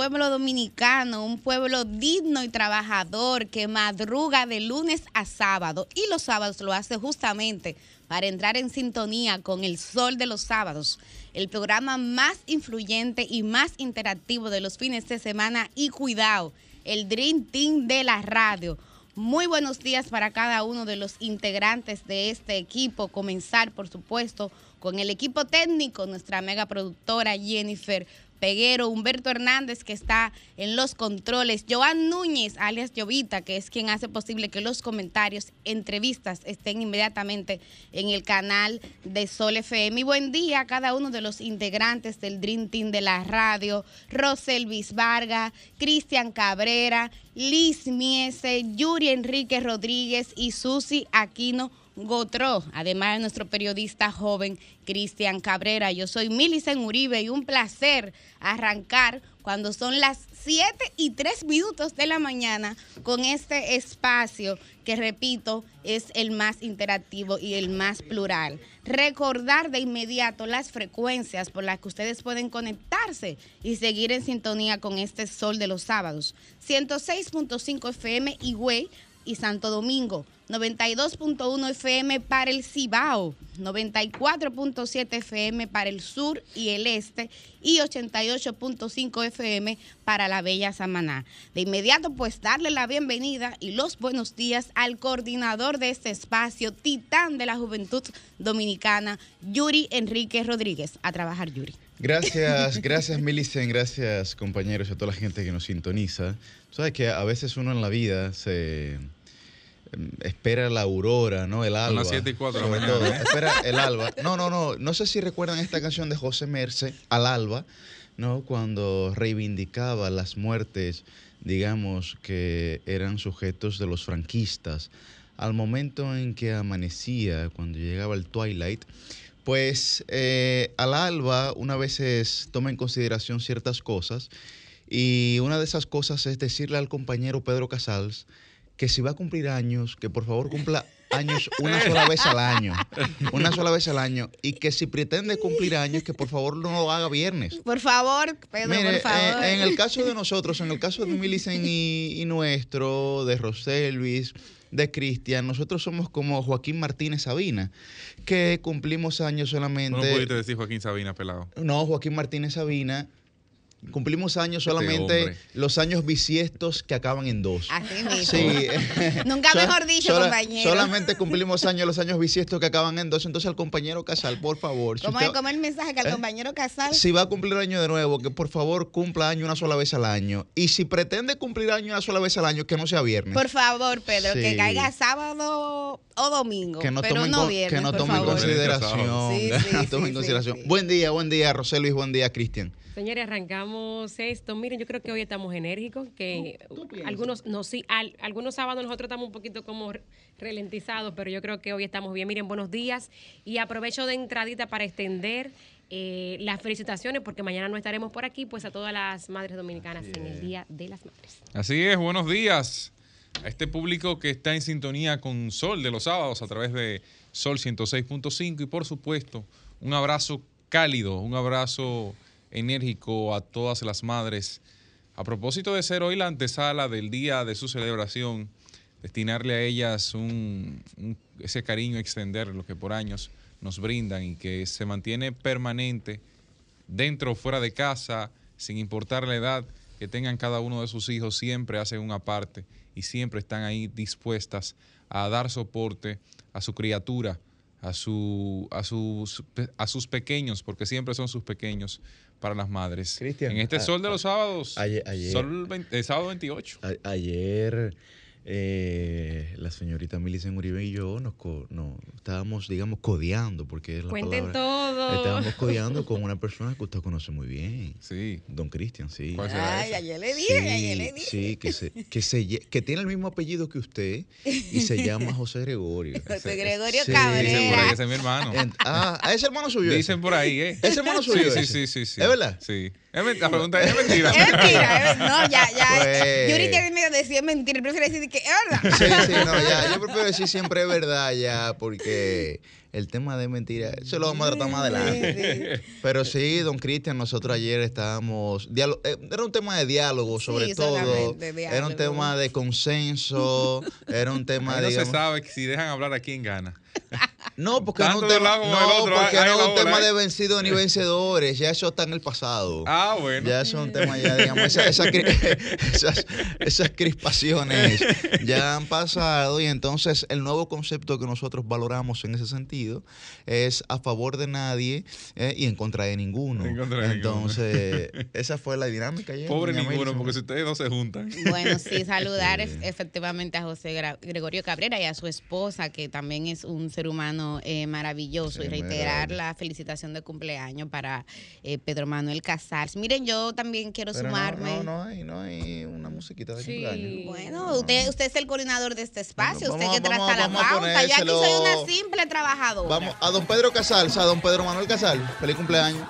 Pueblo dominicano, un pueblo digno y trabajador que madruga de lunes a sábado y los sábados lo hace justamente para entrar en sintonía con el sol de los sábados, el programa más influyente y más interactivo de los fines de semana y cuidado, el Dream Team de la radio. Muy buenos días para cada uno de los integrantes de este equipo. Comenzar, por supuesto, con el equipo técnico, nuestra mega productora Jennifer Peguero, Humberto Hernández, que está en los controles, Joan Núñez, alias Jovita, que es quien hace posible que los comentarios, entrevistas estén inmediatamente en el canal de Sol FM. Y buen día a cada uno de los integrantes del Dream Team de la radio, Roselvis Vargas, Cristian Cabrera, Liz Miese, Yuri Enrique Rodríguez y Susi Aquino Gotró, además de nuestro periodista joven Cristian Cabrera. Yo soy Milicen Uribe y un placer arrancar cuando son las 7 y 3 minutos de la mañana con este espacio que, repito, es el más interactivo y el más plural. Recordar de inmediato las frecuencias por las que ustedes pueden conectarse y seguir en sintonía con este sol de los sábados. 106.5 FM y y Santo Domingo. 92.1 FM para el Cibao, 94.7 FM para el sur y el este y 88.5 FM para la Bella Samaná. De inmediato, pues darle la bienvenida y los buenos días al coordinador de este espacio, titán de la juventud dominicana, Yuri Enrique Rodríguez. A trabajar, Yuri. Gracias, gracias Milicen, gracias compañeros y a toda la gente que nos sintoniza. Sabes que a veces uno en la vida se espera la aurora, ¿no? El alba. Son las 7 y 4 de la mañana. ¿eh? Espera el alba. No, no, no. No sé si recuerdan esta canción de José Merce, Al alba, ¿no? Cuando reivindicaba las muertes, digamos, que eran sujetos de los franquistas. Al momento en que amanecía, cuando llegaba el twilight, pues eh, al alba una vez toma en consideración ciertas cosas y una de esas cosas es decirle al compañero Pedro Casals que si va a cumplir años, que por favor cumpla años una sola vez al año. Una sola vez al año. Y que si pretende cumplir años, que por favor no lo haga viernes. Por favor, Pedro, por eh, favor. en el caso de nosotros, en el caso de Milicen y, nuestro, de Roselvis, de Cristian, nosotros somos como Joaquín Martínez Sabina, que cumplimos años solamente. No pudiste decir Joaquín Sabina, pelado. No, Joaquín Martínez Sabina Cumplimos años este solamente los años bisiestos que acaban en dos. Así mismo. Sí. Nunca mejor dicho, compañero. Solamente cumplimos años los años bisiestos que acaban en dos. Entonces al compañero Casal, por favor. ¿Cómo es el mensaje que al ¿Eh? compañero Casal? Si va a cumplir año de nuevo, que por favor cumpla año una sola vez al año. Y si pretende cumplir año una sola vez al año, que no sea viernes. Por favor, Pedro, que caiga sábado o domingo. Que no pero no viernes, Que no tome en consideración. Sí, sí, tome en consideración. Buen día, buen día, Rosel Luis, buen día, Cristian. Señores, arrancamos esto. Miren, yo creo que hoy estamos enérgicos, que algunos, no, sí, algunos sábados nosotros estamos un poquito como ralentizados, pero yo creo que hoy estamos bien. Miren, buenos días y aprovecho de entradita para extender eh, las felicitaciones porque mañana no estaremos por aquí, pues a todas las madres dominicanas en el Día de las Madres. Así es, buenos días a este público que está en sintonía con Sol de los sábados a través de Sol 106.5 y por supuesto un abrazo cálido, un abrazo enérgico a todas las madres. A propósito de ser hoy la antesala del día de su celebración, destinarle a ellas un, ese cariño, extender lo que por años nos brindan y que se mantiene permanente dentro o fuera de casa, sin importar la edad que tengan cada uno de sus hijos, siempre hacen una parte y siempre están ahí dispuestas a dar soporte a su criatura, a, su, a, sus, a sus pequeños, porque siempre son sus pequeños, para las madres. en este sol de los sábados, ayer, sol el sábado 28. ayer eh, la señorita Milicen Uribe y yo nos, estábamos, digamos, codeando, porque es la Cuenten todo. Estábamos codeando con una persona que usted conoce muy bien. Sí. Don Cristian, sí. Ay, ayer le dije, sí, ayer le dije. Sí, que, se, que, se, que tiene el mismo apellido que usted y se llama José Gregorio. José Gregorio Cabrera. Dicen por ahí ese es mi hermano. ah, ese hermano suyo. Dicen por ahí, ¿eh? Ese hermano suyo. Sí, sí, sí, sí. ¿Es verdad? Sí. La pregunta es mentira. Es mentira. no, ya, ya. Pues... Yuri tiene miedo de decir mentira. Prefiero decir que es verdad. Sí, sí, no, ya. Yo prefiero decir siempre es verdad ya, porque el tema de mentira, eso lo vamos a tratar más adelante. Pero sí, don Cristian, nosotros ayer estábamos. eh, Era un tema de diálogo, sobre Sí, todo. Era un tema de consenso. Era un tema de. no se sabe si dejan hablar a quién gana. No, porque no es un tema, no, otro, porque no un tema de vencidos ni vencedores. Ya eso está en el pasado. Ah, bueno. Ya eso es un tema, ya digamos, esa- esa esas, esas crispaciones ya han pasado y entonces el nuevo concepto que nosotros valoramos en ese sentido es a favor de nadie eh, y en contra de ninguno. En contra de ninguno. entonces, esa fue la dinámica ayer. Pobre ninguno, porque si ustedes no se juntan. Bueno, sí, saludar ef- efectivamente a José Gregorio Cabrera y a su esposa, que también es un ser humano eh, maravilloso, Sí, y reiterar la felicitación de cumpleaños para eh, Pedro Manuel Casals. Miren, yo también quiero Pero sumarme. No, no, hay, no hay una musiquita de Sí. cumpleaños. Bueno, usted, usted es el coordinador de este espacio, Bueno, usted vamos- que vamos- trata la pauta. Yo aquí soy una simple trabajadora. Vamos a don Pedro Casals, a don Pedro Manuel Casal. Feliz cumpleaños.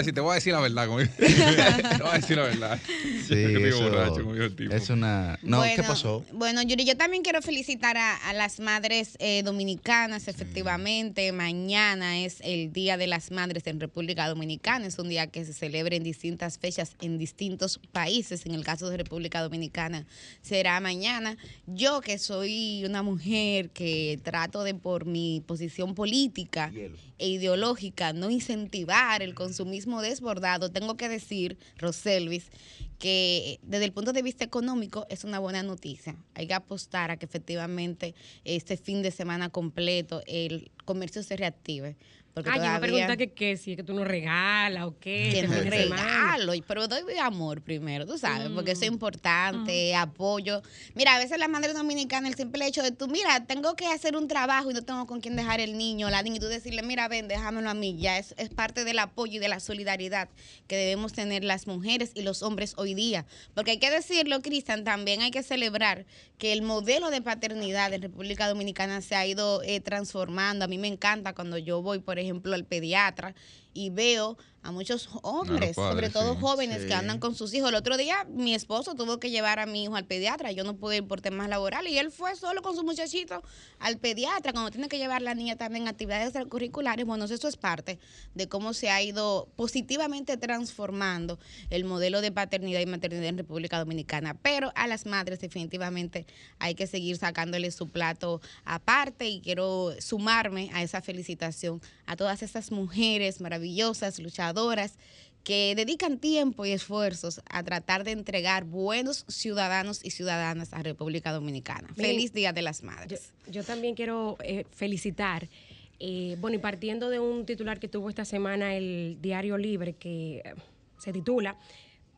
Decir, te voy a decir la verdad. Como... te voy a decir la verdad. Sí, eso borracho, el tipo. es una... No, ¿qué Bueno, pasó? Bueno, Yuri, yo también quiero felicitar a, a las madres eh, dominicanas, efectivamente. Mañana es el Día de las Madres en República Dominicana. Es un día que se celebra en distintas fechas en distintos países. En el caso de República Dominicana será mañana. Yo que soy una mujer que trato de por mi posición política e ideológica no incentivar el consumismo desbordado, tengo que decir, Roselvis, que desde el punto de vista económico es una buena noticia. Hay que apostar a que efectivamente este fin de semana completo el comercio se reactive. Porque Ah, yo me todavía pregunta que qué, si es que tú nos regalas o qué. que no regalo, pero doy amor primero, tú sabes, porque Mm. eso es importante, apoyo. Mira, a veces las madres dominicanas, el simple hecho de tú, mira, tengo que hacer un trabajo y no tengo con quién dejar el niño, la niña, y tú decirle, mira, ven, déjamelo a mí, ya es, es parte del apoyo y de la solidaridad que debemos tener las mujeres y los hombres hoy día. Porque hay que decirlo, Cristian, también hay que celebrar que el modelo de paternidad en República Dominicana se ha ido eh, transformando. A mí me encanta cuando yo voy, por ejemplo, al pediatra y veo a muchos hombres, padres, sobre todo sí. jóvenes Sí. que andan con sus hijos. El otro día mi esposo tuvo que llevar a mi hijo al pediatra, yo no pude ir por temas laborales y él fue solo con su muchachito al pediatra, cuando tiene que llevar la niña también a actividades curriculares. Bueno, eso es parte de cómo se ha ido positivamente transformando el modelo de paternidad y maternidad en República Dominicana. Pero a las madres definitivamente hay que seguir sacándole su plato aparte y quiero sumarme a esa felicitación a todas estas mujeres maravillosas, luchadoras que dedican tiempo y esfuerzos a tratar de entregar buenos ciudadanos y ciudadanas a República Dominicana. Miren, Feliz Día de las Yo, Madres. yo también quiero eh, felicitar, eh, bueno, y partiendo de un titular que tuvo esta semana el Diario Libre, que eh, se titula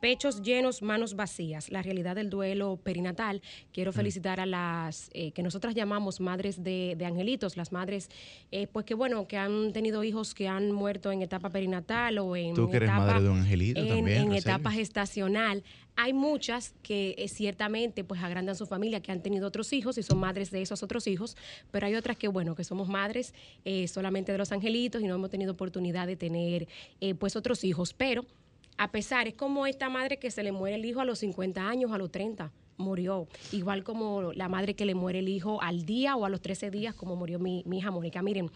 Pechos llenos, manos vacías, la realidad del duelo perinatal. Quiero felicitar a las eh, que nosotras llamamos madres de, de angelitos, las madres, eh, pues que bueno, que han tenido hijos que han muerto en etapa perinatal o en Tú que eres etapa, madre de un angelito en, también, en etapa gestacional. Hay muchas que eh, ciertamente pues agrandan su familia, que han tenido otros hijos y son madres de esos otros hijos, pero hay otras que bueno, que somos madres solamente de los angelitos y no hemos tenido oportunidad de tener pues otros hijos, pero a pesar, es como esta madre que se le muere el hijo a los 50 años, a los 30, murió. Igual como la madre que le muere el hijo al día o a los 13 días, como murió mi, hija Mónica. Miren,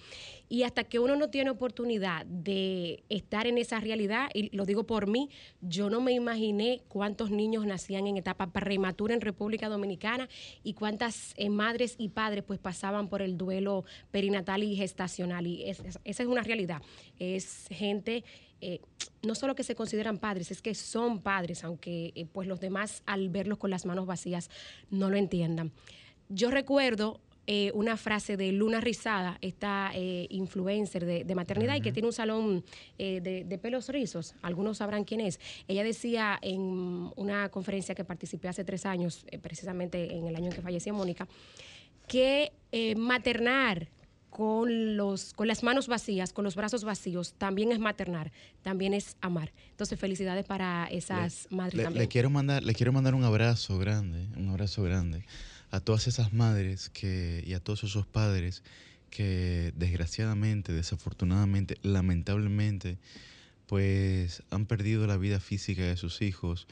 y hasta que uno no tiene oportunidad de estar en esa realidad, y lo digo por mí, yo no me imaginé cuántos niños nacían en etapa prematura en República Dominicana y cuántas eh, madres y padres pues pasaban por el duelo perinatal y gestacional. Y es- es- esa es una realidad. Es gente eh, no solo que se consideran padres, es que son padres, aunque eh, pues los demás al verlos con las manos vacías no lo entiendan. Yo recuerdo eh, una frase de Luna Rizada, esta eh, influencer de, maternidad y que tiene un salón eh, de, de, pelos rizos. Algunos sabrán quién es. Ella decía en una conferencia que participé hace tres años, precisamente en el año en que falleció Mónica, que maternar con, los, con las manos vacías, con los brazos vacíos, también es maternar, también es amar. Entonces, felicidades para esas madres también. Le quiero, mandar, le quiero mandar un abrazo grande, un abrazo grande a todas esas madres que, y a todos esos padres que desgraciadamente, desafortunadamente, lamentablemente, pues han perdido la vida física de sus hijos.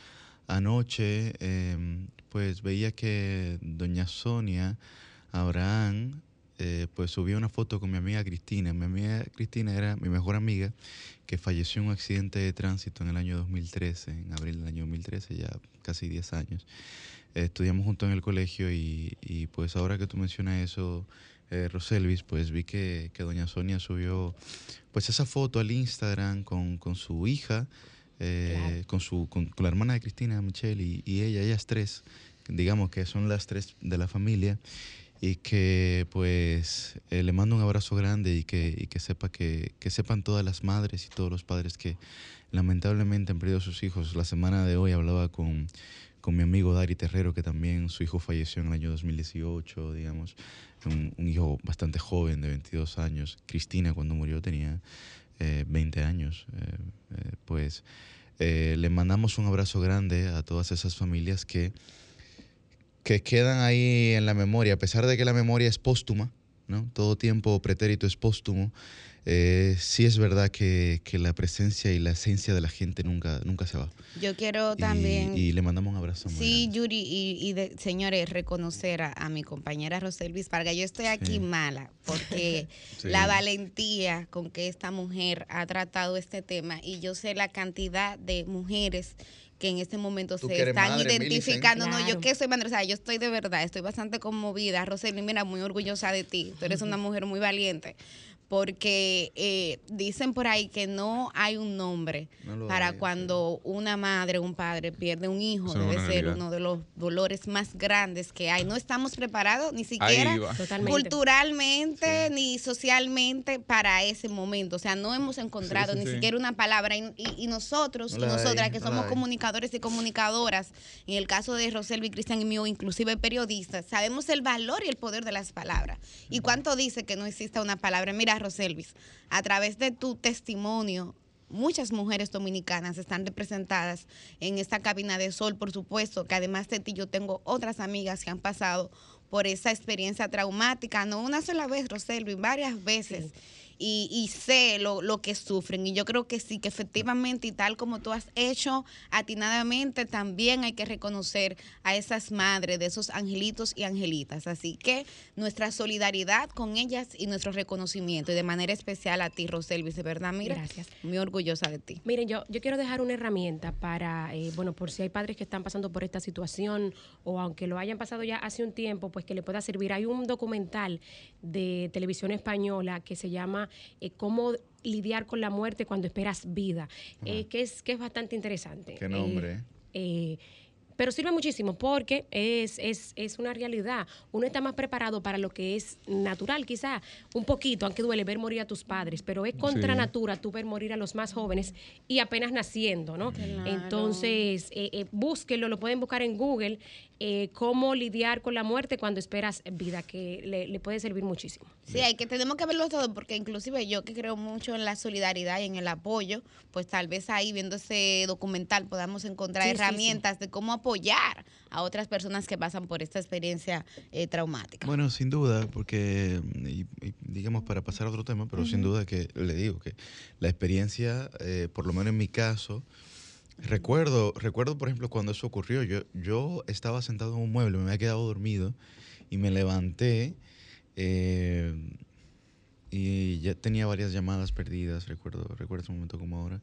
Anoche, em, pues veía que doña Sonia Abraham eh, pues subí una foto con mi amiga Cristina. Mi amiga Cristina era mi mejor amiga que falleció en un accidente de tránsito en el año 2013, en abril del año 2013, ya casi 10 años. estudiamos juntos en el colegio y, pues ahora que tú mencionas eso, eh, Roselvis, pues vi que, doña Sonia subió pues esa foto al Instagram con, su hija, eh, con, su, con, la hermana de Cristina, Michelle, y, y ella, ellas tres, digamos que son las tres de la familia y que pues eh, le mando un abrazo grande y que, y que sepa que, que, sepan todas las madres y todos los padres que lamentablemente han perdido a sus hijos. La semana de hoy hablaba con, con mi amigo Dari Terrero, que también su hijo falleció en el año 2018, digamos, un, hijo bastante joven de 22 años. Cristina cuando murió tenía 20 eh, años. Eh, pues le mandamos un abrazo grande a todas esas familias que que quedan ahí en la memoria, a pesar de que la memoria es póstuma, ¿no? Todo tiempo pretérito es póstumo. Eh, sí es verdad que, la presencia y la esencia de la gente nunca, nunca se va. Yo quiero también... Y le mandamos un abrazo. Sí, Yuri, y, señores, reconocer a, mi compañera Roselvis Vargas. Yo estoy aquí mala porque la valentía con que esta mujer ha tratado este tema y yo sé la cantidad de mujeres que en este momento se están identificando. No, yo que soy madre, o sea, yo estoy de verdad, estoy bastante conmovida. Roseli, mira, muy orgullosa de ti. Tú eres una mujer muy valiente porque eh, dicen por ahí que no hay un nombre para cuando una madre o un padre pierde un hijo. Debe ser uno de los dolores más grandes que hay. No estamos preparados ni siquiera culturalmente ni socialmente para ese momento. O sea, no hemos encontrado ni siquiera una palabra. Y, nosotros, nosotras que somos comunicadores y comunicadoras, en el caso de Roselvi, Cristian y mío, inclusive periodistas, sabemos el valor y el poder de las palabras. ¿Y cuánto dice que no exista una palabra? Mira, Roselvis, a través de tu testimonio, muchas mujeres dominicanas están representadas en esta cabina de sol, por supuesto, que además de ti yo tengo otras amigas que han pasado por esa experiencia traumática, no una sola vez, Roselvis, varias veces y, sé lo, lo, que sufren. Y yo creo que sí, que efectivamente, y tal como tú has hecho atinadamente, también hay que reconocer a esas madres de esos angelitos y angelitas. Así que nuestra solidaridad con ellas y nuestro reconocimiento, y de manera especial a ti, Roselvis, de verdad, mira, Gracias. muy orgullosa de ti. Miren, yo, yo quiero dejar una herramienta para, eh, bueno, por si hay padres que están pasando por esta situación o aunque lo hayan pasado ya hace un tiempo, pues que le pueda servir. Hay un documental de televisión española que se llama eh, cómo lidiar con la muerte cuando esperas vida, eh, que, es, que es bastante interesante. Qué nombre. Eh, pero sirve muchísimo porque es, es, es, una realidad. Uno está más preparado para lo que es natural, quizá un poquito, aunque duele ver morir a tus padres, pero es contra natura tú ver morir a los más jóvenes y apenas naciendo, ¿no? Entonces, eh, eh, búsquenlo, lo pueden buscar en Google, eh, cómo lidiar con la muerte cuando esperas vida, que le, puede servir muchísimo. Sí, hay que tenemos que verlo todo, porque inclusive yo que creo mucho en la solidaridad y en el apoyo, pues tal vez ahí viendo ese documental podamos encontrar herramientas de cómo apoyar a otras personas que pasan por esta experiencia eh, traumática. Bueno, sin duda, porque, digamos, para pasar a otro tema, pero sin duda que le digo que la experiencia, eh, por lo menos en mi caso, recuerdo, recuerdo, por ejemplo, cuando eso ocurrió, yo, yo estaba sentado en un mueble, me había quedado dormido y me levanté. Eh, y ya tenía varias llamadas perdidas, recuerdo, recuerdo ese momento como ahora.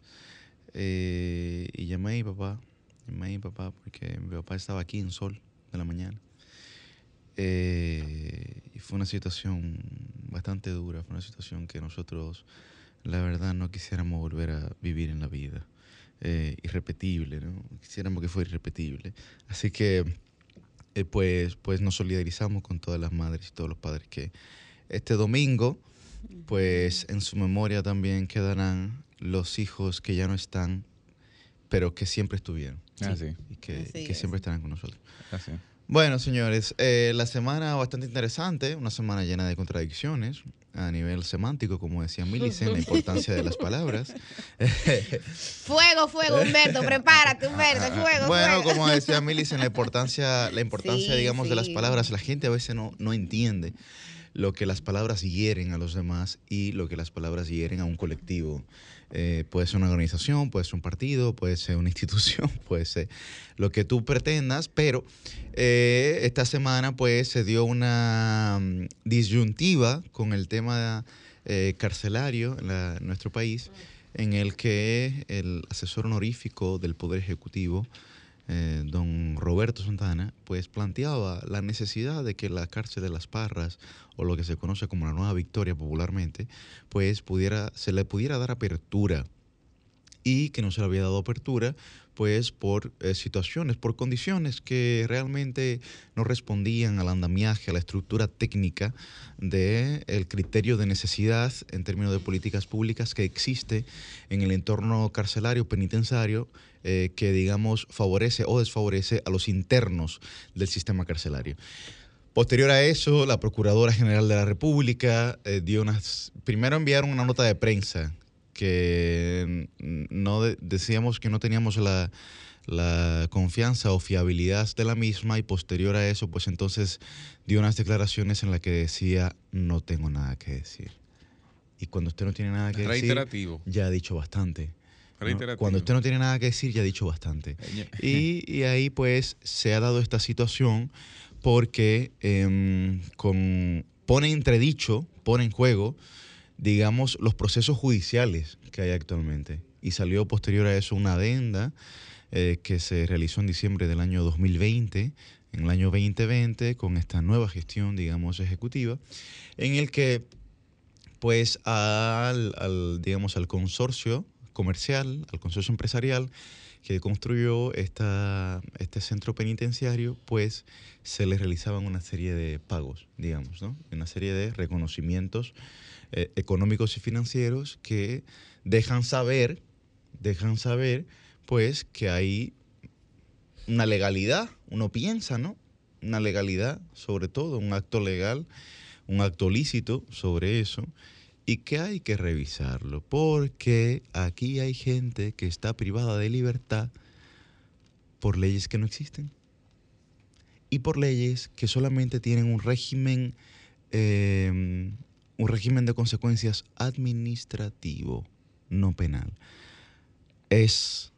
y llamé a mi papá mi papá, porque mi papá estaba aquí en sol de la mañana. Eh, y fue una situación bastante dura, fue una situación que nosotros, la verdad, no quisiéramos volver a vivir en la vida. Eh, irrepetible, ¿no? Quisiéramos que fuera irrepetible. Así que eh, pues, pues nos solidarizamos con todas las madres y todos los padres que este domingo, pues en su memoria también quedarán los hijos que ya no están, pero que siempre estuvieron. Ah, sí. Y que, Así que es. siempre estarán con nosotros. Así. Bueno, señores, eh, la semana bastante interesante, una semana llena de contradicciones a nivel semántico, como decía Millicent, la importancia de las palabras. Fuego, fuego, Humberto, prepárate, Humberto, fuego, bueno, fuego. como decía Millicent, la importancia, la importancia Sí, digamos, de las palabras, la gente a veces no, no entiende lo que las palabras hieren a los demás y lo que las palabras hieren a un colectivo. Eh, puede ser una organización, puede ser un partido, puede ser una institución, puede ser lo que tú pretendas, pero eh, esta semana pues se dio una mm, disyuntiva con el tema eh, carcelario en, en nuestro país, en el que el asesor honorífico del Poder Ejecutivo, eh, don Roberto Santana, pues planteaba la necesidad de que la cárcel de las Parras, o lo que se conoce como la Nueva Victoria popularmente, pues pudiera, se le pudiera dar apertura y que no se le había dado apertura pues por eh, situaciones, por condiciones que realmente no respondían al andamiaje, a la estructura técnica del el criterio de necesidad en términos de políticas públicas que existe en el entorno carcelario penitenciario eh, que digamos favorece o desfavorece a los internos del sistema carcelario. Posterior a eso, la Procuradora General de la República eh, dio unas. Primero enviaron una nota de prensa que mm, no de- decíamos que no teníamos la, la confianza o fiabilidad de la misma y posterior a eso, pues entonces dio unas declaraciones en las que decía no tengo nada que decir. Y cuando usted no tiene nada que decir, ya ha dicho bastante. Cuando usted no tiene nada que decir, ya ha dicho bastante. Y, y ahí pues se ha dado esta situación porque em, con, pone entredicho, pone en juego, digamos, los procesos judiciales que hay actualmente. Y salió posterior a eso una adenda eh, que se realizó en diciembre del año 2020, en el año 2020, con esta nueva gestión, digamos, ejecutiva, en el que pues al, al, digamos, al consorcio comercial, al consorcio empresarial que construyó esta, este centro penitenciario, pues se le realizaban una serie de pagos, digamos, ¿no? Una serie de reconocimientos eh, económicos y financieros que dejan saber, dejan saber, pues, que hay una legalidad, uno piensa, ¿no? Una legalidad, sobre todo, un acto legal, un acto lícito sobre eso, y que hay que revisarlo, porque aquí hay gente que está privada de libertad por leyes que no existen y por leyes que solamente tienen un régimen, eh, un régimen de consecuencias administrativo, no penal. Es,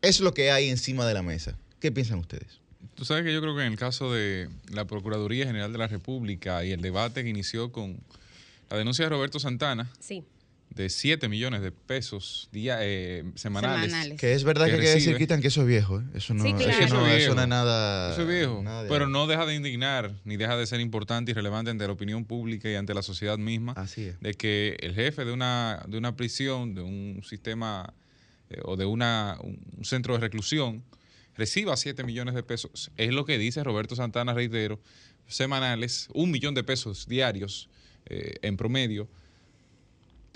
es lo que hay encima de la mesa. ¿Qué piensan ustedes? Tú sabes que yo creo que en el caso de la Procuraduría General de la República y el debate que inició con la denuncia de Roberto Santana Sí. De 7 millones de pesos día, eh, semanales. Semanales. Que es verdad que que, hay que decir. Cristian, que eso es viejo. ¿eh? Eso no, Sí, eso no, Eso es eso no viejo. es nada. Eso es viejo, nada de pero no deja de indignar ni deja de ser importante y relevante ante la opinión pública y ante la sociedad misma Así es. de que el jefe de una, de una prisión, de un sistema eh, o de una, un centro de reclusión, reciba 7 millones de pesos. Es lo que dice Roberto Santana, reitero, semanales, un millón de pesos diarios eh, en promedio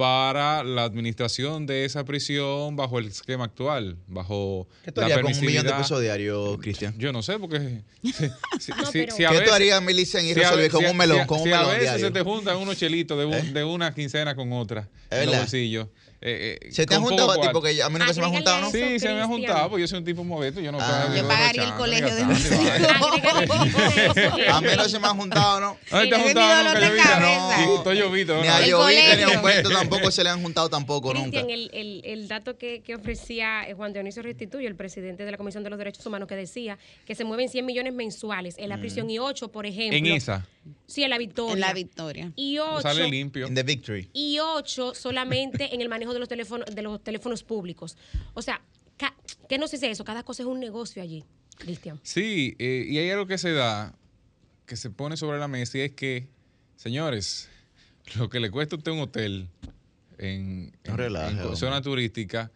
para la administración de esa prisión bajo el esquema actual, bajo ¿Qué tú la harías con un millón de pesos diarios, Cristian? Yo no sé, porque si, si- No, si- pero- si a ¿Qué veces- tú harías, Milicen, y si a resolver ve- con un melón, con un si a melón veces diario? se te juntan unos chelitos de, un- ¿Eh? de una quincena con otra ¿Es en los verdad? bolsillos. Eh, eh, ¿Se te han con juntado a ti? Porque a mí nunca se me han Agrégale juntado, ¿no? Sí, se me ha juntado, porque yo soy un tipo modesto, yo no Ah. puedo Yo pagaría el colegio de mis hijos. A mí no se me han juntado, ¿no? ¿Dónde te has Ese juntado nunca, cabeza. Sí, estoy llovito. Ni ¿no? a El Llovita ni a. Humberto tampoco se le han juntado tampoco nunca. Cristian, el, el, el dato que, que ofrecía eh, Juan Dionisio Restituyo, el presidente de la Comisión de los Derechos Humanos, que decía que se mueven 100 millones mensuales en la prisión y 8, por ejemplo. En esa, Sí, en la Victoria. En la victoria. Y 8. sale limpio. In the victory. y ocho solamente en el manejo de los teléfonos de los teléfonos públicos. O sea, ¿qué nos dice eso? Cada cosa es un negocio allí, Cristian. Sí, eh, y hay algo que se da, que se pone sobre la mesa, y es que, señores, lo que le cuesta a usted un hotel en, No en- relaje, en hombre. zona turística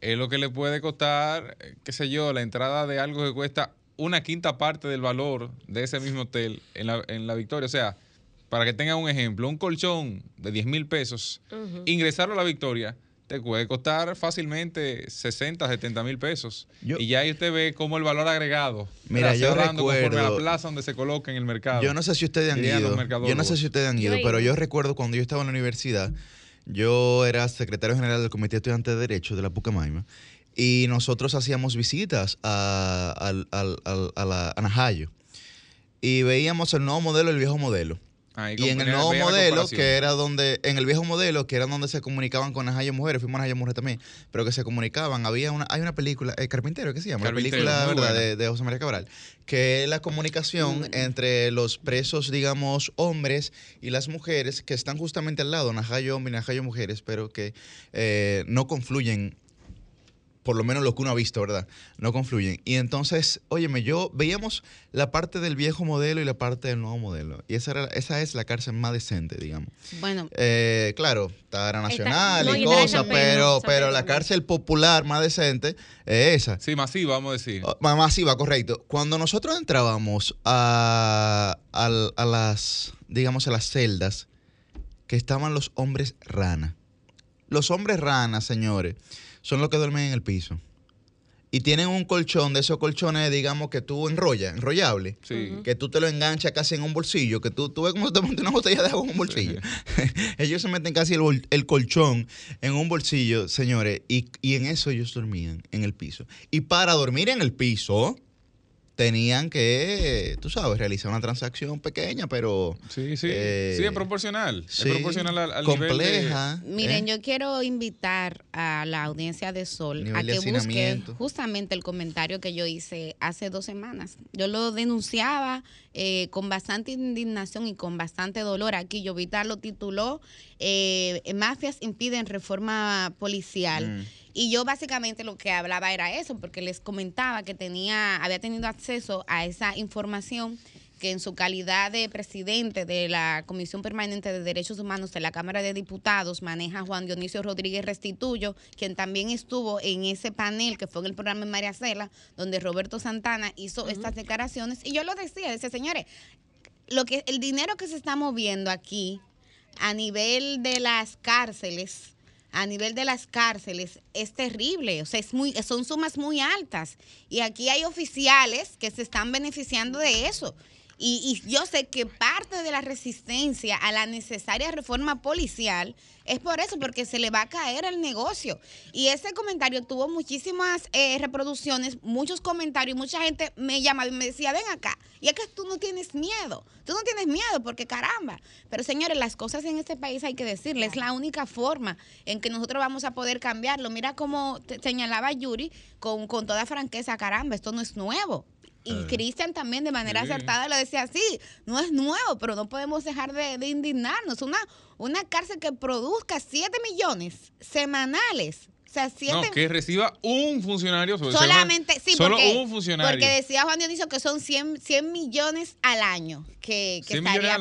es lo que le puede costar, eh, qué sé yo, la entrada de algo que cuesta una quinta parte del valor de ese mismo hotel en la, en la Victoria. O sea, para que tengan un ejemplo, un colchón de 10 mil pesos, ingresarlo a la Victoria te puede costar fácilmente 60, 70 mil pesos. Yo- y ya ahí usted ve cómo el valor agregado Mira, se yo va dando conforme a la recuerdo- plaza donde se coloca en el mercado. Yo no sé si ustedes han ido. Yo no sé si ustedes han ido, pero yo recuerdo cuando yo estaba en la universidad, yo era secretario general del Comité Estudiante de Derecho de la Pucamaima y nosotros hacíamos visitas a, al- al- al- a la a Najayo y veíamos el nuevo modelo y el viejo modelo. Y en el nuevo modelo, que era donde, en el viejo modelo, que era donde se comunicaban con Najayo Mujeres, fuimos a Najayo Mujeres también, pero que se comunicaban, había una, hay una película, eh, Carpintero, ¿qué se llama? Carpintero, la película. De, de José María Cabral, que es la comunicación entre los presos, digamos, hombres y las mujeres que están justamente al lado, Najayo hombre y Najayo mujeres, pero que eh, no confluyen por lo menos lo que uno ha visto, ¿verdad? No confluyen. Y entonces, óyeme, yo veíamos la parte del viejo modelo y la parte del nuevo modelo. Y esa, era, esa es la cárcel más decente, digamos. Bueno, Eh, claro, está la nacional no, y cosas, pero, pero la cárcel popular más decente es esa. Sí, masiva, vamos a decir. Oh, ma- Masiva, correcto. Cuando nosotros entrábamos a, a las, digamos, a las celdas que estaban los hombres rana. Los hombres rana, señores, son los que duermen en el piso. Y tienen un colchón de esos colchones, digamos, que tú enrollas, enrollable. Sí. Que tú te lo enganchas casi en un bolsillo, que tú, tú ves cómo te montas una botella de agua en un bolsillo. ellos se meten casi el, bol- el colchón en un bolsillo, señores, y, y en eso ellos dormían, en el piso. Y para dormir en el piso, tenían que, tú sabes, realizar una transacción pequeña, pero Sí, sí. Eh, sí, es proporcional. sí, es proporcional al, al nivel de- compleja. Miren, ¿eh? yo quiero invitar a la audiencia de Sol Nivel a que busque justamente el comentario que yo hice hace dos semanas. Yo lo denunciaba eh, con bastante indignación y con bastante dolor. Aquí yo Vital lo tituló eh, Mafias impiden reforma policial. Mm. Y yo básicamente lo que hablaba era eso, porque les comentaba que tenía, había tenido acceso a esa información que en su calidad de presidente de la Comisión Permanente de Derechos Humanos de la Cámara de Diputados maneja Juan Dionisio Rodríguez Restituyo, quien también estuvo en ese panel que fue en el programa en María Cela, donde Roberto Santana hizo estas declaraciones. Y yo lo decía, decía, señores, lo que el dinero que se está moviendo aquí a nivel de las cárceles, a nivel de las cárceles es terrible, o sea, es muy son sumas muy altas y aquí hay oficiales que se están beneficiando de eso. Y, y yo sé que parte de la resistencia a la necesaria reforma policial es por eso, porque se le va a caer el negocio. Y ese comentario tuvo muchísimas eh, reproducciones, muchos comentarios, y mucha gente me llamaba y me decía, ven acá, y es que tú no tienes miedo, tú no tienes miedo porque caramba. Pero señores, las cosas en este país hay que decirles, es la única forma en que nosotros vamos a poder cambiarlo. Mira cómo te- señalaba Yuri con, con toda franqueza, caramba, esto no es nuevo. Y Cristian también de manera Sí. acertada le decía, sí, no es nuevo, pero no podemos dejar de, de indignarnos. Una, una cárcel que produzca 7 millones semanales. O sea, 7 No, que reciba un funcionario. Solamente, sí, Solo porque, un funcionario. porque decía Juan Dionisio que son 100, 100 millones al año que, que 100 millones estaría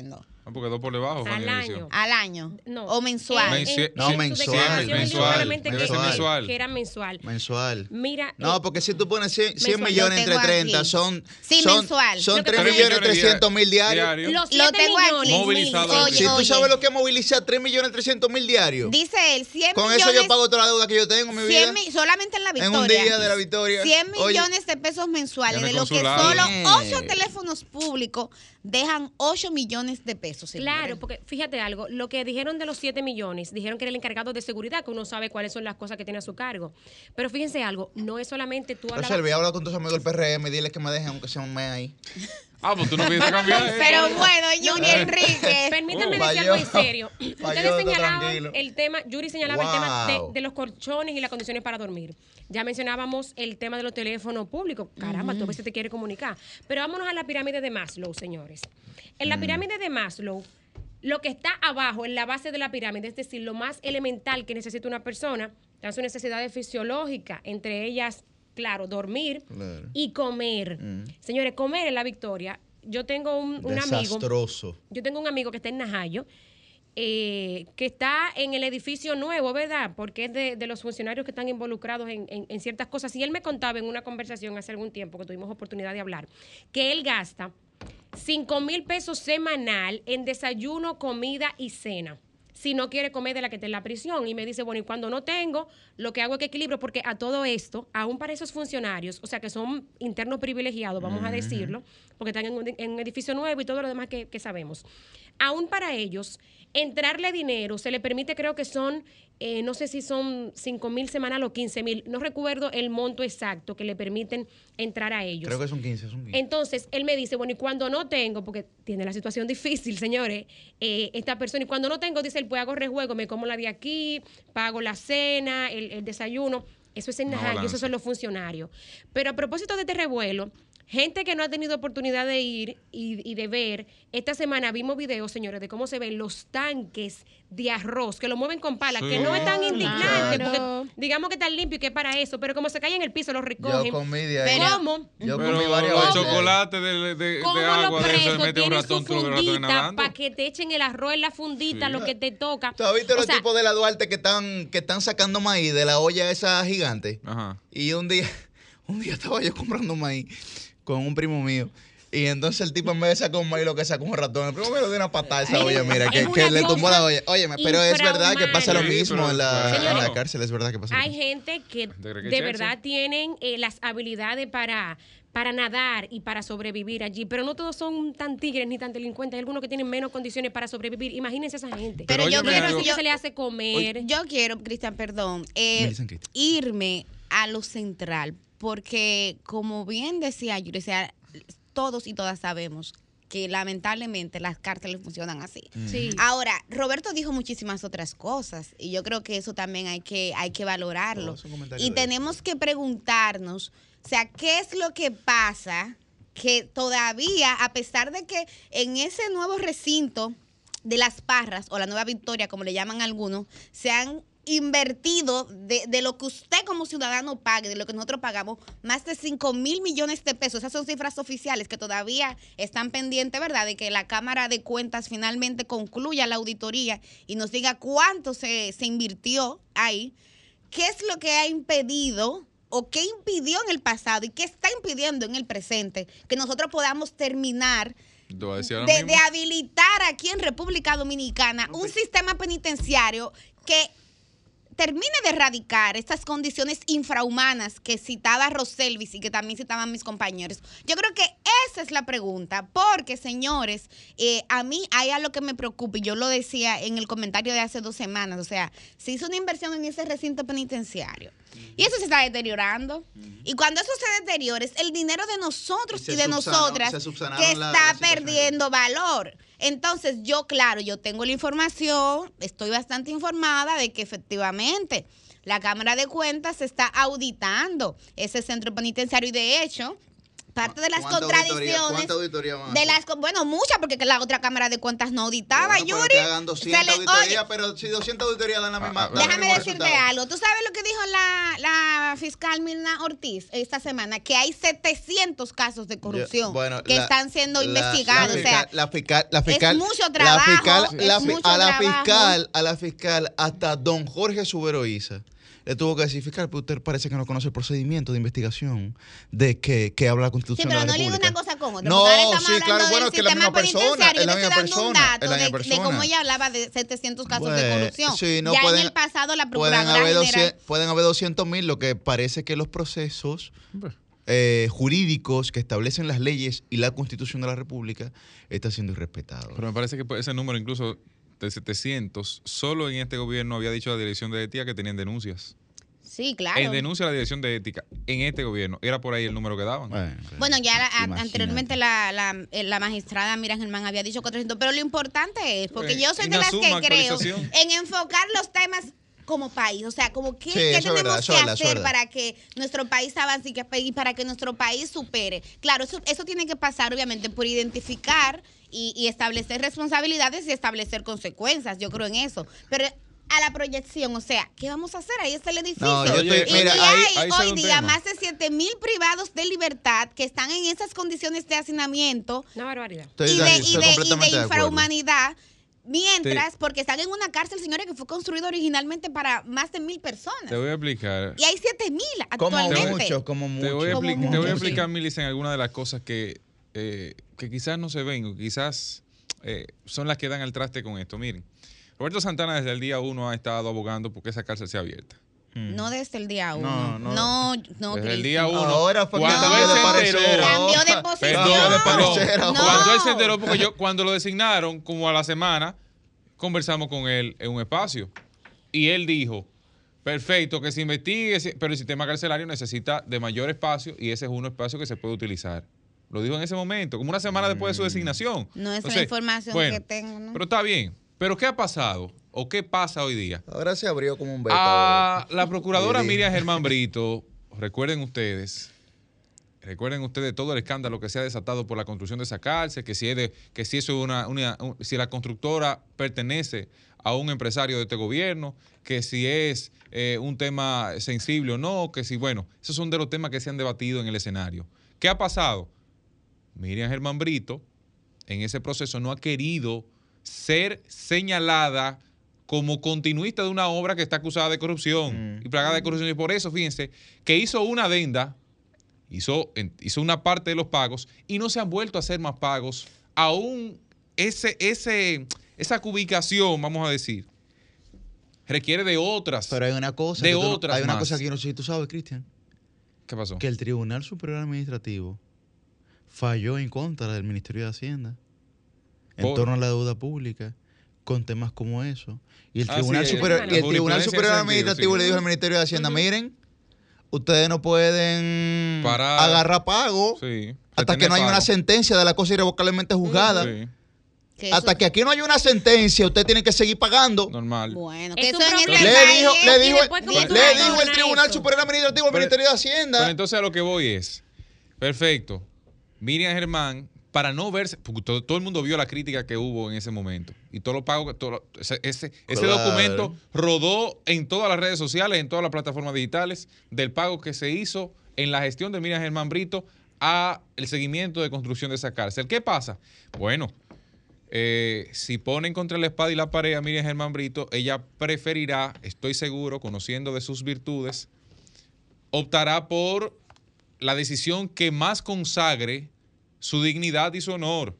año. Ah, porque dos por debajo. Al año. Al año. No. O mensual. En- en- Mensu- No, en su mensual. Mensual. mensual. Que era mensual. mensual. Mira, No, eh, porque si tú pones 100, 100 Mensual. millones Lo entre tengo 30, aquí. son, Sí, son, mensual. son Lo que 3 pasa es millones que- 300 mil diarios. Diario. los Lo 7 tengo aquí. Movilizado. Oye, Si tú sabes lo que es movilizar 3 millones 300 mil diarios, Dice él, 100 con millones. eso yo pago toda la deuda que yo tengo en mi 100 vida. solamente en la En victoria. un día de la victoria. 100 Oye. millones de pesos mensuales, de lo que solo Bien. 8 teléfonos públicos dejan 8 millones de pesos. señores. Claro, porque fíjate algo, lo que dijeron de los 7 millones, dijeron que era el encargado de seguridad, que uno sabe cuáles son las cosas que tiene a su cargo. Pero fíjense algo, no es solamente tú Pero hablar. Selvi, habla con tus amigos del PRM y dile que me dejen aunque sea un mes ahí. Ah, pues tú no piensas cambiar. eso. Pero bueno, Yuri Enrique. Permítanme Uh, decir algo en serio. Ustedes Falló, señalaban tranquilo. el tema, Yuri señalaba el tema de, los colchones y las condiciones para dormir. Ya mencionábamos el tema de los teléfonos públicos. Caramba, tú a veces te quieres comunicar. Pero vámonos a la pirámide de Maslow, señores. En Mm. la pirámide de Maslow, lo que está abajo, en la base de la pirámide, es decir, lo más elemental que necesita una persona, están sus necesidades fisiológicas, entre ellas, claro, dormir Claro. y comer. Señores, comer es la victoria. Yo tengo un, un amigo yo tengo un amigo que está en Najayo eh, que está en el edificio nuevo, ¿verdad? Porque es de, de los funcionarios que están involucrados en, en- en ciertas cosas. Y él me contaba en una conversación hace algún tiempo que tuvimos oportunidad de hablar, que él gasta 5 mil pesos semanal en desayuno, comida y cena. Si no quiere comer de la que está en la prisión. Y me dice, bueno, y cuando no tengo, lo que hago es que equilibrio, porque a todo esto, aún para esos funcionarios, o sea, que son internos privilegiados, vamos a decirlo, porque están en un, en un edificio nuevo y todo lo demás que, que sabemos. Aún para ellos, entrarle dinero, se le permite, creo que son, eh, no sé si son 5 mil semanal o 15 mil, no recuerdo el monto exacto que le permiten entrar a ellos. Creo que son 15, son 15. Entonces, él me dice, bueno, y cuando no tengo, porque tiene la situación difícil, señores, eh, esta persona, y cuando no tengo, dice él, pues hago rejuego, me como la de aquí, pago la cena, el, el desayuno. Eso es en Najayo, esos son los funcionarios. Pero a propósito de este revuelo, gente que no ha tenido oportunidad de ir y, y de ver, esta semana vimos videos, señores, de cómo se ven los tanques de arroz, que lo mueven con pala, Sí. que no es tan indignante, Claro. porque digamos que están limpio y que es para eso, pero como se cae en el piso, lo recogen. Yo comí de ahí. Pero- ¿Cómo? Yo Pero comí los de ahí. chocolates de, de- de ¿Cómo agua los de eso presos le mete un tienen ratón, su fundita para que te echen el arroz en la fundita, Sí. lo que te toca? ¿Tú has visto O los sea, tipos de la Duarte que están, que están sacando maíz de la olla esa gigante? Ajá. Y un día, un día estaba yo comprando maíz con un primo mío. Y entonces el tipo en vez de sacar un maíz lo que sacó un ratón. El primo me lo dio una patada a esa olla, mira, que, le tumbó la olla. Óyeme, pero es verdad que pasa lo mismo Sí, pero- en, la, en la Señores, cárcel, es verdad que pasa lo Hay mismo. gente que de verdad tienen eh, las habilidades para, para nadar y para sobrevivir allí, pero no todos son tan tigres ni tan delincuentes. Hay algunos que tienen menos condiciones para sobrevivir. Imagínense esa gente. Pero yo quiero-. Así que se le hace comer. Yo quiero, Cristian, perdón, eh, irme a lo central, porque como bien decía yo, decía, todos y todas sabemos que lamentablemente las cárceles funcionan así. Sí. Ahora, Roberto dijo muchísimas otras cosas y yo creo que eso también hay que, hay que valorarlo. Y tenemos que preguntarnos, o sea, ¿qué es lo que pasa que todavía, a pesar de que en ese nuevo recinto de las Parras, o la Nueva Victoria, como le llaman algunos, se han invertido de, de lo que usted como ciudadano pague, de lo que nosotros pagamos, más de 5 mil millones de pesos. Esas son cifras oficiales que todavía están pendientes, ¿verdad? De que la Cámara de Cuentas finalmente concluya la auditoría y nos diga cuánto se, se invirtió ahí. ¿Qué es lo que ha impedido o qué impidió en el pasado y qué está impidiendo en el presente que nosotros podamos terminar de habilitar aquí en República Dominicana un sistema penitenciario que termine de erradicar estas condiciones infrahumanas que citaba Roselvis y que también citaban mis compañeros. Yo creo que esa es la pregunta, porque señores, eh, a mí hay algo que me preocupa y yo lo decía en el comentario de hace dos semanas, o sea, se hizo una inversión en ese recinto penitenciario y eso se está deteriorando. Y cuando eso se deteriora, es el dinero de nosotros Y de subsanó- nosotras que está la perdiendo valor. Entonces, yo, claro, yo tengo la información, estoy bastante informada de que efectivamente la Cámara de Cuentas está auditando ese centro penitenciario y de hecho, parte de las ¿Cuánta auditoría- contradicciones ¿Cuánta auditoría van a de las bueno, muchas porque que la otra Cámara de Cuentas no auditaba, Bueno, Yuri. que hagan 200 Se le- auditorías, oye, pero si 200 auditorías dan la misma. Ah, dan el Déjame decirte resultado. algo. ¿Tú sabes lo que dijo la, la fiscal Mirna Ortiz esta semana? Que hay 700 casos de corrupción Yo- bueno, que la- están siendo la- investigados. La, o sea, fiscal, la fiscal, la fiscal, mucho la trabajo, fiscal- es la fi- mucho a la trabajo. fiscal, a la fiscal, hasta don Jorge Subero Isa le tuvo que decir, fiscal, pero usted parece que no conoce el procedimiento de investigación de que, que habla la sí, Constitución pero de la no República. una cosa cómoda. No, sí, claro, bueno, del que es la misma persona, es la misma persona, es la de, misma de persona. cómo ella hablaba de 700 casos de corrupción. sí, no ya pueden- en el pasado la Pueden Procuradora haber, General... 200, pueden haber 200 mil, lo que parece que los procesos eh, jurídicos que establecen las leyes y la constitución de la República está siendo irrespetado. Pero me parece que ese número incluso de 700, solo en este gobierno había dicho la dirección de ética que tenían denuncias. Sí, claro. En denuncia a la dirección de ética, en este gobierno, era por ahí el número que daban. Bueno, Bueno, ya la- a- anteriormente la, la, eh, la magistrada Miriam Germán había dicho 400, pero lo importante es, porque Eh, yo soy de las que creo en enfocar los temas como país, o sea, como qué, Sí, tenemos verdad, que verdad, hacer para que nuestro país avance y, que, y para que nuestro país supere. Claro, eso, eso tiene que pasar obviamente por identificar y, y establecer responsabilidades y establecer consecuencias, yo creo en eso, pero a la proyección, o sea, ¿qué vamos a hacer? Ahí está el edificio. No, yo Oye, estoy, Y, mira, y ahí, hay ahí hoy día más de 7 mil privados de libertad que están en esas condiciones de hacinamiento Una barbaridad. y de- y de- y de completamente de Mientras, porque están en una cárcel, señores, que fue construida originalmente para más de mil personas. Te voy a explicar. Y hay siete mil Como actualmente. mucho, como Te voy a, mucho. expli- Como te voy a mucho. explicar, Milis, en algunas de las cosas que, eh, que quizás no se ven o quizás eh, son las que dan al traste con esto. Miren, Roberto Santana desde el día uno ha estado abogando porque esa cárcel sea abierta. No desde el día uno. No, No, no. no, Desde el día uno. Ahora fue que cuando cambió él de se enteró- Cambió de posición. Ahora. Cuando él se No. enteró, porque yo cuando lo designaron, como a la semana, conversamos con él en un espacio. Y él dijo, perfecto, que se investigue, pero el sistema carcelario necesita de mayor espacio y ese es un espacio que se puede utilizar. Lo dijo en ese momento, como una semana después de su designación. No es Entonces, la información bueno, que tengo, ¿no? Pero está bien. Pero ¿qué ha pasado? ¿O qué pasa hoy día? Ahora se abrió como un beta. A la procuradora. Miriam Germán Brito, recuerden ustedes, recuerden ustedes todo el escándalo que se ha desatado por la construcción de esa cárcel, que si, es de, que si eso es una, una- un- si la constructora pertenece a un empresario de este gobierno, que si es eh, un tema sensible o no, que si, bueno, esos son de los temas que se han debatido en el escenario. ¿Qué ha pasado? Miriam Germán Brito, en ese proceso, no ha querido ser señalada como continuista de una obra que está acusada de corrupción y plagada de corrupción. Y por eso, fíjense, que hizo una adenda, hizo, hizo una parte de los pagos y no se han vuelto a hacer más pagos. Aún ese, ese, esa cubicación, vamos a decir, requiere de otras. Pero hay una cosa. De que tú no- otras Hay una más. cosa que yo no sé si tú sabes, Cristian. ¿Qué pasó? Que el Tribunal Superior Administrativo falló en contra del Ministerio de Hacienda en Por- torno a la deuda pública con temas como eso. Y el Ah, Tribunal sí, Superior, y el Tribunal Superior Administrativo le dijo al Ministerio de Hacienda, miren, ustedes no pueden Parar. agarrar pago Sí. hasta que no haya una sentencia de la cosa irrevocablemente juzgada. Sí, Que eso- Hasta que aquí no haya una sentencia, usted tiene que seguir pagando. normal. Bueno, que eso. Le dijo, es- le dijo, le dijo el Tribunal eso. Superior Administrativo al Ministerio de Hacienda. Pero entonces a lo que voy es, perfecto, Miriam Germán, para no verse, porque todo, todo el mundo vio la crítica que hubo en ese momento y todos los pagos, todo ese, ese, ese Claro. documento rodó en todas las redes sociales, en todas las plataformas digitales, del pago que se hizo en la gestión de Miriam Germán Brito a el seguimiento de construcción de esa cárcel. ¿Qué pasa? Bueno, eh, si ponen contra la espada y la pared a Miriam Germán Brito, ella preferirá, estoy seguro, conociendo de sus virtudes, optará por la decisión que más consagre su dignidad y su honor.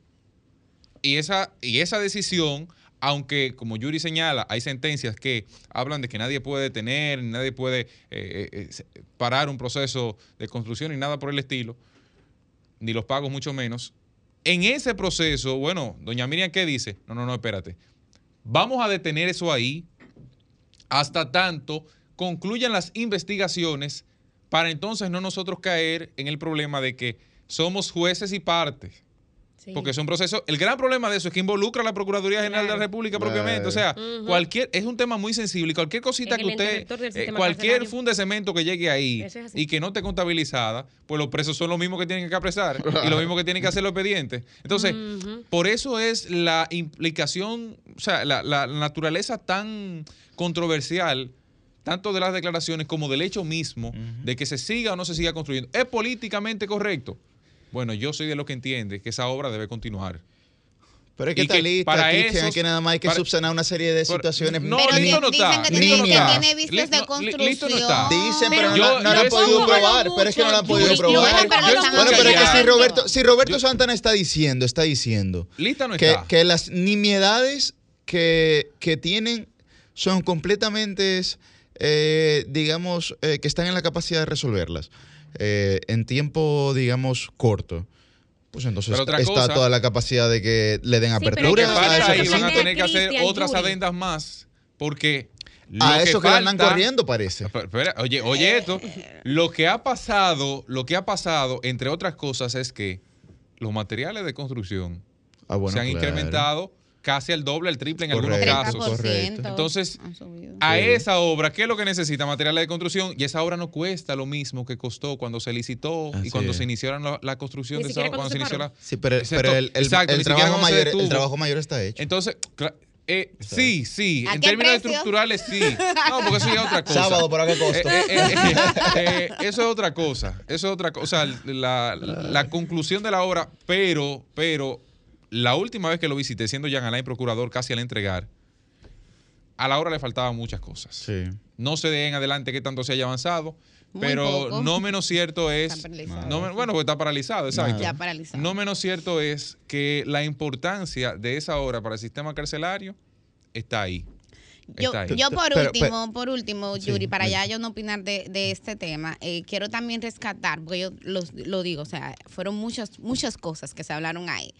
Y esa, y esa decisión, aunque como Yuri señala, hay sentencias que hablan de que nadie puede detener, nadie puede eh, eh, eh, parar un proceso de construcción y nada por el estilo, ni los pagos mucho menos. En ese proceso, bueno, doña Miriam, ¿qué dice? No, no, no, espérate. Vamos a detener eso ahí hasta tanto concluyan las investigaciones para entonces no nosotros caer en el problema de que somos jueces y partes. Sí. Porque es un proceso. El gran problema de eso es que involucra a la Procuraduría General de la. República Claro. propiamente. O sea, cualquier es un tema muy sensible y cualquier cosita Es que usted, eh, cualquier funda de cemento que llegue ahí es y que no esté contabilizada, pues los presos son los mismos que tienen que apresar y lo mismo que tienen que hacer los expedientes. Entonces, por eso es la implicación, o sea, la, la naturaleza tan controversial, tanto de las declaraciones como del hecho mismo, de que se siga o no se siga construyendo. ¿Es políticamente correcto? Bueno, yo soy de los que entiende que esa obra debe continuar. Pero es que Y está que lista, para Cristian, esos- es que nada más hay que para- subsanar una serie de situaciones. no, Pero listo di- no está. dicen que tiene, no que está. tiene vistas de no, construcción. listo no está. Dicen, pero, Pero no, yo- no, no yo han podido no probar. Pero es que no lo han podido probar. bueno, pero Bueno, pero es que si. Roberto, si Roberto Yo- Santana está diciendo, está diciendo Lista no que, está. que las nimiedades que, que tienen son completamente, eh, digamos, eh, que están en la capacidad de resolverlas eh, en tiempo, digamos, corto. Pues entonces está cosa- toda la capacidad de que le den Sí, apertura hay falta a ese ahí van a tener que hacer otras adendas más, porque lo A eso que le andan falta- corriendo, parece. Espera, Oye, oye esto. Lo que ha pasado, lo que ha pasado, entre otras cosas, es que los materiales de construcción Ah, bueno, se han claro. incrementado casi al doble, al triple en algunos Correcto, casos. correcto. Entonces. A esa obra, ¿qué es lo que necesita? Materiales de construcción. Y esa obra no cuesta lo mismo que costó cuando se licitó y Así cuando es. se inició la, la construcción Ni de esa obra. Cuando se inició la, Sí, pero, pero el, el- exacto, el trabajo mayor, el trabajo mayor está hecho. Entonces, eh, sí, sí, ¿A en términos precio? estructurales sí. No, porque eso ya es otra cosa. Sábado, ¿por a qué Eh, costo? eh, eh, eh, eh, eso es otra cosa. Eso es otra cosa. O sea, la, la conclusión de la obra, pero, pero la última vez que lo visité, siendo Jean Alain procurador casi al entregar, a la hora le faltaban muchas cosas. Sí. No sé de en adelante qué tanto se haya avanzado, Muy pero poco. no menos cierto Está es. paralizado. no bueno, porque está paralizado, exacto. Ya paralizado. No menos cierto es que la importancia de esa obra para el sistema carcelario está ahí. Yo, yo por Pero- último, por último, Sí, Yuri, para ya yo no opinar de, de este tema, eh, quiero también rescatar, porque yo los- lo digo, o sea, fueron muchas, muchas cosas que se hablaron ahí.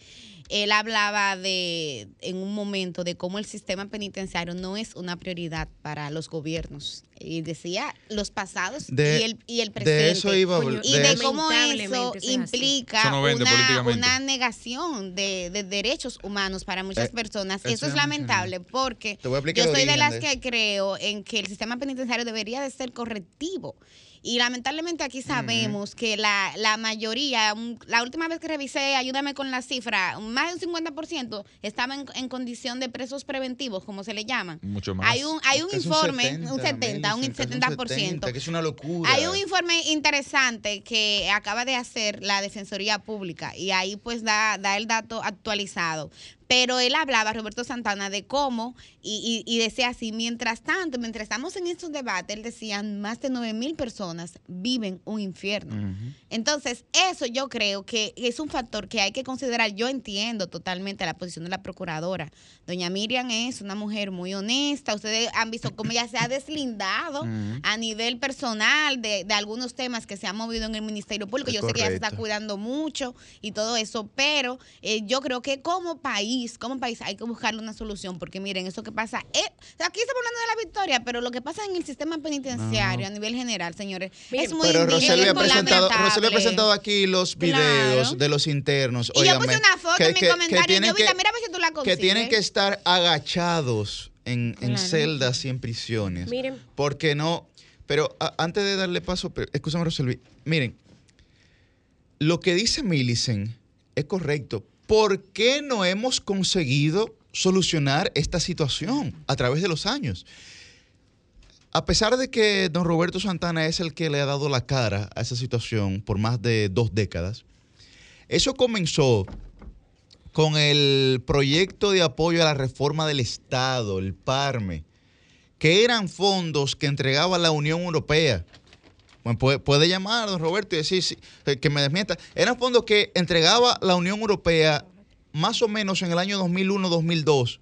Él hablaba de, en un momento, de cómo el sistema penitenciario no es una prioridad para los gobiernos. Y decía los pasados De- y, el, y el de presente. eso iba a hablar- y de de cómo eso implica Eso no vende una, una negación de, de derechos humanos para muchas Eh, personas. eso Eso es lamentable porque yo soy de las de que creo en que el sistema penitenciario debería de ser correctivo. Y lamentablemente aquí sabemos que la, la mayoría, un- la última vez que revisé, ayúdame con la cifra, más de un 50% estaba en, en condición de presos preventivos, como se le llaman. Mucho más. Hay un, hay un Es informe, un 70, un Melissa, es 70%. que es una locura. Hay un informe interesante que acaba de hacer la Defensoría Pública y ahí pues da, da el dato actualizado. Pero él hablaba, Roberto Santana, de cómo, y, y- y decía así, mientras tanto, mientras estamos en estos debates, él decía, más de 9 mil personas viven un infierno. Entonces, eso yo creo que es un factor que hay que considerar. Yo entiendo totalmente la posición de la procuradora. Doña Miriam es una mujer muy honesta. Ustedes han visto cómo ella se ha deslindado a nivel personal de, de algunos temas que se han movido en el Ministerio Público. Es Yo sé que ella se está cuidando mucho y todo eso, pero eh, yo creo que como país, como país, hay que buscarle una solución, porque miren, eso que pasa, eh, aquí estamos hablando de la victoria, pero lo que pasa en el sistema penitenciario a nivel general, señores, Miren, es muy Pero Roselio es ha presentado. Roselio ha presentado aquí los videos Claro. de los internos. Y yo puse una foto que- en mi que- que comentario yo vi, que- mira a ver si tú la que consigues. tienen que estar agachados en, en Claro. celdas y en prisiones. Miren. Porque no. Pero a- antes de darle paso, escúchame, Roselvi. Miren, lo que dice Millicent es correcto. ¿Por qué no hemos conseguido solucionar esta situación a través de los años? A pesar de que don Roberto Santana es el que le ha dado la cara a esa situación por más de dos décadas, eso comenzó con el proyecto de apoyo a la reforma del Estado, el PARME, que eran fondos que entregaba la Unión Europea. Puede, puede llamar, don Roberto, y decir sí, que me desmienta. Eran fondos que entregaba la Unión Europea más o menos en el año 2001-2002,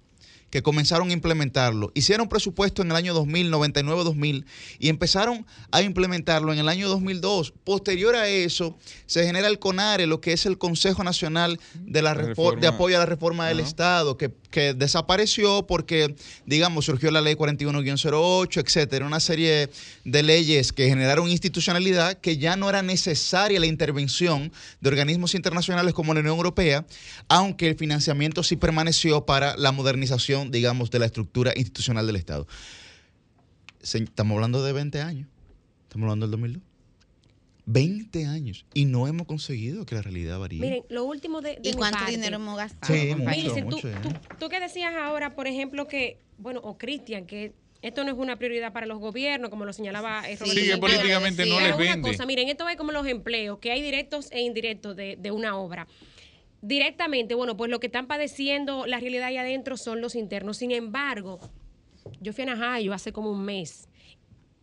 que comenzaron a implementarlo. Hicieron presupuesto en el año 2000, 99-2000, y empezaron a implementarlo en el año 2002. Posterior a eso, se genera el CONARE, lo que es el Consejo Nacional de, la La de Apoyo a la Reforma del. Estado, que, que desapareció porque, digamos, surgió la ley 41-08, etcétera, una serie de leyes que generaron institucionalidad que ya no era necesaria la intervención de organismos internacionales como la Unión Europea, aunque el financiamiento sí permaneció para la modernización, digamos, de la estructura institucional del Estado. Se- Estamos hablando de 20 años, estamos hablando del 2002. 20 años y no hemos conseguido que la realidad varíe. Miren, lo último de, de ¿Y mi cuánto parte. dinero hemos gastado? Sí, mucho. Millicent, tú, ¿eh? tú, tú que decías ahora, por ejemplo, que, bueno, o Cristian, que esto no es una prioridad para los gobiernos, como lo señalaba eh, Sí, Roberto Sí, que políticamente no les vende. cosa, miren, esto es como los empleos, que hay directos e indirectos de, de una obra. Directamente, bueno, pues lo que están padeciendo la realidad ahí adentro son los internos. Sin embargo, yo fui a Najayo hace como un mes.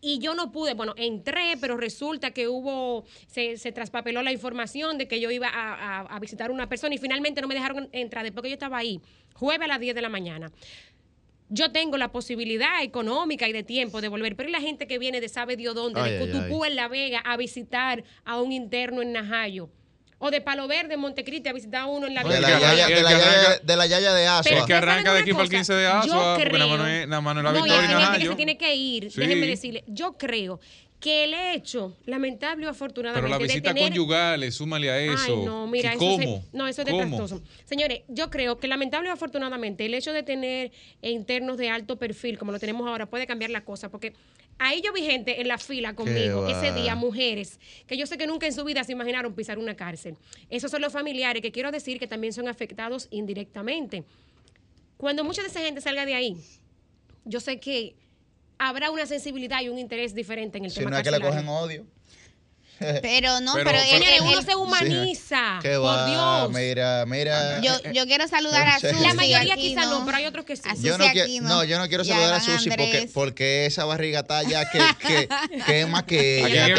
Y yo no pude, bueno, entré, pero resulta que hubo, se, se traspapeló la información de que yo iba a, a- a visitar a una persona y finalmente no me dejaron entrar después que yo estaba ahí, jueves a las 10 de la mañana. Yo tengo la posibilidad económica y de tiempo de volver, pero ¿y la gente que viene de sabe Dios dónde, Ay, de ay, ay. en La Vega a visitar a un interno en Najayo? O de Palo Verde, Montecristi, a visitar a uno en La Oye, de, la de, la el yaya, de la yaya de Asua. Es que arranca de aquí para el cosa, 15 de Asua, porque nada más no creo- es- no la No, y victoria hay y gente que se tiene que ir. Déjenme decirle, yo creo que el hecho, lamentable o afortunadamente, Pero la de visita tener- conyugal, súmale a eso. Ay, no, mira, ¿Y eso se- ¿Cómo? no, eso es desastroso. Señores, yo creo que lamentable o afortunadamente el hecho de tener internos de alto perfil, como lo tenemos ahora, puede cambiar la cosa, porque ahí yo vi gente en la fila conmigo ese día, mujeres, que yo sé que nunca en su vida se imaginaron pisar una cárcel. Esos son los familiares que quiero decir que también son afectados indirectamente. Cuando mucha de esa gente salga de ahí, yo sé que habrá una sensibilidad y un interés diferente en el Si tema no es que le cogen odio. Pero no, Pero- él- uno él- se humaniza. ¿Qué por va? Dios. Mira, mira. yo, yo quiero saludar a Sí. Susi. La mayoría aquí quizás no, pero hay otros que sí. A Yo no, Susi quiero, aquí no. no. yo no quiero saludar a Susi porque, porque esa barriga está ya que, que, que es más que Aquí ella. aquí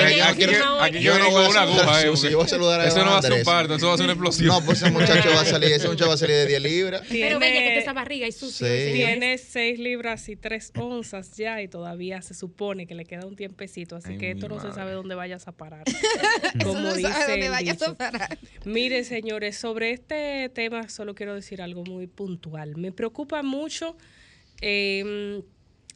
quiero- aquí hay que yo no voy a una aguja, a Susi, yo voy a saludar a Eso no va a ser un parto, eso va a ser una explosión. No, pues ese muchacho va a salir, ese muchacho va a salir de 10 libras. Pero bella que esa barriga y. Sí. señores. Tiene 6 libras y 3 onzas ya y todavía se supone que le queda un tiempecito, así Ay, que esto no se sabe dónde vayas a parar. Como no dice a. Mire, señores, sobre este tema solo quiero decir algo muy puntual. Me preocupa mucho eh,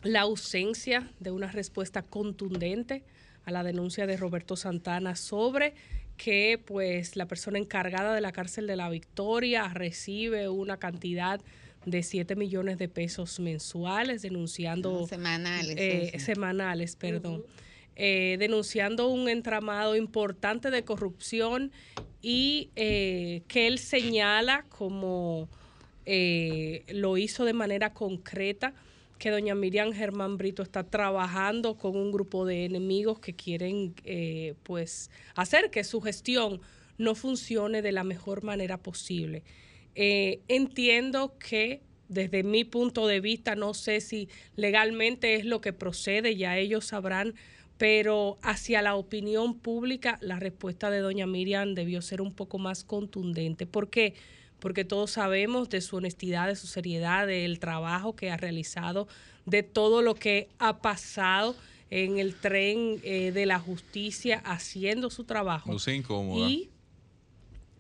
la ausencia de una respuesta contundente a la denuncia de Roberto Santana sobre que pues la persona encargada de la cárcel de la Victoria recibe una cantidad de 7 millones de pesos mensuales denunciando Semanales. eh, semanales, perdón, eh, denunciando un entramado importante de corrupción y eh, que él señala como eh, lo hizo de manera concreta que doña Miriam Germán Brito está trabajando con un grupo de enemigos que quieren pues hacer que su gestión no funcione de la mejor manera posible. Entiendo que desde mi punto de vista, no sé si legalmente es lo que procede, ya ellos sabrán, pero hacia la opinión pública la respuesta de doña Miriam debió ser un poco más contundente. ¿Por qué? Porque todos sabemos de su honestidad, de su seriedad, del trabajo que ha realizado, de todo lo que ha pasado en el tren eh, de la justicia haciendo su trabajo. Lucía incómoda. Y,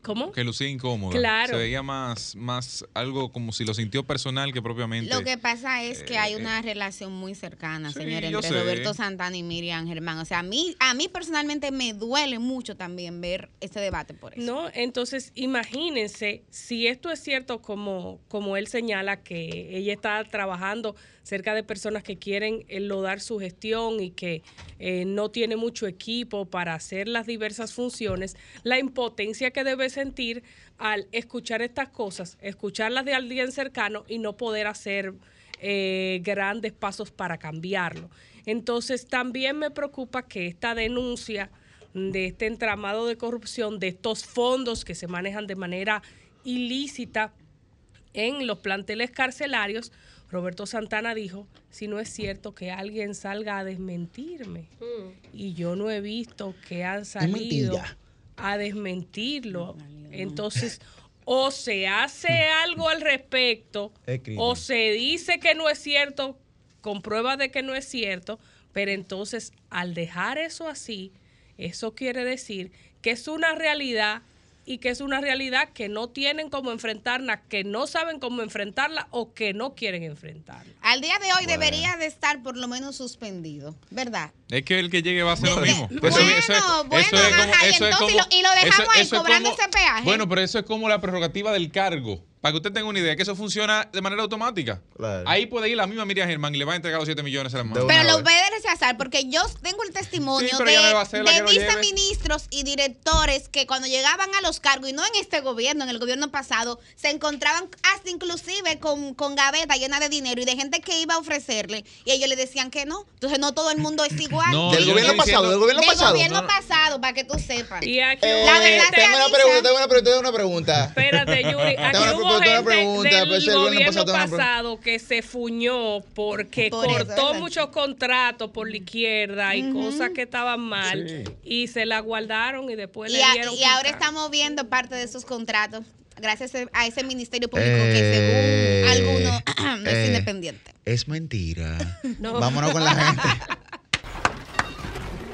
¿Cómo? Que lucía incómoda. Claro. Se veía más, más algo como si lo sintió personal que propiamente. Lo que pasa es que hay eh, una relación muy cercana, sí, señor, entre sé. Roberto Santana y Miriam Germán. O sea, a mí, a mí personalmente me duele mucho también ver este debate por eso. No, entonces imagínense si esto es cierto como, como él señala que ella está trabajando cerca de personas que quieren enlodar su gestión y que eh, no tiene mucho equipo para hacer las diversas funciones, la impotencia que debe sentir al escuchar estas cosas, escucharlas de alguien cercano y no poder hacer eh, grandes pasos para cambiarlo. Entonces también me preocupa que esta denuncia de este entramado de corrupción, de estos fondos que se manejan de manera ilícita en los planteles carcelarios, Roberto Santana dijo, si no es cierto que alguien salga a desmentirme. Y yo no he visto que han salido mentira. A desmentirlo. Entonces, o se hace algo al respecto, o se dice que no es cierto, con pruebas de que no es cierto, pero entonces al dejar eso así, eso quiere decir que es una realidad y que es una realidad que no tienen cómo enfrentarla, que no saben cómo enfrentarla o que no quieren enfrentarla. Al día de hoy debería de estar por lo menos suspendido, ¿verdad? Es que el que llegue va a hacer lo mismo. Eso- bueno, eso es- bueno, eso es como- ajá, y lo- y lo dejamos eso- ahí eso es cobrando como- ese peaje. Bueno, pero eso es como la prerrogativa del cargo. Para que usted tenga una idea, que eso funciona de manera automática. Claro. Ahí puede ir la misma Miriam Germán y le va a entregar los 7 millones a la mano. De Pero lo vez. puede rechazar porque yo tengo el testimonio Sí, de, a ser de viceministros y directores que cuando llegaban a los cargos, y no en este gobierno, en el gobierno pasado, se encontraban hasta inclusive con, con gaveta llena de dinero y de gente que iba a ofrecerle y ellos le decían que no. Entonces no todo el mundo es igual. No, Del gobierno pasado, diciendo- del gobierno Del pasado. gobierno No, no. pasado, para que tú sepas. Y aquí Eh, La verdad gente- tengo una pregunta, tengo una pregunta, tengo una pregunta. Espérate, Yuri. Aquí Tengo una hubo pregunta, tengo una gente pregunta, del pues, gobierno gobierno pasado, tengo una pregunta. pasado que se fuñó porque Por eso, cortó ¿verdad? muchos contratos por la izquierda y cosas que estaban mal Sí. y se la guardaron y después Y, le a- dieron y ahora estamos viendo parte de esos contratos gracias a ese Ministerio Público que Eh, según algunos no es eh, independiente. Es mentira. No. Vámonos con la gente.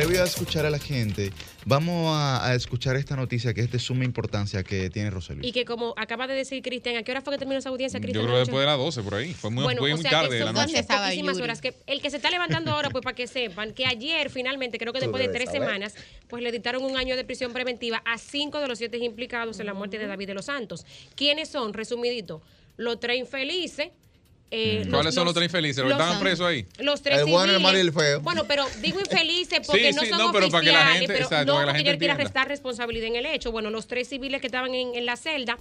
Previo a escuchar a la gente, vamos a, a escuchar esta noticia que es de suma importancia que tiene Roselio. Y que como acaba de decir Cristian, ¿a qué hora fue que terminó esa audiencia, Yo Cristian? creo que después de las 12 por ahí. Fue muy, Bueno, fue o muy sea, tarde que de la son noche. horas. Que el que se está levantando ahora, pues para que sepan que ayer finalmente, creo que después de tres semanas, pues le dictaron un año de prisión preventiva a cinco de los siete implicados en la muerte de David de los Santos. ¿Quiénes son? Resumidito, los tres infelices. Eh, Mm. ¿Cuáles son los tres infelices? ¿Los que estaban presos ahí? Los tres El bueno, el malo y el feo. Bueno, pero digo infelices porque Sí, no sí, son no, pero para que la oficiales, gente- pero exacto, no para que la porque yo gente quiera restar responsabilidad en el hecho. Bueno, los tres civiles que estaban en, en la celda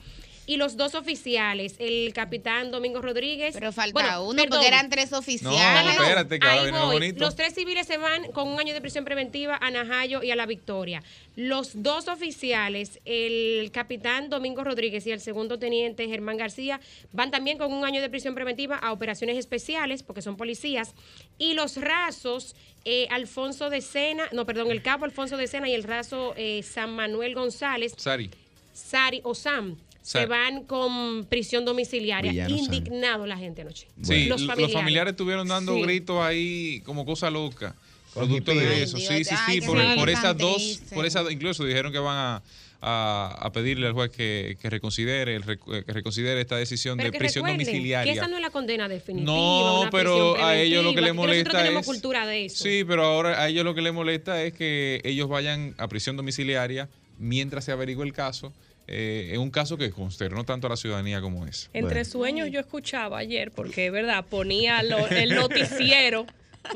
y los dos oficiales, el capitán Domingo Rodríguez. Pero falta Bueno, uno, perdón. porque eran tres No, oficiales. espérate, que ahora viene lo bonito. Los tres civiles se van con un año de prisión preventiva a Najayo y a la Victoria. Los dos oficiales, el capitán Domingo Rodríguez y el segundo teniente Germán García, van también con un año de prisión preventiva a operaciones especiales, porque son policías. Y los rasos, eh, Alfonso de Sena, no, perdón, el cabo Alfonso de Sena y el raso eh, San Manuel González, Sari. Sari o Sam. Se van con prisión domiciliaria. Indignado la gente anoche. Sí, los los familiares. familiares, estuvieron dando Sí. gritos ahí como cosa loca. Producto de eso. Sí, sí, ay, sí. Por, sí, por tan esas dos, por esas dos, incluso dijeron que van a, a, a pedirle al juez que, que reconsidere, el recu- que reconsidere esta decisión Pero de que prisión domiciliaria. Que esa no es la condena definitiva. No, una pero a ellos lo que les molesta nosotros tenemos es. cultura de eso. Sí, pero ahora a ellos lo que les molesta es que ellos vayan a prisión domiciliaria mientras se averigua el caso. Eh, en un caso que consternó tanto a la ciudadanía como es. Entre Bueno. sueños yo escuchaba ayer, porque es verdad, ponía lo- el noticiero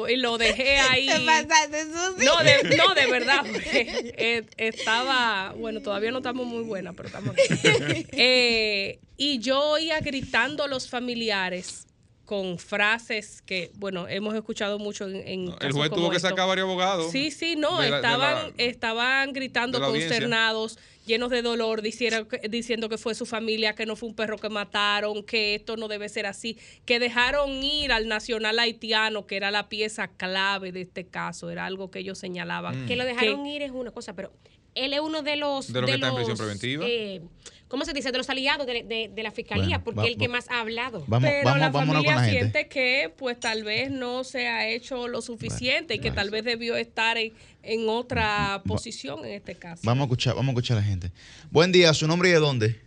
y lo dejé ahí. Pasaste. No, de, no, de verdad. porque, eh, estaba, bueno, todavía no estamos muy buenas, pero estamos aquí. Eh, y yo oía gritando a los familiares con frases que, bueno, hemos escuchado mucho en, en El juez como tuvo que sacar varios abogados. Sí, sí, no, la- estaban, la- estaban gritando audiencia. Llenos de dolor, diciendo que, diciendo que fue su familia, que no fue un perro que mataron, que esto no debe ser así, que dejaron ir al nacional haitiano, que era la pieza clave de este caso, era algo que ellos señalaban. Que lo dejaron Que- ir es una cosa, pero él es uno de los. De los que está en los, prisión preventiva. eh, ¿Cómo se dice? De los aliados de, de- de la fiscalía, Bueno, porque va- el que más ha hablado. Vamos, pero vamos, la familia la gente. siente que pues tal vez no se ha hecho lo suficiente y que tal vez debió estar en, en otra posición en este caso. Vamos a escuchar, vamos a escuchar a la gente. Buen día, su nombre y de dónde.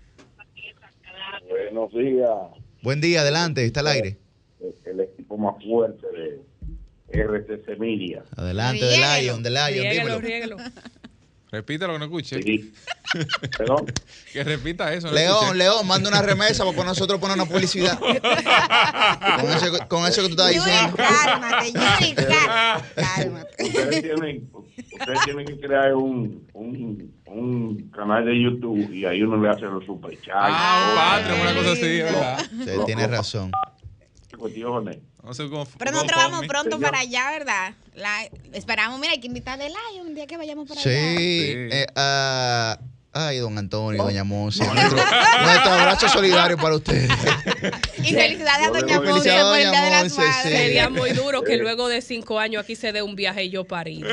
Buenos días, Buen día, adelante, está al aire. el, el equipo más fuerte de RCC Media. Adelante, de. Lion, de Lion, dímelo. Repítalo que no escuche. Sí. Perdón, Que repita eso. no León, escuché. León, manda una remesa para nosotros poner una publicidad. con, eso, con eso que tú estás diciendo. cálmate, Yuri, cá- cálmate. ustedes tienen, ustedes tienen que crear un, un, un canal de YouTube y ahí uno le hace los superchats. Ah, Patreon, una cosa así. ¿verdad? Sí, tienes razón. Cuestiones. No sé cómo. Pero nosotros vamos pronto para allá, ¿verdad? La, esperamos, mira, hay que invitar a Lion un día que vayamos para Sí, allá. eh, ah, ay, don Antonio, doña Monse. Nuestro, nuestro abrazo solidario para ustedes. Y felicidades a Doña le- Monse a por el Día de las Madres. sí. Sería muy duro que luego de cinco años aquí se dé un viaje y yo parido.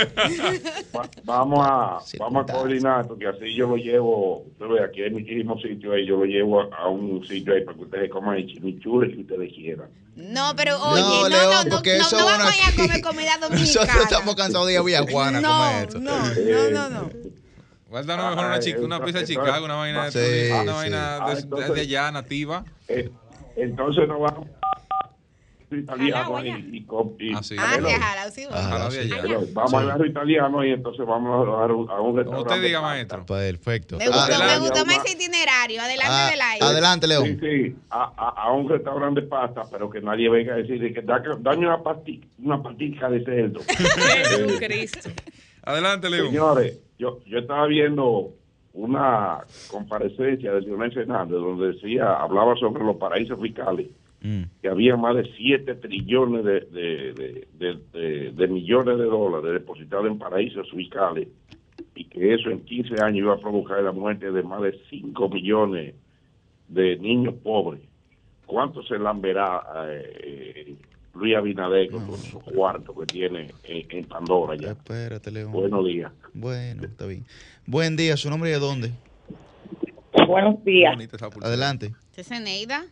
Va- vamos a Sí, vamos a coordinar porque así yo lo llevo usted ve aquí hay muchísimos sitios ahí yo lo llevo a, a un sitio ahí para que ustedes coman el chimichurri que ustedes quieran No, pero oye, no, no, León, no, porque no, eso no vamos a a comer comida dominicana. Nosotros estamos cansados de ir a Villajuana a no, comer esto. no, no, no, no. Guárdanos mejor una, Ah, chica, una eh, pizza de Chicago, una vaina, Sí, de, una sí. vaina Ah, de, entonces- de allá, nativa. Eh, entonces nos vamos italiano Jalao y, y, y- Ah, sí. Ah, sí, sí. vamos al barrio italiano y entonces vamos a, dar un- a un restaurante usted diga, maestro. Perfecto. Me gustó, Ah, me gustó más ese itinerario. Adelante ah, del aire. adelante, Sí, León. sí, a, a, a un restaurante de pasta, pero que nadie venga a decir que da- dame una pastica, una pastica de cerdo. Jesucristo. Adelante, León. Señores, yo, yo estaba viendo una comparecencia de Leonel Fernández donde decía, hablaba sobre los paraísos fiscales, Mm. que había más de 7 trillones de, de, millones de dólares depositados en paraísos fiscales y que eso en 15 años iba a provocar la muerte de más de 5 millones de niños pobres. ¿Cuánto se lamberá eh, Luis Abinader con su cuarto que tiene en, en Pandora ya? Espérate, León. Buenos días. Bueno, está bien. Buen día, su nombre y de dónde. Buenos días. Bonita esa pulsera. Adelante. ¿Ese es Neida?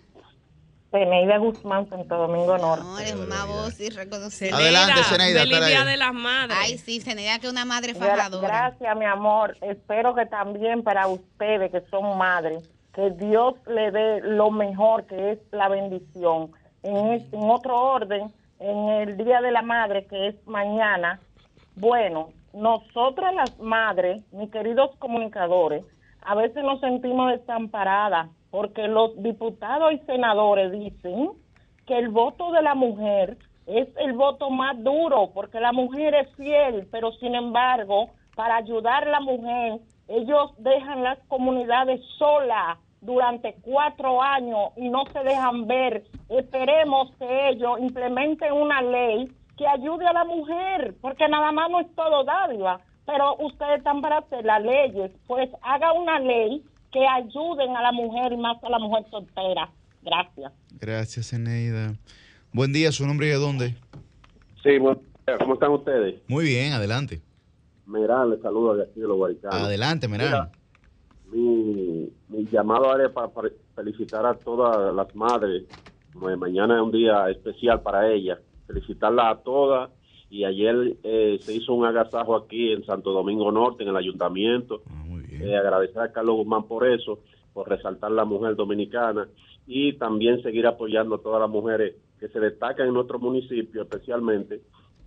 Zeneida Guzmán, Santo Domingo Norte. No, eres una voz irreconocible. Adelante, Zeneida, Feliz Día de las Madres. Ay, sí, Zeneida que es una madre fajadora. Gracias, mi amor. Espero que también para ustedes que son madres, que Dios le dé lo mejor que es la bendición. En, en otro orden, en el Día de la Madre, que es mañana, bueno, nosotras las madres, mis queridos comunicadores, a veces nos sentimos desamparadas porque los diputados y senadores dicen que el voto de la mujer es el voto más duro porque la mujer es fiel, pero sin embargo, para ayudar a la mujer, ellos dejan las comunidades solas durante cuatro años y no se dejan ver. Esperemos que ellos implementen una ley que ayude a la mujer, porque nada más no es todo dádiva, pero ustedes están para hacer las leyes, pues haga una ley que ayuden a la mujer y más a la mujer soltera. Gracias. Gracias, Eneida. Buen día, ¿su nombre y de dónde? Sí, bueno, ¿cómo están ustedes? Muy bien, adelante. Merán, les saludo de aquí de los Guaricanos. Adelante, Merán. Mira, mi, mi llamado era para, para felicitar a todas las madres. Mañana es un día especial para ellas. Felicitarlas a todas. Y ayer eh, se hizo un agasajo aquí en Santo Domingo Norte, en el ayuntamiento. Eh, agradecer a Carlos Guzmán por eso, por resaltar la mujer dominicana y también seguir apoyando a todas las mujeres que se destacan en nuestro municipio, especialmente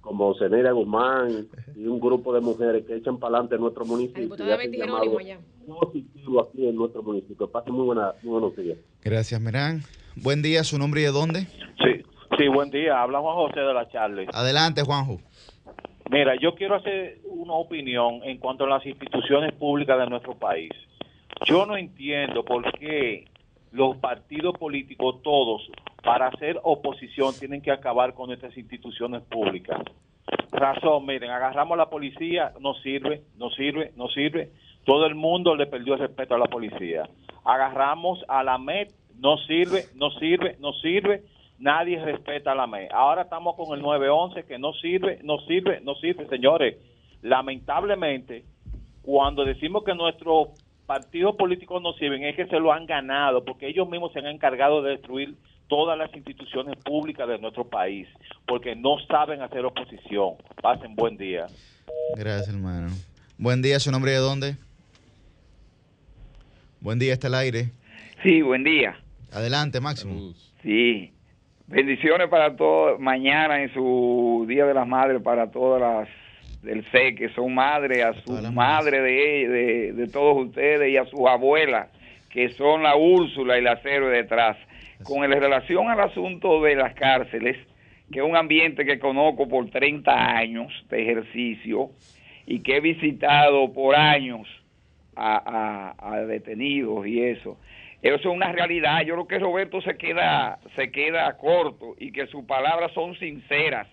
como Zeneida Guzmán y un grupo de mujeres que echan para adelante nuestro municipio. Allá. positivos aquí en nuestro municipio. Pasen muy, buena, muy buenos días. Gracias, Merán. Buen día, ¿su nombre y de dónde? Sí, sí, buen día. Habla Juan José de la Charles. Adelante, Juanjo. Mira, yo quiero hacer una opinión en cuanto a las instituciones públicas de nuestro país. Yo no entiendo por qué los partidos políticos todos, para hacer oposición, tienen que acabar con nuestras instituciones públicas. Razón, miren, agarramos a la policía, no sirve, no sirve, no sirve. Todo el mundo le perdió el respeto a la policía. Agarramos a la MED, no sirve, no sirve, no sirve. Nadie respeta a la MED. Ahora estamos con el 911 que no sirve, no sirve, no sirve. Señores, lamentablemente, cuando decimos que nuestros partidos políticos no sirven, es que se lo han ganado, porque ellos mismos se han encargado de destruir todas las instituciones públicas de nuestro país, porque no saben hacer oposición. Pasen buen día. Gracias, hermano. Buen día, ¿su nombre de dónde? Buen día, está el aire. Sí, buen día. Adelante, Máximo. Sí. Bendiciones para todos. Mañana en su Día de las Madres, para todas las del C que son madres, a su madre de, de, de todos ustedes y a sus abuelas, que son la Úrsula y la Cero detrás. Con el- relación al asunto de las cárceles, que es un ambiente que conozco por 30 años de ejercicio y que he visitado por años a, a- a detenidos y eso. Eso es una realidad. Yo creo que Roberto se queda, se queda corto y que sus palabras son sinceras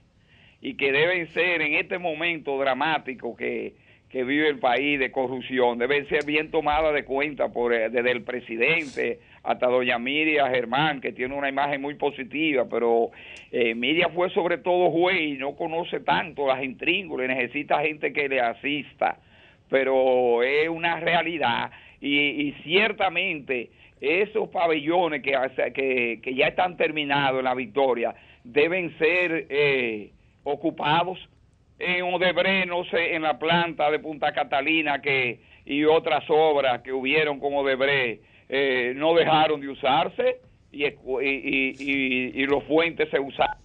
y que deben ser en este momento dramático que, que vive el país de corrupción, deben ser bien tomadas de cuenta por eh, desde el presidente hasta doña Miriam Germán, que tiene una imagen muy positiva, pero eh, Miriam fue sobre todo juez y no conoce tanto las intríngulas, necesita gente que le asista, pero es una realidad. Y, ciertamente esos pabellones que, que, que ya están terminados en la victoria deben ser eh, ocupados en Odebrecht, no sé, en la planta de Punta Catalina que y otras obras que hubieron con Odebrecht eh, no dejaron de usarse y, y, y- y- los fuentes se usaron.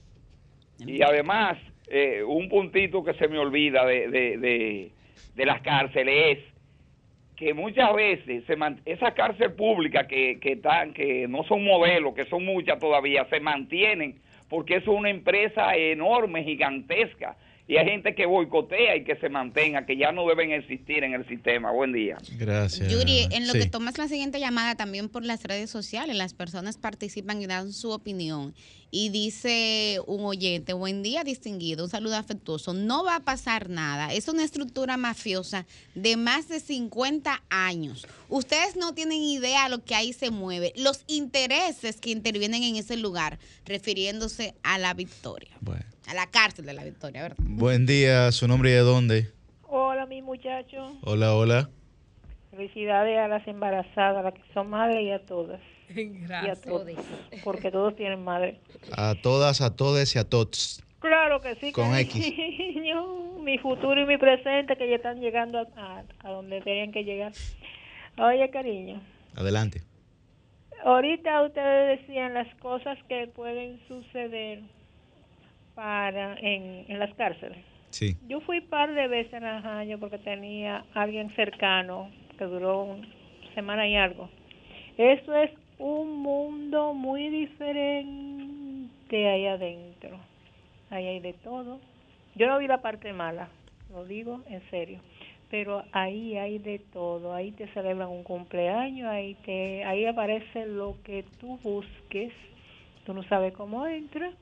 Y además, eh, un puntito que se me olvida de, de, de, de las cárceles es que muchas veces se man- esa cárcel pública que, que están que no son modelos que son muchas todavía se mantienen porque es una empresa enorme gigantesca y hay gente que boicotea y que se mantenga que ya no deben existir en el sistema buen día Gracias. Yuri, en lo Sí. que tomas la siguiente llamada también por las redes sociales, las personas participan y dan su opinión. Y dice un oyente, buen día distinguido, un saludo afectuoso, no va a pasar nada, es una estructura mafiosa de más de 50 años. Ustedes no tienen idea de lo que ahí se mueve, los intereses que intervienen en ese lugar, refiriéndose a la victoria, a la cárcel de la victoria, ¿verdad? Buen día, ¿su nombre y de dónde? Hola, mi muchacho. Hola, hola. Felicidades a las embarazadas, a las que son madres y a todas. Gracias. Y a todos, porque todos tienen madre. A todas, a todos y a todos. Claro que sí. Con X. cariño. Mi futuro y mi presente que ya están llegando a, a- a donde tenían que llegar. Oye, cariño. Adelante. Ahorita ustedes decían las cosas que pueden suceder para en, en las cárceles. Sí. Yo fui par de veces en Najayo porque tenía alguien cercano que duró una semana y algo. Eso es un mundo muy diferente ahí adentro. Ahí hay de todo. Yo no vi la parte mala, lo digo en serio. Pero ahí hay de todo. Ahí te celebran un cumpleaños, ahí te, ahí aparece lo que tú busques. Tú no sabes cómo entra.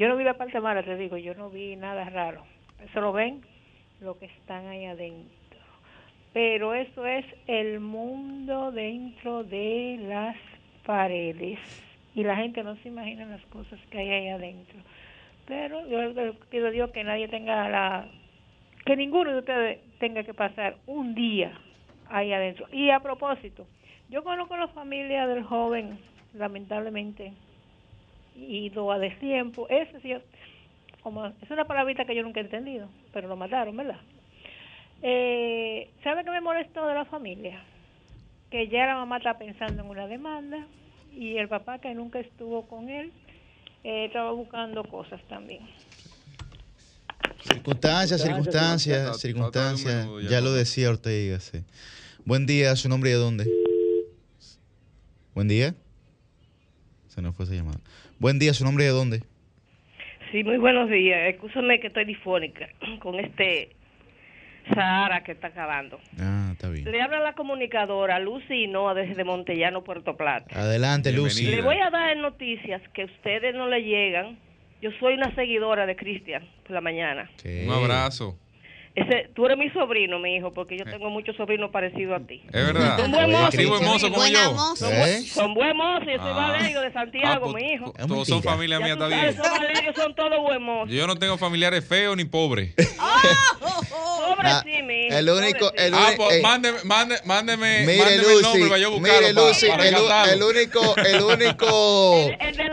Yo no vi la parte mala, te digo, yo no vi nada raro. Eso lo ven lo que están ahí adentro. Pero eso es el mundo dentro de las paredes. Y la gente no se imagina las cosas que hay ahí adentro. Pero yo pido a Dios que nadie tenga la... Que ninguno de ustedes tenga que pasar un día ahí adentro. Y a propósito, yo conozco la familia del joven, lamentablemente, ido a destiempo. Ese sí, como, es una palabrita que yo nunca he entendido, pero lo mataron, ¿verdad? Eh, ¿Sabe qué me molestó de la familia? Que ya la mamá está pensando en una demanda y el papá que nunca estuvo con él eh, estaba buscando cosas también. Circunstancias, circunstancias, circunstancias. Ya lo decía Ortega, sí. Buen día, ¿su nombre y de dónde? Buen día. Se nos fue esa llamada. Buen día, ¿su nombre y de dónde? Sí, muy buenos días. Escúchame que estoy difónica con este Sahara que está acabando. Ah, está bien. Le habla la comunicadora Lucy Hinoa desde Montellano, Puerto Plata. Adelante, Lucy. Le voy a dar noticias que a ustedes no le llegan. Yo soy una seguidora de Cristian por la mañana. Un abrazo. Ese, tú eres mi sobrino, mi hijo, porque yo tengo muchos sobrinos parecidos a ti. Es verdad. Son buen mozo. Buen mozo como yo. Son, buen- son buen mozo, yo soy Ah. Valerio de Santiago, Ah, pues, mi hijo. Todos son familia Ya mía, está sabes, bien. Son Valerio, son todos buen mozos. Yo no tengo familiares feos ni pobres. Pobre Ah, sí, mi hijo. el único, el Ah, pues ey, mándeme, mándeme, mándeme, Mire, mándeme el nombre Lucy, para yo buscarlo. mire, Lucy, para el, rescatarlo. el único, el único,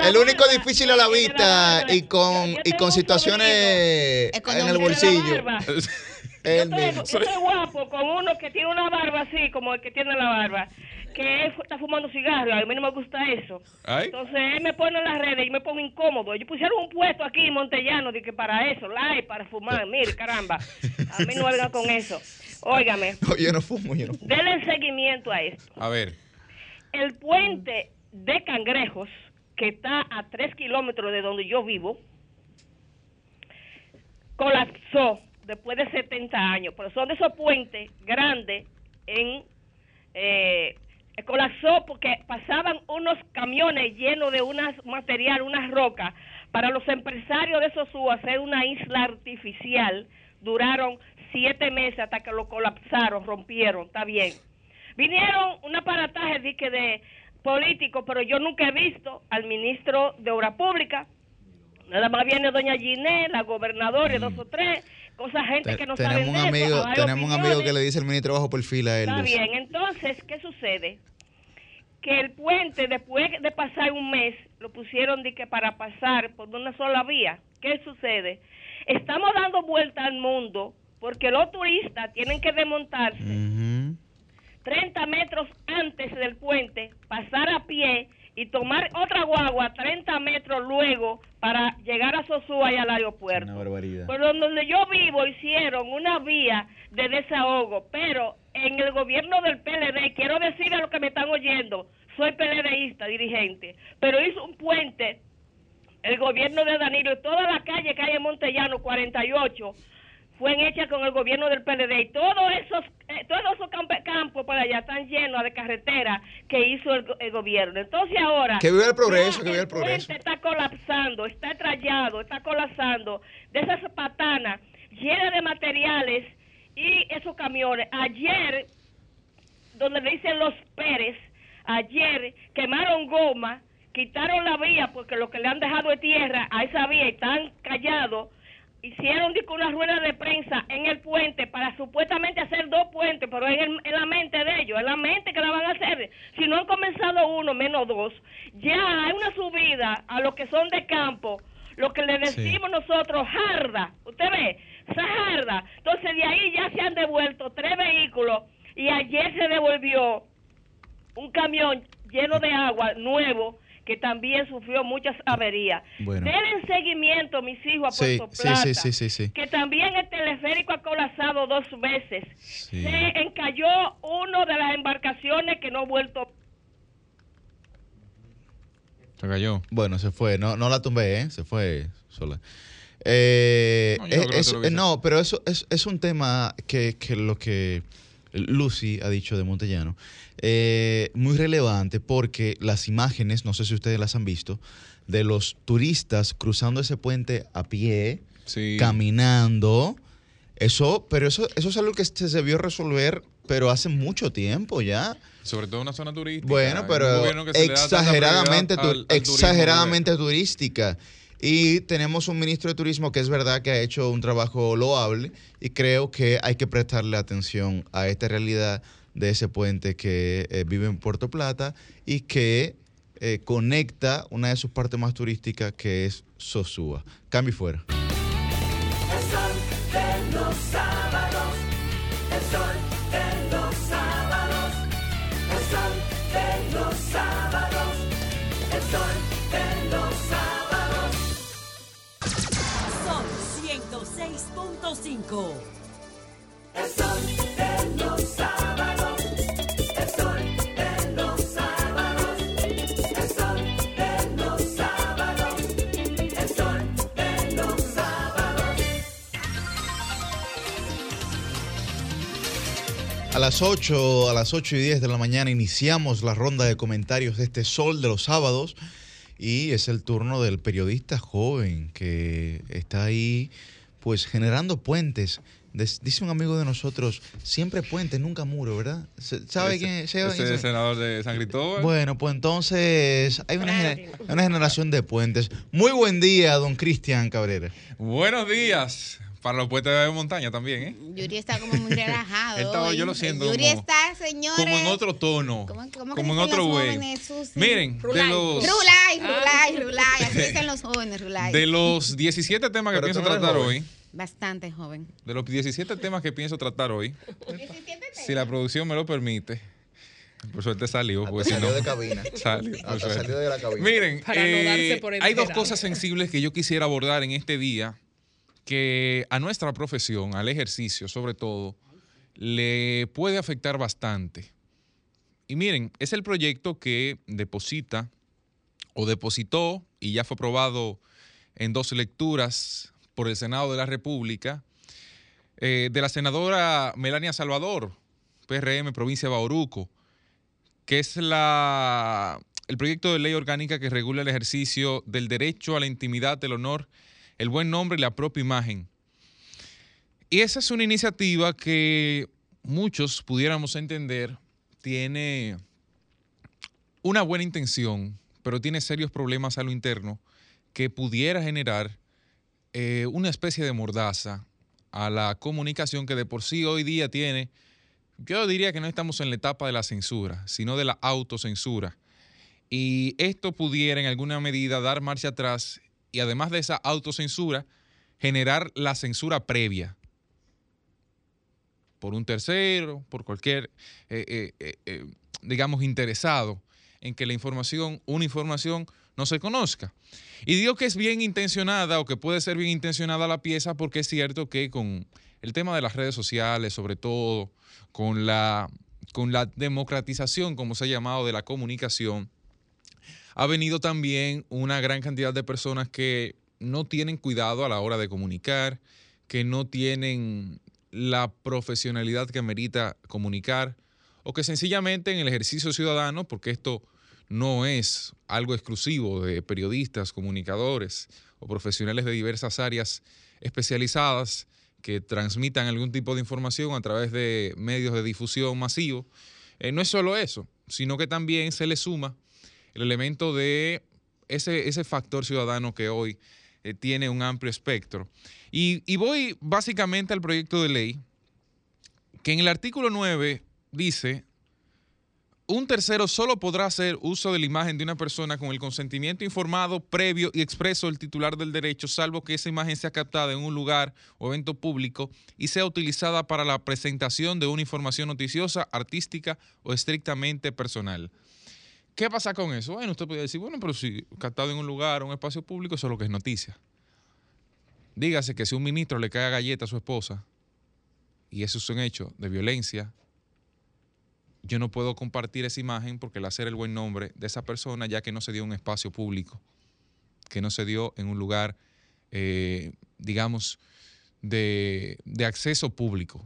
el único difícil a la vista y con, y con situaciones en el bolsillo. Yo estoy guapo con uno que tiene una barba así, como el que tiene la barba, que él está fumando cigarro, a mí no me gusta eso. Ay. Entonces él me pone en las redes y me pongo incómodo. Ellos pusieron un puesto aquí en Montellano de que para eso, live, para fumar, mire, caramba. A mí no vengan con eso. Óigame, No, yo no fumo, yo no fumo. denle seguimiento a esto. A ver. El puente de Cangrejos, que está a tres kilómetros de donde yo vivo, colapsó después de 70 años. Pero son de esos puentes grandes en... eh, colapsó porque pasaban unos camiones llenos de unas material, unas rocas, para los empresarios de Sosúa hacer una isla artificial. Duraron siete meses hasta que lo colapsaron, rompieron, está bien. Vinieron un aparataje de, de políticos, pero yo nunca he visto al ministro de Obra Pública. Nada más viene doña Ginés, la gobernadora y dos o tres, cosas gente Te- que no tenemos saben un de eso, amigo, hay tenemos un amigo opiniones. que le dice el ministro bajo perfil a él. Está bien, entonces, ¿qué sucede? Que el puente, después de pasar un mes, lo pusieron de que para pasar por una sola vía. ¿Qué sucede? Estamos dando vuelta al mundo porque los turistas tienen que desmontarse 30 metros antes del puente, pasar a pie y tomar otra guagua 30 metros luego para llegar a Sosúa y al aeropuerto. Una barbaridad. Por donde yo vivo hicieron una vía de desahogo, pero en el gobierno del PLD, quiero decir a los que me están oyendo, soy PLDista, dirigente, pero hizo un puente, el gobierno de Danilo, y toda la calle que hay en Montellano, 48, fue hecha con el gobierno del PLD y todos esos eh, todos esos camp- campos para allá están llenos de carreteras que hizo el, go- el gobierno. Entonces ahora Que viva el progreso, que viva el progreso. está colapsando, está trallado, está colapsando de esas patanas llenas de materiales y esos camiones. Ayer, donde le dicen los Pérez, ayer quemaron goma, quitaron la vía porque lo que le han dejado de tierra a esa vía y están callados. Hicieron una rueda de prensa en el puente para supuestamente hacer dos puentes, pero en, el- en la mente de ellos, en la mente que la van a hacer. Si no han comenzado uno, menos dos, ya hay una subida a los que son de campo, lo que le decimos nosotros, jarda. Usted ve, esa jarda. Entonces de ahí ya se han devuelto tres vehículos y ayer se devolvió un camión lleno de agua nuevo que también sufrió muchas averías. Bueno. Denle seguimiento, mis hijos, a Sí, Puerto sí, Plata. sí, sí, sí, sí. Que también el teleférico ha colapsado dos veces. Sí. Se encalló uno de las embarcaciones que no ha vuelto. Se cayó. Bueno, se fue. No, no la tumbé, ¿eh? Se fue sola. Eh, No, es- eh, no, pero eso es, es un tema que, que lo que Lucy ha dicho de Montellano, eh, muy relevante porque las imágenes, no sé si ustedes las han visto, de los turistas cruzando ese puente a pie, caminando, eso, pero eso, eso es algo que se debió resolver, pero hace mucho tiempo ya. Sobre todo en una zona turística. Bueno, pero exageradamente, al- al exageradamente turística. Y tenemos un ministro de turismo que es verdad que ha hecho un trabajo loable y creo que hay que prestarle atención a esta realidad de ese puente que eh, vive en Puerto Plata y que eh, conecta una de sus partes más turísticas que es Sosúa. Cambio fuera. 106.5. El sol de los sábados, el sol de los sábados, el sol de los sábados, el sol de los sábados. A las 8, a las 8 y 10 de la mañana iniciamos la ronda de comentarios de este Sol de los sábados y es el turno del periodista joven que está ahí pues generando puentes. Des- dice un amigo de nosotros, siempre puentes, nunca muro, ¿verdad? ¿Sabe Ese- quién es? senador de San Cristóbal. Bueno, pues entonces hay una, gener- una generación de puentes. Muy buen día, don Cristian Cabrera. Buenos días. Para los puentes de montaña también, ¿eh? Yuri está como muy relajado. Estaba- yo lo siento Yuri como- está, señores. Como en otro tono. ¿Cómo- cómo como en otro Susi? Miren, de Rulay. los, Rulay, rulay, rulay. Así dicen los jóvenes, rulay. de los 17 temas que Pero pienso no tratar joven. hoy, Bastante joven. de los 17 temas que pienso tratar hoy, si la producción me lo permite, por suerte salió. Porque si salió no, de cabina. Salió, salió de la cabina. Miren, no eh, por hay dos cosas sensibles que yo quisiera abordar en este día que a nuestra profesión, al ejercicio sobre todo, le puede afectar bastante. Y miren, es el proyecto que deposita o depositó y ya fue aprobado en dos lecturas por el Senado de la República eh, de la senadora Melania Salvador, PRM, provincia de Bauruco, que es la, el proyecto de ley orgánica que regula el ejercicio del derecho a la intimidad, el honor, el buen nombre y la propia imagen. Y esa es una iniciativa que muchos pudiéramos entender tiene una buena intención, pero tiene serios problemas a lo interno que pudiera generar eh, una especie de mordaza a la comunicación que de por sí hoy día tiene, yo diría que no estamos en la etapa de la censura, sino de la autocensura. Y esto pudiera en alguna medida dar marcha atrás y además de esa autocensura, generar la censura previa por un tercero, por cualquier, eh, eh, eh, digamos, interesado en que la información, una información, no se conozca. Y digo que es bien intencionada o que puede ser bien intencionada la pieza porque es cierto que con el tema de las redes sociales, sobre todo, con la, con la democratización, como se ha llamado, de la comunicación, ha venido también una gran cantidad de personas que no tienen cuidado a la hora de comunicar, que no tienen la profesionalidad que merita comunicar, o que sencillamente en el ejercicio ciudadano, porque esto no es algo exclusivo de periodistas, comunicadores o profesionales de diversas áreas especializadas que transmitan algún tipo de información a través de medios de difusión masivos, eh, no es solo eso, sino que también se le suma el elemento de ese, ese factor ciudadano que hoy eh, tiene un amplio espectro. Y, y voy básicamente al proyecto de ley, que en el artículo 9 dice, un tercero solo podrá hacer uso de la imagen de una persona con el consentimiento informado, previo y expreso del titular del derecho, salvo que esa imagen sea captada en un lugar o evento público y sea utilizada para la presentación de una información noticiosa, artística o estrictamente personal. ¿Qué pasa con eso? Bueno, usted puede decir, bueno, pero si captado en un lugar o un espacio público, eso es lo que es noticia. Dígase que si un ministro le cae a galleta a su esposa y eso es un hecho de violencia, yo no puedo compartir esa imagen porque le hacer el buen nombre de esa persona ya que no se dio en un espacio público, que no se dio en un lugar, eh, digamos, de acceso público.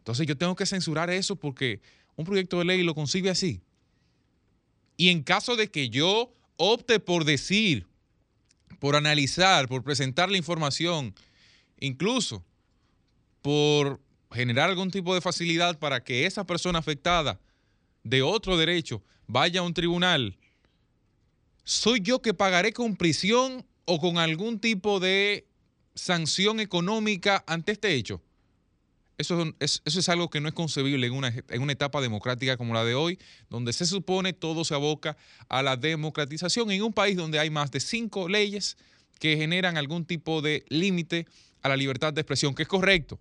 Entonces yo tengo que censurar eso porque un proyecto de ley lo concibe así. Y en caso de que yo opte por decir, por analizar, por presentar la información, incluso por generar algún tipo de facilidad para que esa persona afectada de otro derecho vaya a un tribunal, ¿soy yo que pagaré con prisión o con algún tipo de sanción económica ante este hecho? Eso es, eso es algo que no es concebible en una, en una etapa democrática como la de hoy, donde se supone todo se aboca a la democratización en un país donde hay más de cinco leyes que generan algún tipo de límite a la libertad de expresión, que es correcto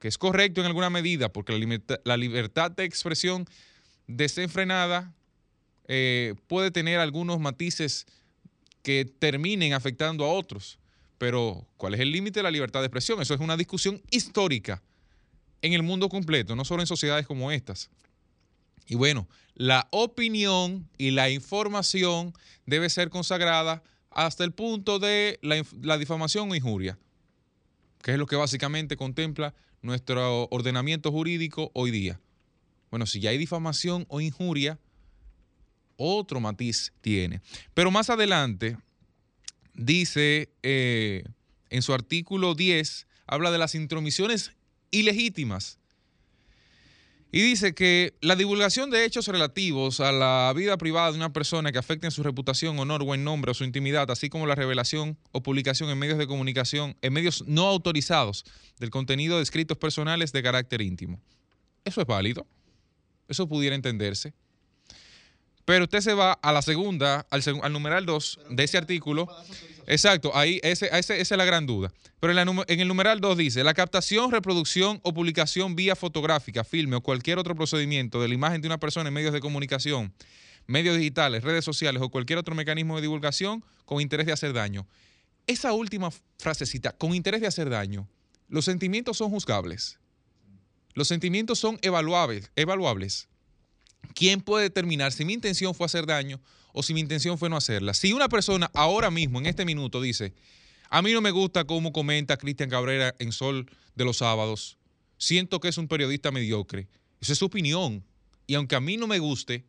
que es correcto en alguna medida, porque la, libertad, la libertad de expresión desenfrenada eh, puede tener algunos matices que terminen afectando a otros. Pero, ¿cuál es el límite de la libertad de expresión? Eso es una discusión histórica en el mundo completo, no solo en sociedades como estas. Y bueno, la opinión y la información debe ser consagrada hasta el punto de la, la difamación o injuria, que es lo que básicamente contempla nuestro ordenamiento jurídico hoy día. Bueno, si ya hay difamación o injuria, otro matiz tiene. Pero más adelante dice eh, en su artículo 10, habla de las intromisiones ilegítimas. Y dice que la divulgación de hechos relativos a la vida privada de una persona que afecten su reputación, honor, buen nombre o su intimidad, así como la revelación o publicación en medios de comunicación, en medios no autorizados del contenido de escritos personales de carácter íntimo. Eso es válido. Eso pudiera entenderse. Pero usted se va a la segunda, al, al numeral 2 de ese artículo. Exacto, ahí esa es la gran duda. Pero en, el numeral 2 dice, la captación, reproducción o publicación vía fotográfica, filme o cualquier otro procedimiento de la imagen de una persona en medios de comunicación, medios digitales, redes sociales o cualquier otro mecanismo de divulgación con interés de hacer daño. Esa última frasecita, con interés de hacer daño, los sentimientos son juzgables. Los sentimientos son evaluables. evaluables. ¿Quién puede determinar si mi intención fue hacer daño o si mi intención fue no hacerla? Si una persona ahora mismo, en este minuto, dice, a mí no me gusta cómo comenta Cristian Cabrera en Sol de los sábados, siento que es un periodista mediocre, esa es su opinión. Y aunque a mí no me guste,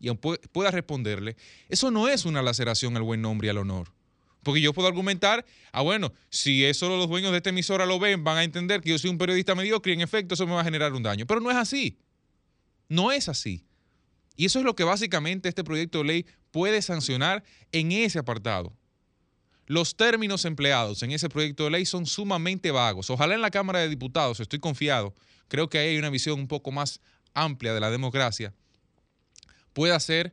y aunque pueda responderle, eso no es una laceración al buen nombre y al honor. Porque yo puedo argumentar, ah, bueno, si eso los dueños de esta emisora lo ven, van a entender que yo soy un periodista mediocre y en efecto eso me va a generar un daño. Pero no es así. No es así. Y eso es lo que básicamente este proyecto de ley puede sancionar en ese apartado. Los términos empleados en ese proyecto de ley son sumamente vagos. Ojalá en la Cámara de Diputados, estoy confiado, creo que ahí hay una visión un poco más amplia de la democracia, pueda ser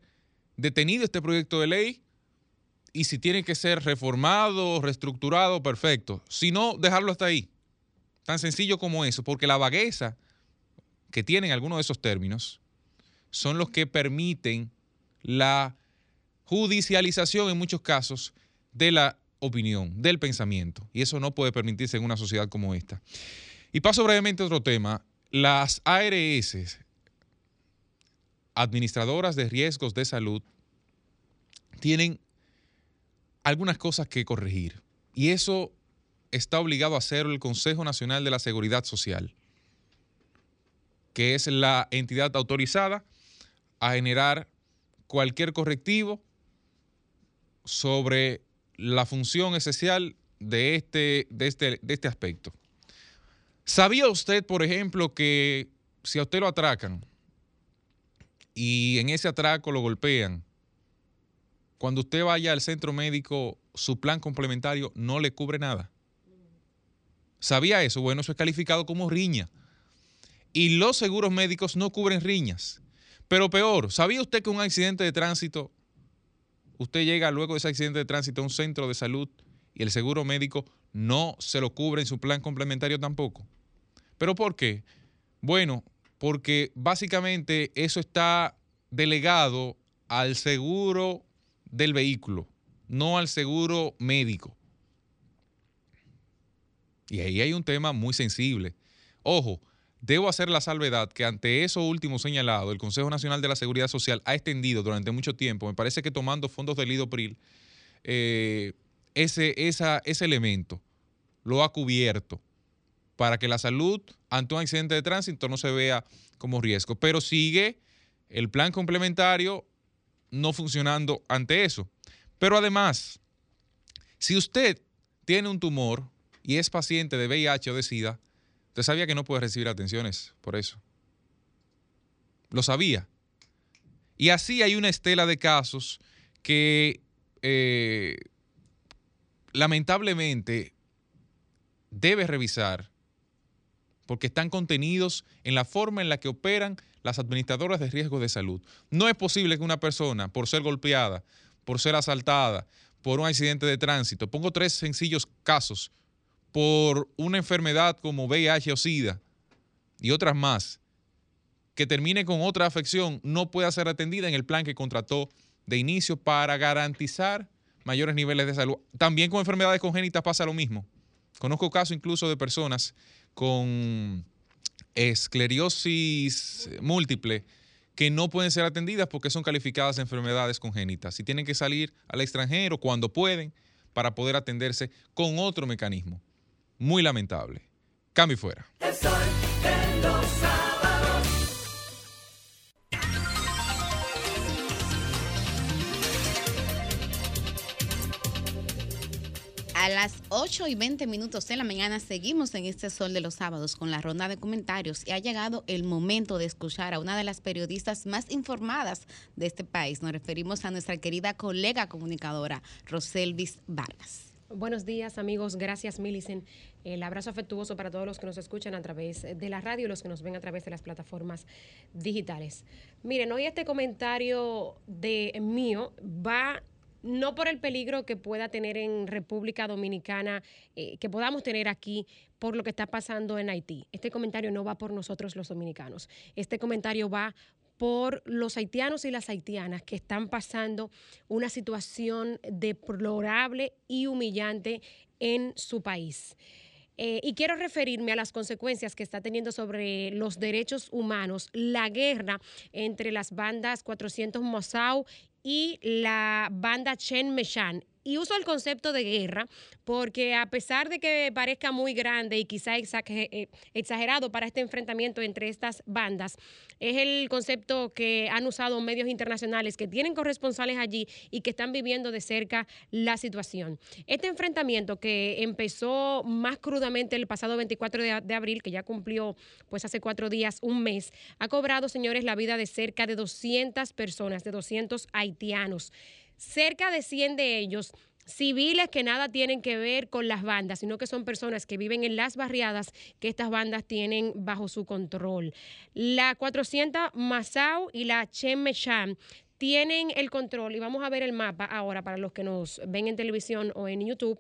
detenido este proyecto de ley y si tiene que ser reformado, reestructurado, perfecto. Si no, dejarlo hasta ahí. Tan sencillo como eso, porque la vagueza que tienen algunos de esos términos son los que permiten la judicialización en muchos casos de la opinión, del pensamiento. Y eso no puede permitirse en una sociedad como esta. Y paso brevemente a otro tema. Las ARS, administradoras de riesgos de salud, tienen algunas cosas que corregir. Y eso está obligado a hacerlo el Consejo Nacional de la Seguridad Social, que es la entidad autorizada a generar cualquier correctivo sobre la función esencial de este, de este, de este aspecto. ¿Sabía usted, por ejemplo, que si a usted lo atracan y en ese atraco lo golpean cuando usted vaya al centro médico, su plan complementario no le cubre nada. ¿Sabía eso? Bueno, eso es calificado como riña. Y los seguros médicos no cubren riñas. Pero peor, ¿sabía usted que un accidente de tránsito, usted llega luego de ese accidente de tránsito a un centro de salud y el seguro médico no se lo cubre en su plan complementario tampoco? ¿Pero por qué? Bueno, porque básicamente eso está delegado al seguro del vehículo, no al seguro médico. Y ahí hay un tema muy sensible. Ojo, debo hacer la salvedad que ante eso último señalado, el Consejo Nacional de la Seguridad Social ha extendido durante mucho tiempo, me parece que tomando fondos del IDOPRIL, eh, ese, ese elemento lo ha cubierto para que la salud ante un accidente de tránsito no se vea como riesgo. Pero sigue el plan complementario no funcionando ante eso. Pero además, si usted tiene un tumor y es paciente de VIH o de SIDA, usted sabía que no puede recibir atenciones por eso. Lo sabía. Y así hay una estela de casos que eh, lamentablemente debe revisar porque están contenidos en la forma en la que operan las administradoras de riesgos de salud. No es posible que una persona, por ser golpeada, por ser asaltada, por un accidente de tránsito, pongo tres sencillos casos, por una enfermedad como VIH o SIDA y otras más, que termine con otra afección, no pueda ser atendida en el plan que contrató de inicio para garantizar mayores niveles de salud. También con enfermedades congénitas pasa lo mismo. Conozco casos incluso de personas con esclerosis múltiple que no pueden ser atendidas porque son calificadas de enfermedades congénitas y tienen que salir al extranjero cuando pueden para poder atenderse con otro mecanismo. Muy lamentable. Cambio fuera. El sol de los sábados. A las 8 y 20 minutos de la mañana seguimos en este sol de los sábados con la ronda de comentarios y ha llegado el momento de escuchar a una de las periodistas más informadas de este país. Nos referimos a nuestra querida colega comunicadora Roselvis Vargas. Buenos días amigos, gracias Millicent. El abrazo afectuoso para todos los que nos escuchan a través de la radio y los que nos ven a través de las plataformas digitales. Miren, hoy este comentario de mío va no por el peligro que pueda tener en República Dominicana, eh, que podamos tener aquí por lo que está pasando en Haití. Este comentario no va por nosotros los dominicanos. Este comentario va por los haitianos y las haitianas que están pasando una situación deplorable y humillante en su país. Eh, y quiero referirme a las consecuencias que está teniendo sobre los derechos humanos la guerra entre las bandas 400 Mossau y la banda Chen Meshan. Y uso el concepto de guerra porque a pesar de que parezca muy grande y quizá eh, exagerado para este enfrentamiento entre estas bandas, es el concepto que han usado medios internacionales que tienen corresponsales allí y que están viviendo de cerca la situación. Este enfrentamiento que empezó más crudamente el pasado 24 de, de abril, que ya cumplió pues hace cuatro días, un mes, ha cobrado, señores, la vida de cerca de 200 personas, de 200 haitianos. Cerca de 100 de ellos civiles que nada tienen que ver con las bandas, sino que son personas que viven en las barriadas que estas bandas tienen bajo su control. La 400 Masao y la Chen Mechan tienen el control y vamos a ver el mapa ahora para los que nos ven en televisión o en YouTube.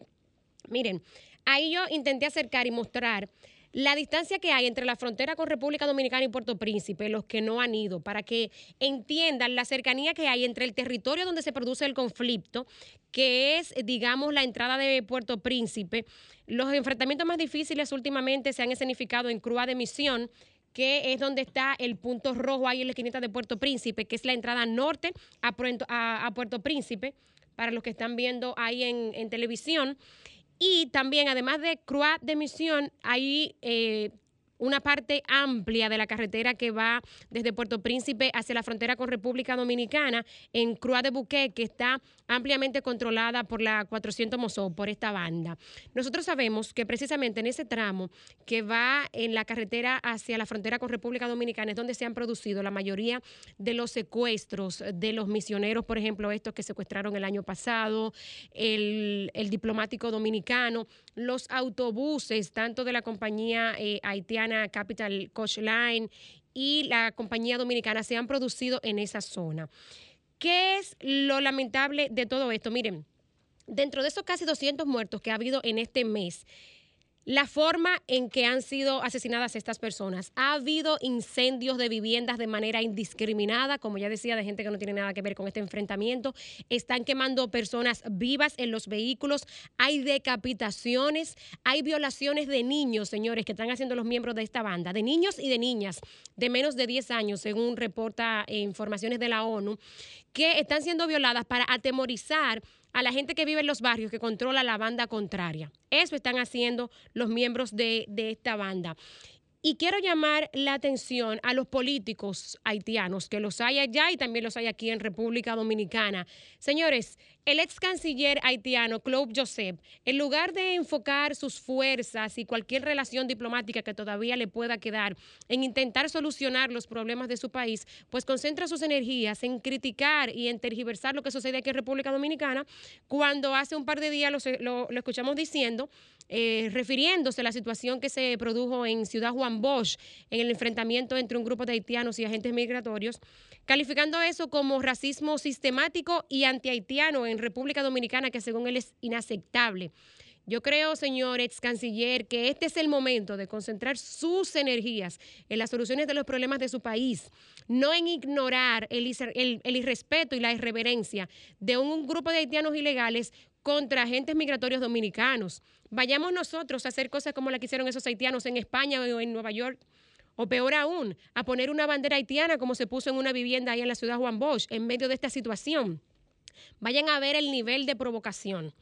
Miren, ahí yo intenté acercar y mostrar la distancia que hay entre la frontera con República Dominicana y Puerto Príncipe, los que no han ido, para que entiendan la cercanía que hay entre el territorio donde se produce el conflicto, que es, digamos, la entrada de Puerto Príncipe. Los enfrentamientos más difíciles últimamente se han escenificado en Crua de Misión, que es donde está el punto rojo ahí en la esquinita de Puerto Príncipe, que es la entrada norte a Puerto, a- Puerto Príncipe, para los que están viendo ahí en televisión. Y también, además de Croix de Misión, hay eh, una parte amplia de la carretera que va desde Puerto Príncipe hacia la frontera con República Dominicana en Croix de Bouquet, que está ampliamente controlada por la 400 Mosó, por esta banda. Nosotros sabemos que precisamente en ese tramo que va en la carretera hacia la frontera con República Dominicana es donde se han producido la mayoría de los secuestros de los misioneros, por ejemplo, estos que secuestraron el año pasado, el, el diplomático dominicano, los autobuses, tanto de la compañía eh, haitiana Capital Coach Line y la compañía dominicana se han producido en esa zona. ¿Qué es lo lamentable de todo esto? Miren, dentro de esos casi 200 muertos que ha habido en este mes, la forma en que han sido asesinadas estas personas. Ha habido incendios de viviendas de manera indiscriminada, como ya decía, de gente que no tiene nada que ver con este enfrentamiento. Están quemando personas vivas en los vehículos. Hay decapitaciones, hay violaciones de niños, señores, que están haciendo los miembros de esta banda, de niños y de niñas de menos de 10 años, según reporta eh, informaciones de la ONU, que están siendo violadas para atemorizar a la gente que vive en los barrios que controla la banda contraria. Eso están haciendo los miembros de, de esta banda. Y quiero llamar la atención a los políticos haitianos, que los hay allá y también los hay aquí en República Dominicana. Señores, el ex canciller haitiano, Claude Joseph, en lugar de enfocar sus fuerzas y cualquier relación diplomática que todavía le pueda quedar en intentar solucionar los problemas de su país, pues concentra sus energías en criticar y en tergiversar lo que sucede aquí en República Dominicana, cuando hace un par de días lo, lo- lo escuchamos diciendo, eh, refiriéndose a la situación que se produjo en Ciudad Juan Bosch, en el enfrentamiento entre un grupo de haitianos y agentes migratorios, calificando eso como racismo sistemático y antihaitiano en República Dominicana, que según él es inaceptable. Yo creo, señor ex canciller, que este es el momento de concentrar sus energías en las soluciones de los problemas de su país, no en ignorar el, el- irrespeto y la irreverencia de un, un grupo de haitianos ilegales contra agentes migratorios dominicanos. Vayamos nosotros a hacer cosas como la que hicieron esos haitianos en España o en Nueva York. O peor aún, a poner una bandera haitiana como se puso en una vivienda ahí en la ciudad Juan Bosch en medio de esta situación. Vayan a ver el nivel de provocación.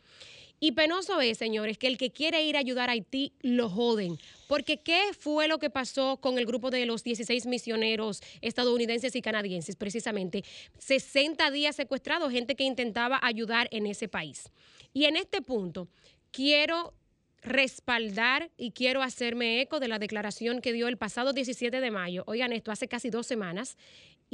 Y penoso es, señores, que el que quiere ir a ayudar a Haití lo joden. Porque ¿qué fue lo que pasó con el grupo de los 16 misioneros estadounidenses y canadienses? Precisamente 60 días secuestrados, gente que intentaba ayudar en ese país. Y en este punto, quiero respaldar y quiero hacerme eco de la declaración que dio el pasado 17 de mayo. Oigan esto, hace casi dos semanas,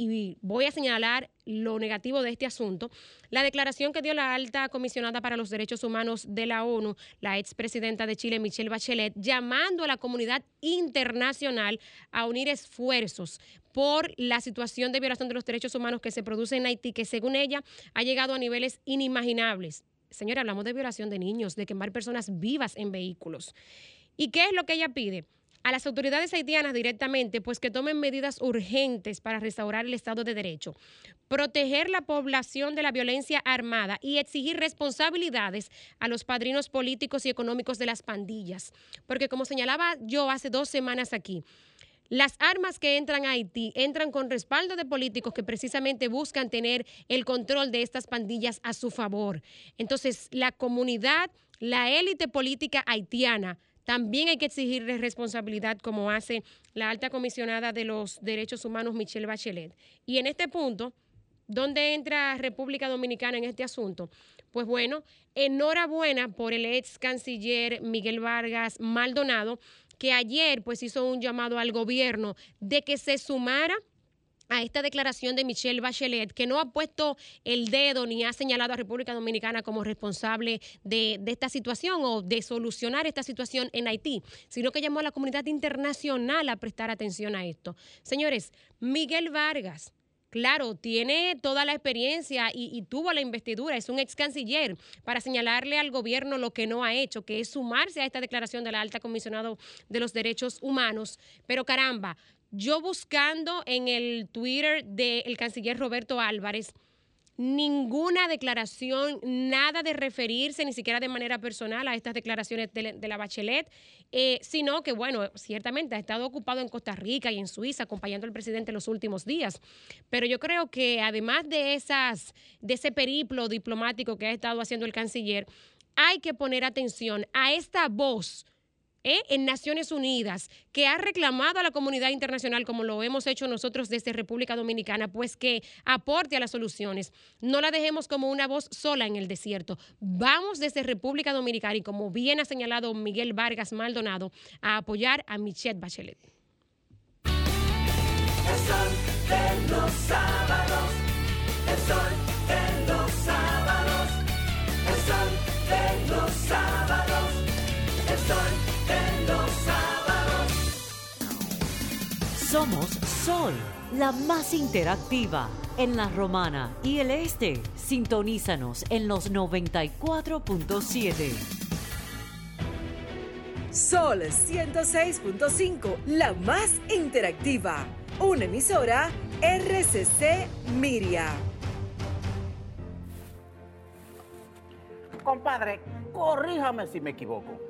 y voy a señalar lo negativo de este asunto. La declaración que dio la alta comisionada para los derechos humanos de la ONU, la expresidenta de Chile, Michelle Bachelet, llamando a la comunidad internacional a unir esfuerzos por la situación de violación de los derechos humanos que se produce en Haití, que según ella ha llegado a niveles inimaginables. Señora, hablamos de violación de niños, de quemar personas vivas en vehículos. ¿Y qué es lo que ella pide? A las autoridades haitianas directamente, pues que tomen medidas urgentes para restaurar el Estado de Derecho, proteger la población de la violencia armada y exigir responsabilidades a los padrinos políticos y económicos de las pandillas. Porque como señalaba yo hace dos semanas aquí, las armas que entran a Haití entran con respaldo de políticos que precisamente buscan tener el control de estas pandillas a su favor. Entonces, la comunidad, la élite política haitiana, también hay que exigirle responsabilidad como hace la alta comisionada de los derechos humanos, Michelle Bachelet. Y en este punto, ¿dónde entra República Dominicana en este asunto? Pues bueno, enhorabuena por el ex canciller Miguel Vargas Maldonado, que ayer pues hizo un llamado al gobierno de que se sumara a esta declaración de Michelle Bachelet, que no ha puesto el dedo ni ha señalado a República Dominicana como responsable de, esta situación o de solucionar esta situación en Haití, sino que llamó a la comunidad internacional a prestar atención a esto. Señores, Miguel Vargas, Claro, tiene toda la experiencia y, y tuvo la investidura, es un ex canciller, para señalarle al gobierno lo que no ha hecho, que es sumarse a esta declaración de la alta comisionado de los derechos humanos. Pero caramba, yo buscando en el Twitter del canciller Roberto Álvarez, ninguna declaración, nada de referirse ni siquiera de manera personal a estas declaraciones de, la- Bachelet, eh, sino que, bueno, ciertamente ha estado ocupado en Costa Rica y en Suiza acompañando al presidente en los últimos días. Pero yo creo que además de, esas, de ese periplo diplomático que ha estado haciendo el canciller, hay que poner atención a esta voz eh, en Naciones Unidas, que ha reclamado a la comunidad internacional, como lo hemos hecho nosotros desde República Dominicana, pues que aporte a las soluciones. No la dejemos como una voz sola en el desierto. Vamos desde República Dominicana y como bien ha señalado Miguel Vargas Maldonado, a apoyar a Michelle Bachelet. El sol los sábados. El sol los sábados. El sol Somos Sol, la más interactiva en la Romana y el Este. Sintonízanos en los 94.7. Sol 106.5, la más interactiva. Una emisora RCC Miria. Compadre, corríjame si me equivoco.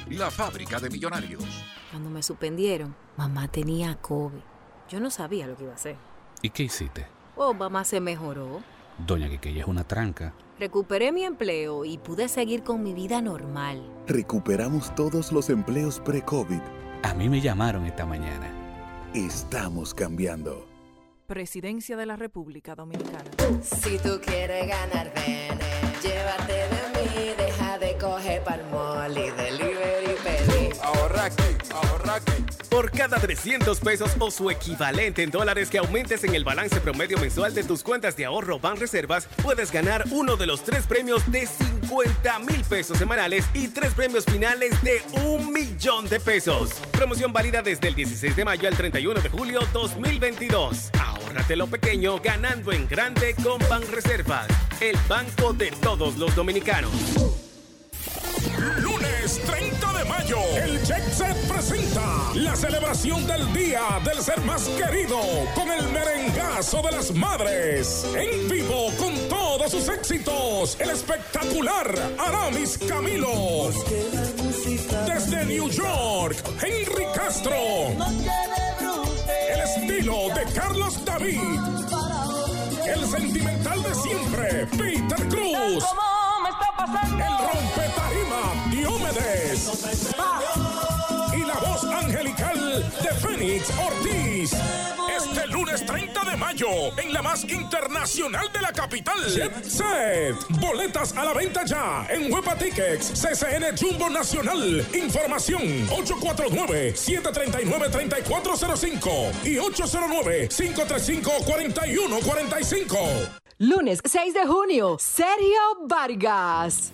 la fábrica de millonarios. Cuando me suspendieron, mamá tenía COVID. Yo no sabía lo que iba a hacer. ¿Y qué hiciste? Oh, mamá se mejoró. Doña Quiqueya es una tranca. Recuperé mi empleo y pude seguir con mi vida normal. Recuperamos todos los empleos pre-COVID. A mí me llamaron esta mañana. Estamos cambiando. Presidencia de la República Dominicana. Si tú quieres ganar, ven, eh, llévate de mí, deja de coger palmol y pedí. Por cada 300 pesos o su equivalente en dólares que aumentes en el balance promedio mensual de tus cuentas de ahorro Banreservas, puedes ganar uno de los tres premios de 50 mil pesos semanales y tres premios finales de un millón de pesos. Promoción válida desde el 16 de mayo al 31 de julio 2022. Ahórrate lo pequeño ganando en grande con Banreservas, el banco de todos los dominicanos. Lunes 30 de mayo, el Jet Set presenta la celebración del Día del Ser Más Querido con el merengazo de las madres. En vivo con todos sus éxitos, el espectacular Aramis Camilo. Desde New York, Henry Castro. El estilo de Carlos David. El sentimental de siempre, Peter Cruz. El rompe tarima, Y la voz angelical de Fénix Ortiz. Este lunes 30 de mayo, en la más internacional de la capital. Jet Set. Boletas a la venta ya en Huepa Tickets, CCN Jumbo Nacional. Información 849-739-3405 y 809-535-4145. Lunes 6 de junio, Sergio Vargas.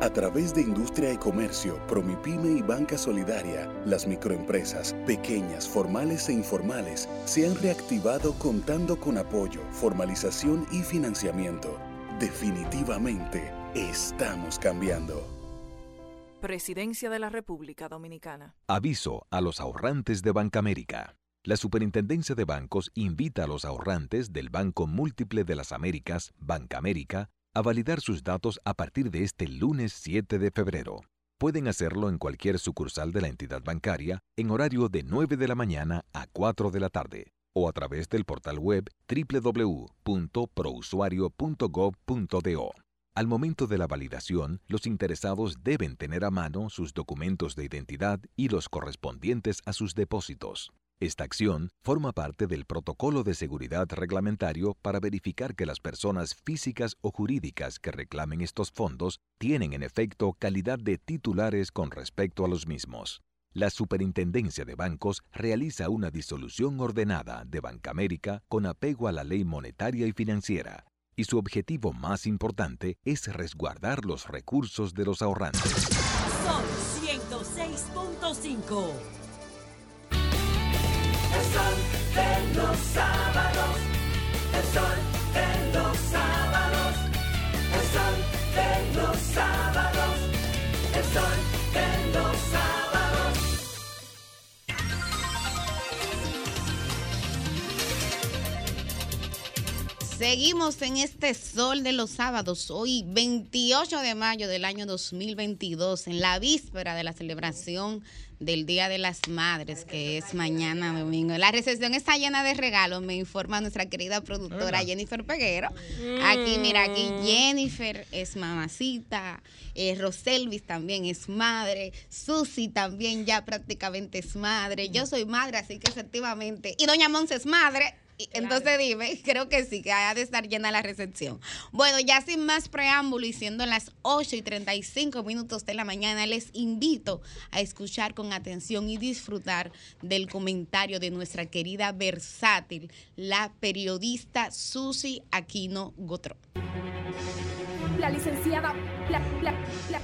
A través de Industria y Comercio, Promipyme y Banca Solidaria, las microempresas, pequeñas, formales e informales, se han reactivado contando con apoyo, formalización y financiamiento. Definitivamente, estamos cambiando. Presidencia de la República Dominicana. Aviso a los ahorrantes de Banca América. La Superintendencia de Bancos invita a los ahorrantes del Banco Múltiple de las Américas, Banca América, a validar sus datos a partir de este lunes 7 de febrero. Pueden hacerlo en cualquier sucursal de la entidad bancaria en horario de 9 de la mañana a 4 de la tarde o a través del portal web www.prousuario.gov.do. Al momento de la validación, los interesados deben tener a mano sus documentos de identidad y los correspondientes a sus depósitos. Esta acción forma parte del protocolo de seguridad reglamentario para verificar que las personas físicas o jurídicas que reclamen estos fondos tienen en efecto calidad de titulares con respecto a los mismos. La Superintendencia de Bancos realiza una disolución ordenada de Banca América con apego a la ley monetaria y financiera, y su objetivo más importante es resguardar los recursos de los ahorrantes. Sol 106.5. El sol de los sábados. El sol de los sábados. El sol de los sábados. El sol Seguimos en este sol de los sábados, hoy 28 de mayo del año 2022, en la víspera de la celebración del Día de las Madres, que es mañana domingo. La recepción está llena de regalos, me informa nuestra querida productora. Jennifer Peguero. Aquí, mira, aquí Jennifer es mamacita, eh, Roselvis también es madre, Susi también ya prácticamente es madre, yo soy madre, así que efectivamente, y Doña Monse es madre. Y Entonces dime, creo que sí, que ha de estar llena la recepción. Bueno, ya sin más preámbulo y siendo las 8 y 35 minutos de la mañana, les invito a escuchar con atención y disfrutar del comentario de nuestra querida versátil, la periodista Susi Aquino Gotro. La licenciada. La, la, la,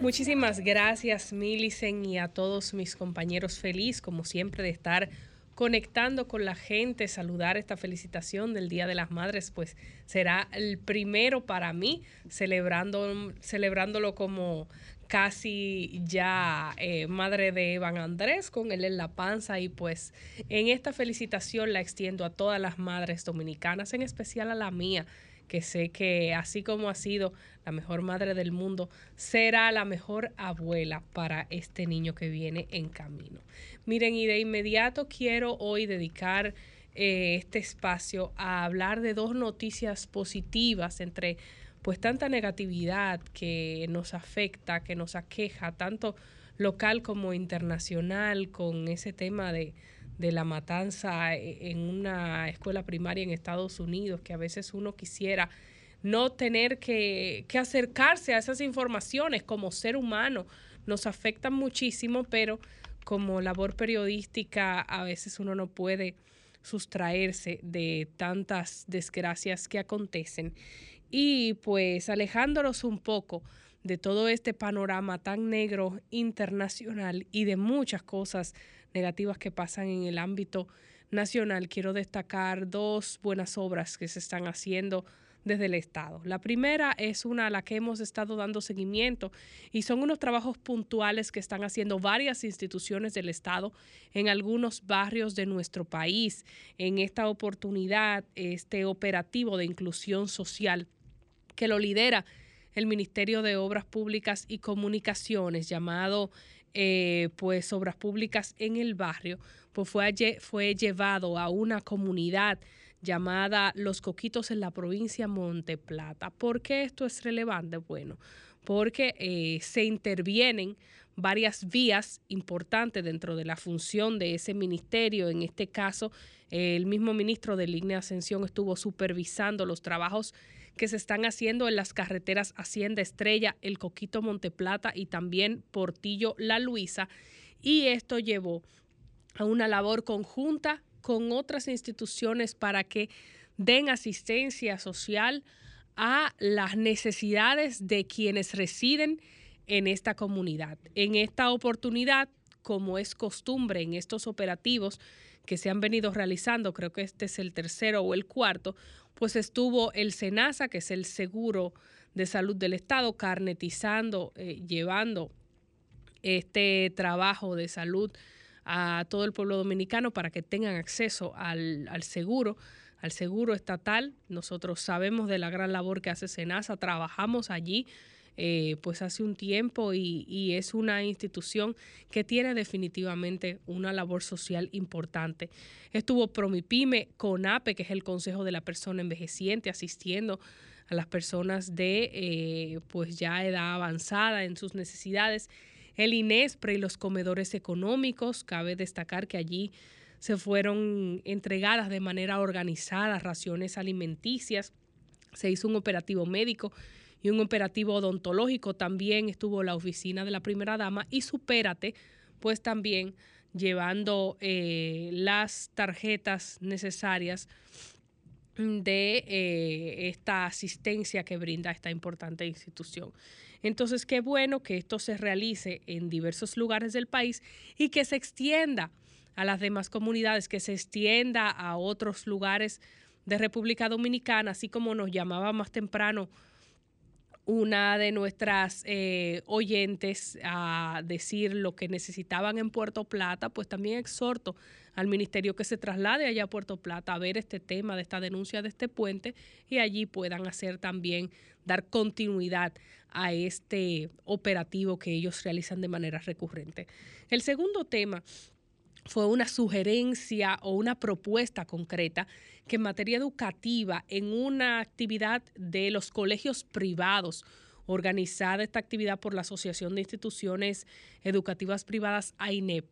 Muchísimas gracias, Milicen, y a todos mis compañeros feliz, como siempre, de estar conectando con la gente, saludar esta felicitación del Día de las Madres, pues será el primero para mí, celebrando, celebrándolo como casi ya eh, madre de Evan Andrés con él en la panza. Y pues en esta felicitación la extiendo a todas las madres dominicanas, en especial a la mía, que sé que así como ha sido la mejor madre del mundo, será la mejor abuela para este niño que viene en camino. Miren, y de inmediato quiero hoy dedicar eh, este espacio a hablar de dos noticias positivas entre pues tanta negatividad que nos afecta, que nos aqueja, tanto local como internacional, con ese tema de, de la matanza e- en una escuela primaria en Estados Unidos, que a veces uno quisiera no tener que, que acercarse a esas informaciones como ser humano. Nos afectan muchísimo, pero como labor periodística a veces uno no puede sustraerse de tantas desgracias que acontecen. Y pues alejándonos un poco de todo este panorama tan negro internacional y de muchas cosas negativas que pasan en el ámbito nacional, quiero destacar dos buenas obras que se están haciendo desde el Estado. La primera es una a la que hemos estado dando seguimiento y son unos trabajos puntuales que están haciendo varias instituciones del Estado en algunos barrios de nuestro país. En esta oportunidad, este operativo de inclusión social que lo lidera el Ministerio de Obras Públicas y Comunicaciones, llamado eh, pues Obras Públicas en el Barrio, pues fue, fue llevado a una comunidad llamada Los Coquitos en la provincia Monte Plata. ¿Por qué esto es relevante? Bueno, porque eh, se intervienen varias vías importantes dentro de la función de ese ministerio. En este caso, el mismo ministro de Línea Ascensión estuvo supervisando los trabajos que se están haciendo en las carreteras Hacienda Estrella, El Coquito Monteplata y también Portillo La Luisa. Y esto llevó a una labor conjunta con otras instituciones para que den asistencia social a las necesidades de quienes residen en esta comunidad. En esta oportunidad, como es costumbre en estos operativos que se han venido realizando, creo que este es el tercero o el cuarto, pues estuvo el SENASA, que es el Seguro de Salud del Estado, carnetizando, eh, llevando este trabajo de salud a todo el pueblo dominicano para que tengan acceso al, al seguro al seguro estatal. Nosotros sabemos de la gran labor que hace SENASA, trabajamos allí eh, pues hace un tiempo y, es una institución que tiene definitivamente una labor social importante. Estuvo Promipime, CONAPE, que es el Consejo de la Persona Envejeciente, asistiendo a las personas de eh, pues ya edad avanzada en sus necesidades. El INESPRE y los comedores económicos, cabe destacar que allí se fueron entregadas de manera organizada raciones alimenticias, se hizo un operativo médico y un operativo odontológico, también estuvo la oficina de la primera dama y Supérate, pues también llevando eh, las tarjetas necesarias de eh, esta asistencia que brinda esta importante institución. Entonces, qué bueno que esto se realice en diversos lugares del país y que se extienda a las demás comunidades, que se extienda a otros lugares de República Dominicana, así como nos llamaba más temprano una de nuestras eh, oyentes a decir lo que necesitaban en Puerto Plata, pues también exhorto al ministerio que se traslade allá a Puerto Plata a ver este tema de esta denuncia de este puente y allí puedan hacer también, dar continuidad a este operativo que ellos realizan de manera recurrente. El segundo tema fue una sugerencia o una propuesta concreta que en materia educativa, en una actividad de los colegios privados, organizada esta actividad por la Asociación de Instituciones Educativas Privadas, AINEP,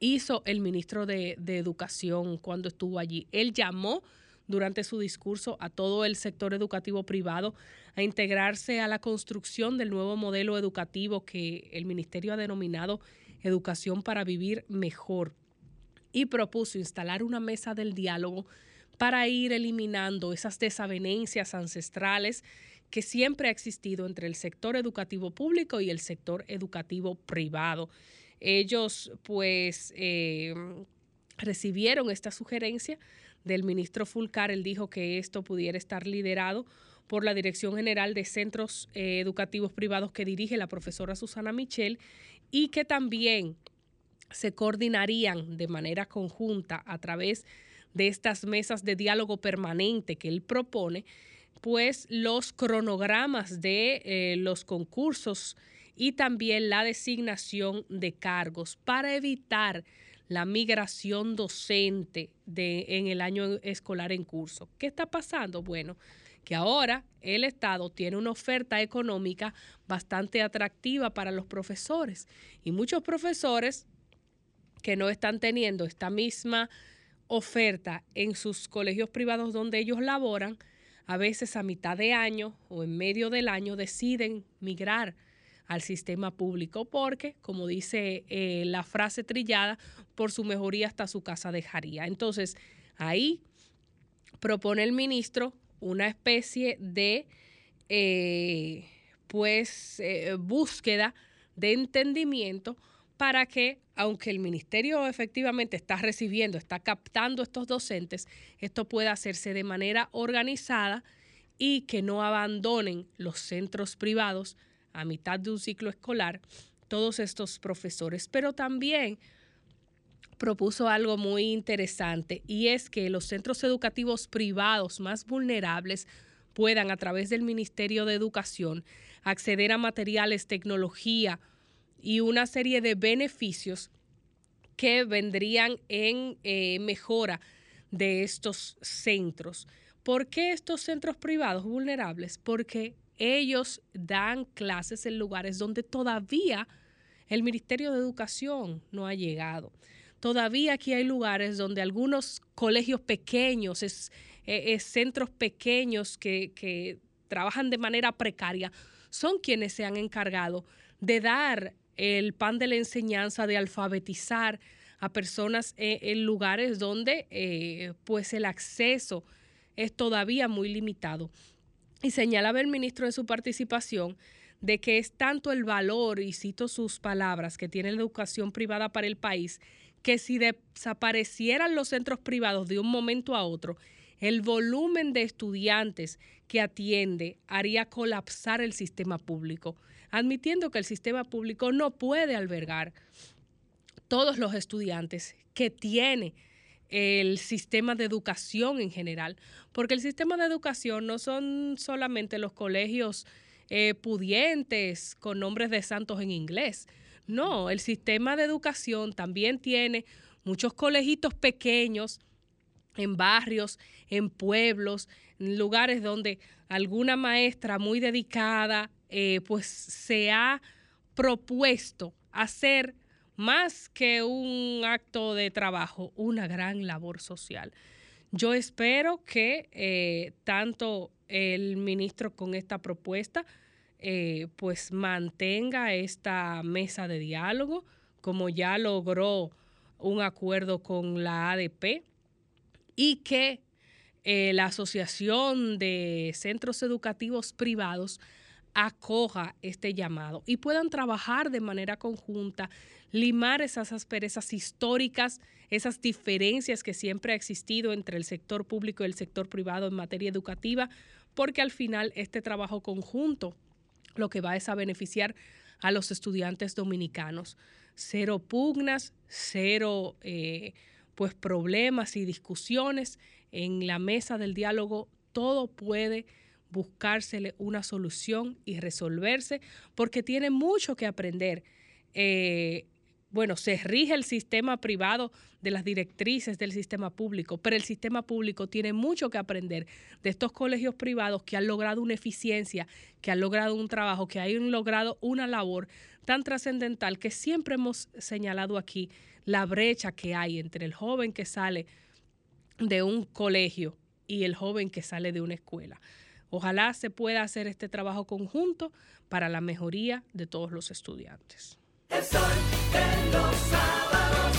hizo el ministro de, Educación cuando estuvo allí. Él llamó durante su discurso a todo el sector educativo privado a integrarse a la construcción del nuevo modelo educativo que el ministerio ha denominado Educación para Vivir Mejor y propuso instalar una mesa del diálogo para ir eliminando esas desavenencias ancestrales que siempre ha existido entre el sector educativo público y el sector educativo privado. Ellos pues eh, recibieron esta sugerencia del ministro Fulcar. Él dijo que esto pudiera estar liderado por la Dirección General de Centros eh, Educativos Privados que dirige la profesora Susana Michel y que también se coordinarían de manera conjunta a través de estas mesas de diálogo permanente que él propone, pues los cronogramas de eh, los concursos y también la designación de cargos para evitar la migración docente en el año escolar en curso. ¿Qué está pasando? Bueno, que ahora el Estado tiene una oferta económica bastante atractiva para los profesores y muchos profesores que no están teniendo esta misma oferta en sus colegios privados donde ellos laboran, a veces a mitad de año o en medio del año deciden migrar al sistema público porque, como dice eh, la frase trillada, por su mejoría hasta su casa dejaría. Entonces, ahí propone el ministro una especie de eh, pues eh, búsqueda de entendimiento para que, aunque el ministerio efectivamente está recibiendo, está captando estos docentes, esto pueda hacerse de manera organizada y que no abandonen los centros privados a mitad de un ciclo escolar todos estos profesores. Pero también propuso algo muy interesante y es que los centros educativos privados más vulnerables puedan a través del Ministerio de Educación acceder a materiales, tecnología y una serie de beneficios que vendrían en eh, mejora de estos centros. ¿Por qué estos centros privados vulnerables? Porque ellos dan clases en lugares donde todavía el Ministerio de Educación no ha llegado. Todavía aquí hay lugares donde algunos colegios pequeños, es, eh, es centros pequeños que, trabajan de manera precaria, son quienes se han encargado de dar el pan de la enseñanza, de alfabetizar a personas eh, en lugares donde eh, pues el acceso es todavía muy limitado. Y señalaba el ministro en su participación de que es tanto el valor, y cito sus palabras, que tiene la educación privada para el país, que si desaparecieran los centros privados de un momento a otro, el volumen de estudiantes que atiende haría colapsar el sistema público, admitiendo que el sistema público no puede albergar todos los estudiantes que tiene el sistema de educación en general, porque el sistema de educación no son solamente los colegios eh, pudientes con nombres de santos en inglés, no, el sistema de educación también tiene muchos colegitos pequeños en barrios, en pueblos, en lugares donde alguna maestra muy dedicada eh, pues se ha propuesto hacer más que un acto de trabajo, una gran labor social. Yo espero que eh, tanto el ministro con esta propuesta eh, pues mantenga esta mesa de diálogo, como ya logró un acuerdo con la ADP, y que eh, la Asociación de Centros Educativos Privados acoja este llamado y puedan trabajar de manera conjunta, limar esas asperezas históricas, esas diferencias que siempre ha existido entre el sector público y el sector privado en materia educativa, porque al final este trabajo conjunto lo que va es a beneficiar a los estudiantes dominicanos. Cero pugnas, cero eh, pues problemas y discusiones. En la mesa del diálogo todo puede buscársele una solución y resolverse porque tiene mucho que aprender. Eh, bueno, se rige el sistema privado de las directrices del sistema público, pero el sistema público tiene mucho que aprender de estos colegios privados que han logrado una eficiencia, que han logrado un trabajo, que han logrado una labor tan trascendental que siempre hemos señalado aquí la brecha que hay entre el joven que sale de un colegio y el joven que sale de una escuela. Ojalá se pueda hacer este trabajo conjunto para la mejoría de todos los estudiantes. El sol de los sábados.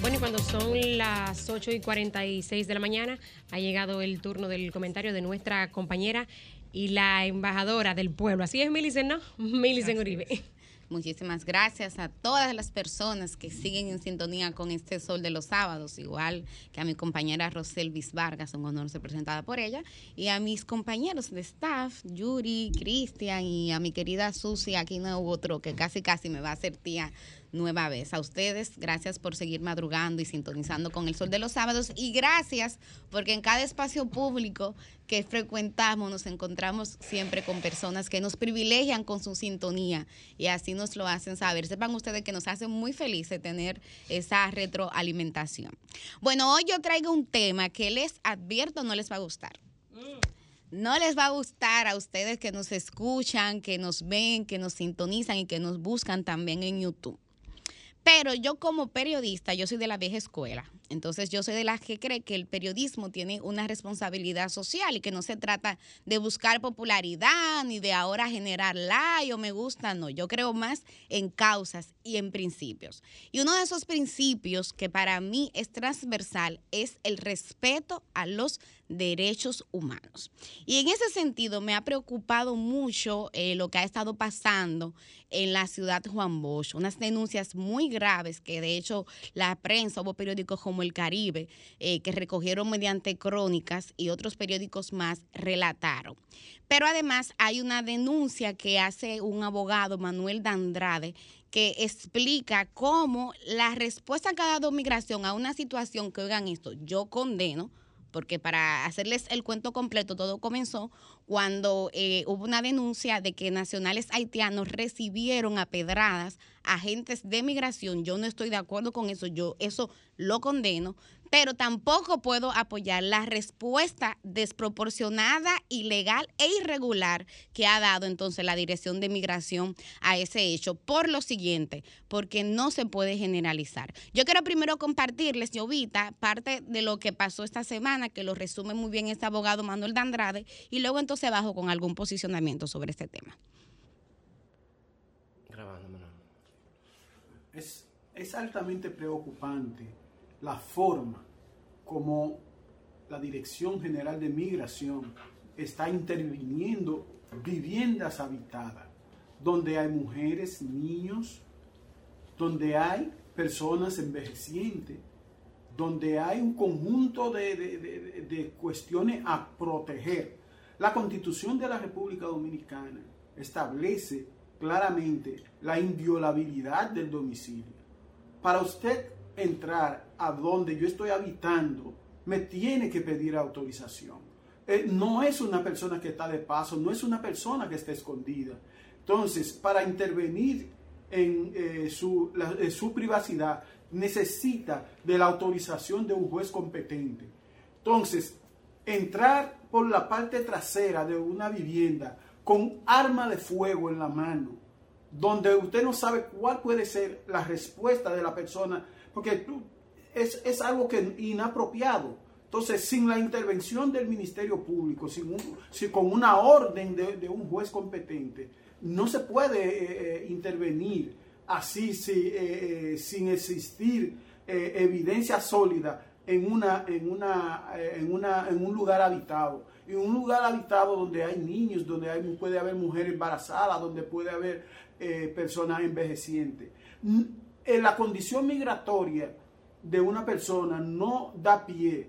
Bueno, y cuando son las 8 y 46 de la mañana, ha llegado el turno del comentario de nuestra compañera y la embajadora del pueblo. Así es, Milicen, ¿no? Milicen Uribe. Muchísimas gracias a todas las personas que siguen en sintonía con este Sol de los Sábados, igual que a mi compañera Roselvis Vargas, un honor ser presentada por ella, y a mis compañeros de staff, Yuri, Cristian y a mi querida Susi, aquí no hubo otro que casi casi me va a hacer tía nueva vez. A ustedes, gracias por seguir madrugando y sintonizando con el sol de los sábados y gracias porque en cada espacio público que frecuentamos nos encontramos siempre con personas que nos privilegian con su sintonía y así nos lo hacen saber. Sepan ustedes que nos hace muy felices tener esa retroalimentación. Bueno, hoy yo traigo un tema que les advierto no les va a gustar. No les va a gustar a ustedes que nos escuchan, que nos ven, que nos sintonizan y que nos buscan también en YouTube. Pero yo como periodista, yo soy de la vieja escuela. Entonces yo soy de las que cree que el periodismo tiene una responsabilidad social y que no se trata de buscar popularidad ni de ahora generar like o me gusta, no. Yo creo más en causas y en principios. Y uno de esos principios que para mí es transversal es el respeto a los derechos humanos. Y en ese sentido me ha preocupado mucho eh, lo que ha estado pasando en la ciudad de Juan Bosch, unas denuncias muy graves que de hecho la prensa, hubo periódicos como El Caribe, eh, que recogieron mediante crónicas y otros periódicos más relataron. Pero además hay una denuncia que hace un abogado, Manuel Dandrade, que explica cómo la respuesta que ha dado migración a una situación que, oigan esto, yo condeno, porque para hacerles el cuento completo, todo comenzó cuando eh, hubo una denuncia de que nacionales haitianos recibieron a pedradas agentes de migración. Yo no estoy de acuerdo con eso, yo eso lo condeno, pero tampoco puedo apoyar la respuesta desproporcionada, ilegal e irregular que ha dado entonces la Dirección de Migración a ese hecho. Por lo siguiente, porque no se puede generalizar. Yo quiero primero compartirles, Jovita, parte de lo que pasó esta semana, que lo resume muy bien este abogado Manuel Dandrade, y luego entonces bajo con algún posicionamiento sobre este tema. Es, es altamente preocupante la forma como la Dirección General de Migración está interviniendo viviendas habitadas, donde hay mujeres, niños, donde hay personas envejecientes, donde hay un conjunto de, de- de- de cuestiones a proteger. La Constitución de la República Dominicana establece claramente la inviolabilidad del domicilio. Para usted entrar a donde yo estoy habitando, me tiene que pedir autorización. Eh, no es una persona que está de paso, no es una persona que está escondida. Entonces, para intervenir en eh, su, eh, su privacidad, necesita de la autorización de un juez competente. Entonces, entrar por la parte trasera de una vivienda con arma de fuego en la mano, donde usted no sabe cuál puede ser la respuesta de la persona, porque es, es algo que inapropiado. Entonces, sin la intervención del Ministerio Público, sin, con una orden de, un juez competente, no se puede eh, eh, intervenir así eh, sin existir evidencia sólida en, una, en, una, eh, en, una, en un lugar habitado. En un lugar habitado donde hay niños, donde puede haber mujeres embarazadas, donde puede haber eh, personas envejecientes. La condición migratoria de una persona no da pie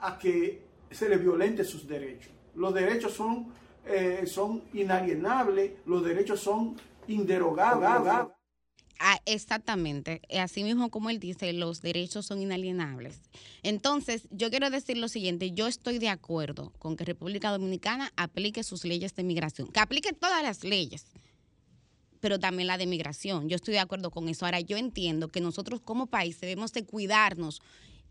a que se le violente sus derechos. Los derechos son, eh, son inalienables, los derechos son inderogables. Ah, exactamente. Eh, Así mismo como él dice, los derechos son inalienables. Entonces, yo quiero decir lo siguiente, yo estoy de acuerdo con que República Dominicana aplique sus leyes de migración, que aplique todas las leyes, pero también la de migración. Yo estoy de acuerdo con eso. Ahora, yo entiendo que nosotros como país debemos de cuidarnos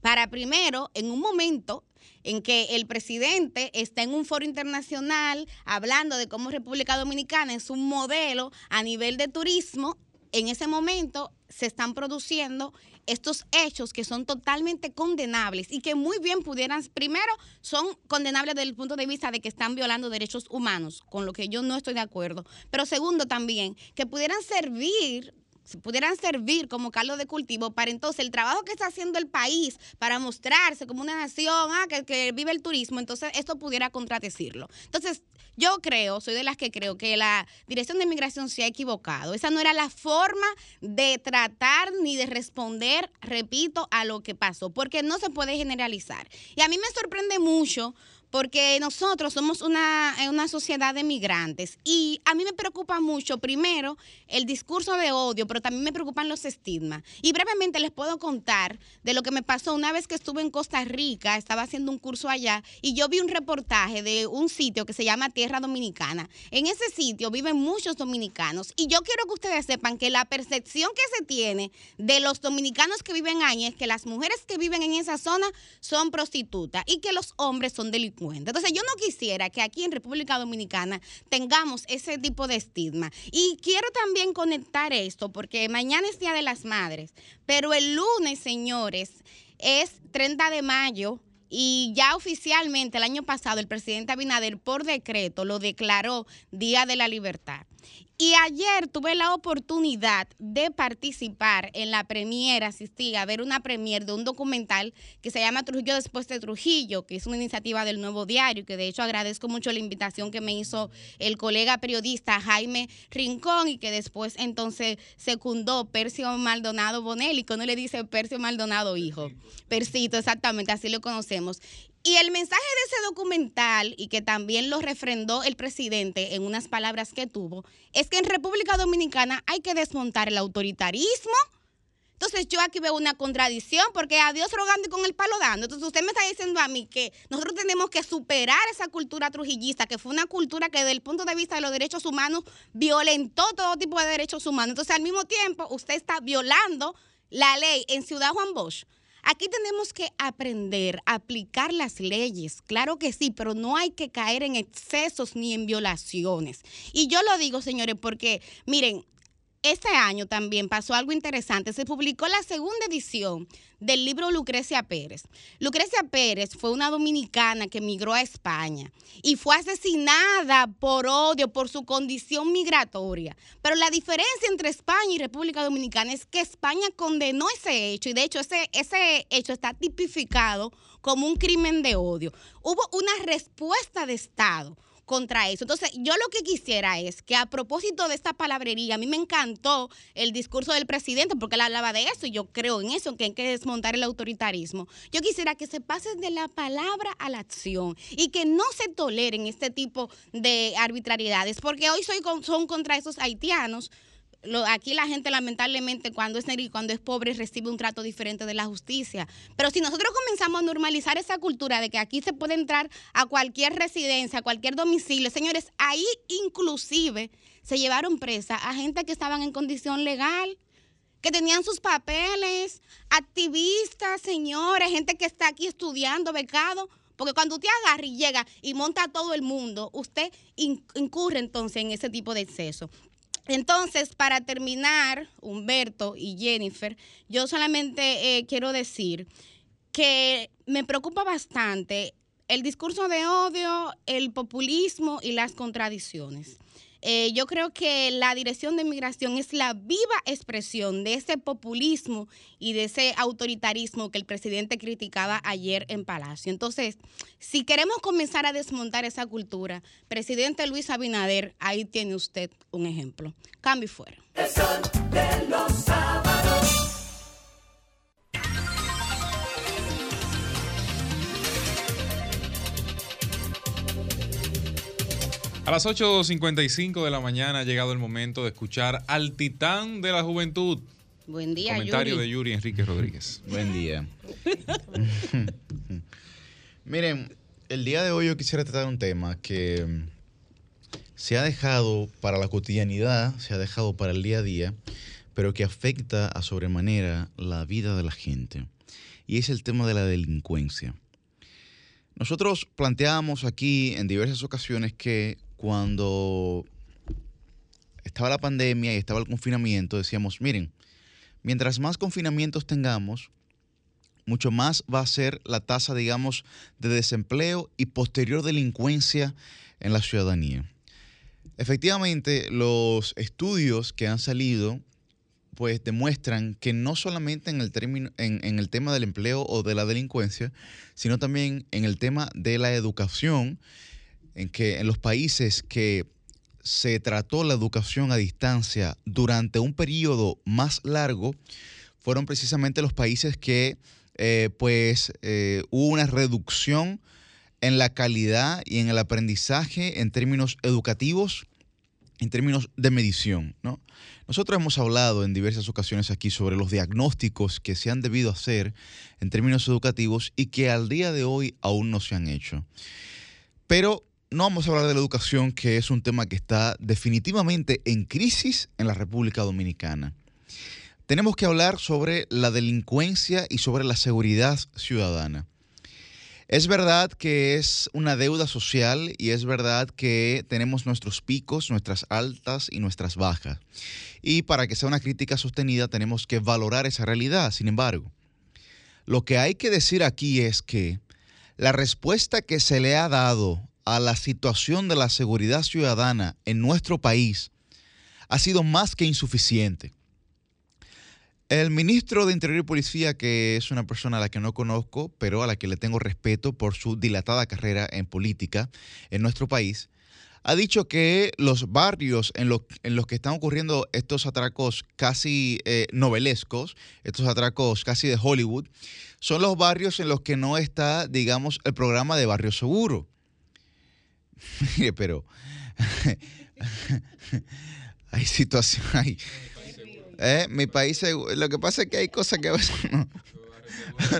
para primero, en un momento en que el presidente está en un foro internacional hablando de cómo República Dominicana es un modelo a nivel de turismo, en ese momento se están produciendo estos hechos que son totalmente condenables y que muy bien pudieran, primero, son condenables desde el punto de vista de que están violando derechos humanos, con lo que yo no estoy de acuerdo, pero segundo también, que pudieran servir pudieran servir como caldo de cultivo para entonces el trabajo que está haciendo el país para mostrarse como una nación ah, que, que vive el turismo, entonces esto pudiera contradecirlo. Entonces, yo creo, soy de las que creo que la Dirección de Migración se ha equivocado. Esa no era la forma de tratar ni de responder, repito, a lo que pasó, porque no se puede generalizar. Y a mí me sorprende mucho porque nosotros somos una, eh, una sociedad de migrantes y a mí me preocupa mucho, primero, el discurso de odio, pero también me preocupan los estigmas. Y brevemente les puedo contar de lo que me pasó una vez que estuve en Costa Rica, estaba haciendo un curso allá y yo vi un reportaje de un sitio que se llama Tierra Dominicana. En ese sitio viven muchos dominicanos y yo quiero que ustedes sepan que la percepción que se tiene de los dominicanos que viven ahí es que las mujeres que viven en esa zona son prostitutas y que los hombres son delincuentes. Entonces yo no quisiera que aquí en República Dominicana tengamos ese tipo de estigma. Y quiero también conectar esto porque mañana es Día de las Madres, pero el lunes, señores, es 30 de mayo. Y ya oficialmente el año pasado el presidente Abinader por decreto lo declaró Día de la Libertad. Y ayer tuve la oportunidad de participar en la premiere, asistí a ver una premiere de un documental que se llama Trujillo después de Trujillo, que es una iniciativa del Nuevo Diario, que de hecho agradezco mucho la invitación que me hizo el colega periodista Jaime Rincón y que después entonces secundó Percio Maldonado Bonelli, que uno le dice Percio Maldonado hijo. Persito, exactamente, así lo conocemos. Y el mensaje de ese documental, y que también lo refrendó el presidente en unas palabras que tuvo, es que en República Dominicana hay que desmontar el autoritarismo. Entonces yo aquí veo una contradicción porque a Dios rogando y con el palo dando. Entonces usted me está diciendo a mí que nosotros tenemos que superar esa cultura trujillista, que fue una cultura que desde el punto de vista de los derechos humanos violentó todo tipo de derechos humanos. Entonces al mismo tiempo usted está violando la ley en Ciudad Juan Bosch Aquí tenemos que aprender a aplicar las leyes, claro que sí, pero no hay que caer en excesos ni en violaciones. Y yo lo digo, señores, porque miren, este año también pasó algo interesante. Se publicó la segunda edición del libro Lucrecia Pérez. Lucrecia Pérez fue una dominicana que emigró a España y fue asesinada por odio, por su condición migratoria. Pero la diferencia entre España y República Dominicana es que España condenó ese hecho y de hecho ese, ese hecho está tipificado como un crimen de odio. Hubo una respuesta de Estado contra eso. Entonces, yo lo que quisiera es que a propósito de esta palabrería, a mí me encantó el discurso del presidente porque él hablaba de eso y yo creo en eso, que hay que desmontar el autoritarismo. Yo quisiera que se pase de la palabra a la acción y que no se toleren este tipo de arbitrariedades, porque hoy soy con- son contra esos haitianos. Aquí la gente lamentablemente cuando es negro y cuando es pobre recibe un trato diferente de la justicia. Pero si nosotros comenzamos a normalizar esa cultura de que aquí se puede entrar a cualquier residencia, a cualquier domicilio, señores, ahí inclusive se llevaron presa a gente que estaban en condición legal que tenían sus papeles, activistas, señores, gente que está aquí estudiando, becado, porque cuando usted agarra y llega y monta a todo el mundo, usted in- incurre entonces en ese tipo de exceso. Entonces, para terminar, Humberto y Jennifer, yo solamente eh, quiero decir que me preocupa bastante el discurso de odio, el populismo y las contradicciones. Eh, yo creo que la Dirección de Migración es la viva expresión de ese populismo y de ese autoritarismo que el presidente criticaba ayer en Palacio. Entonces, si queremos comenzar a desmontar esa cultura, presidente Luis Abinader, ahí tiene usted un ejemplo. Cambio y fuera. A las 8.55 de la mañana ha llegado el momento de escuchar al titán de la juventud. Buen día, Comentario Yuri. de Yuri Enrique Rodríguez. Buen día. Miren, el día de hoy yo quisiera tratar un tema que mm, se ha dejado para la cotidianidad, se ha dejado para el día a día, pero que afecta a sobremanera la vida de la gente. Y es el tema de la delincuencia. Nosotros planteábamos aquí en diversas ocasiones que cuando estaba la pandemia y estaba el confinamiento, decíamos, miren, mientras más confinamientos tengamos, mucho más va a ser la tasa, digamos, de desempleo y posterior delincuencia en la ciudadanía. Efectivamente, los estudios que han salido pues demuestran que no solamente en el, término, en, en el tema del empleo o de la delincuencia, sino también en el tema de la educación, en que en los países que se trató la educación a distancia durante un periodo más largo, fueron precisamente los países que eh, pues eh, hubo una reducción en la calidad y en el aprendizaje en términos educativos, en términos de medición. ¿no? Nosotros hemos hablado en diversas ocasiones aquí sobre los diagnósticos que se han debido hacer en términos educativos y que al día de hoy aún no se han hecho. Pero no vamos a hablar de la educación, que es un tema que está definitivamente en crisis en la República Dominicana. Tenemos que hablar sobre la delincuencia y sobre la seguridad ciudadana. Es verdad que es una deuda social y es verdad que tenemos nuestros picos, nuestras altas y nuestras bajas. Y para que sea una crítica sostenida tenemos que valorar esa realidad. Sin embargo, lo que hay que decir aquí es que la respuesta que se le ha dado a la situación de la seguridad ciudadana en nuestro país ha sido más que insuficiente. El ministro de Interior y Policía, que es una persona a la que no conozco, pero a la que le tengo respeto por su dilatada carrera en política en nuestro país, ha dicho que los barrios en los, en los que están ocurriendo estos atracos casi eh, novelescos, estos atracos casi de Hollywood, son los barrios en los que no está, digamos, el programa de Barrio Seguro. Mire, pero hay situaciones, hay, eh, mi país, lo que pasa es que hay cosas que a veces uno,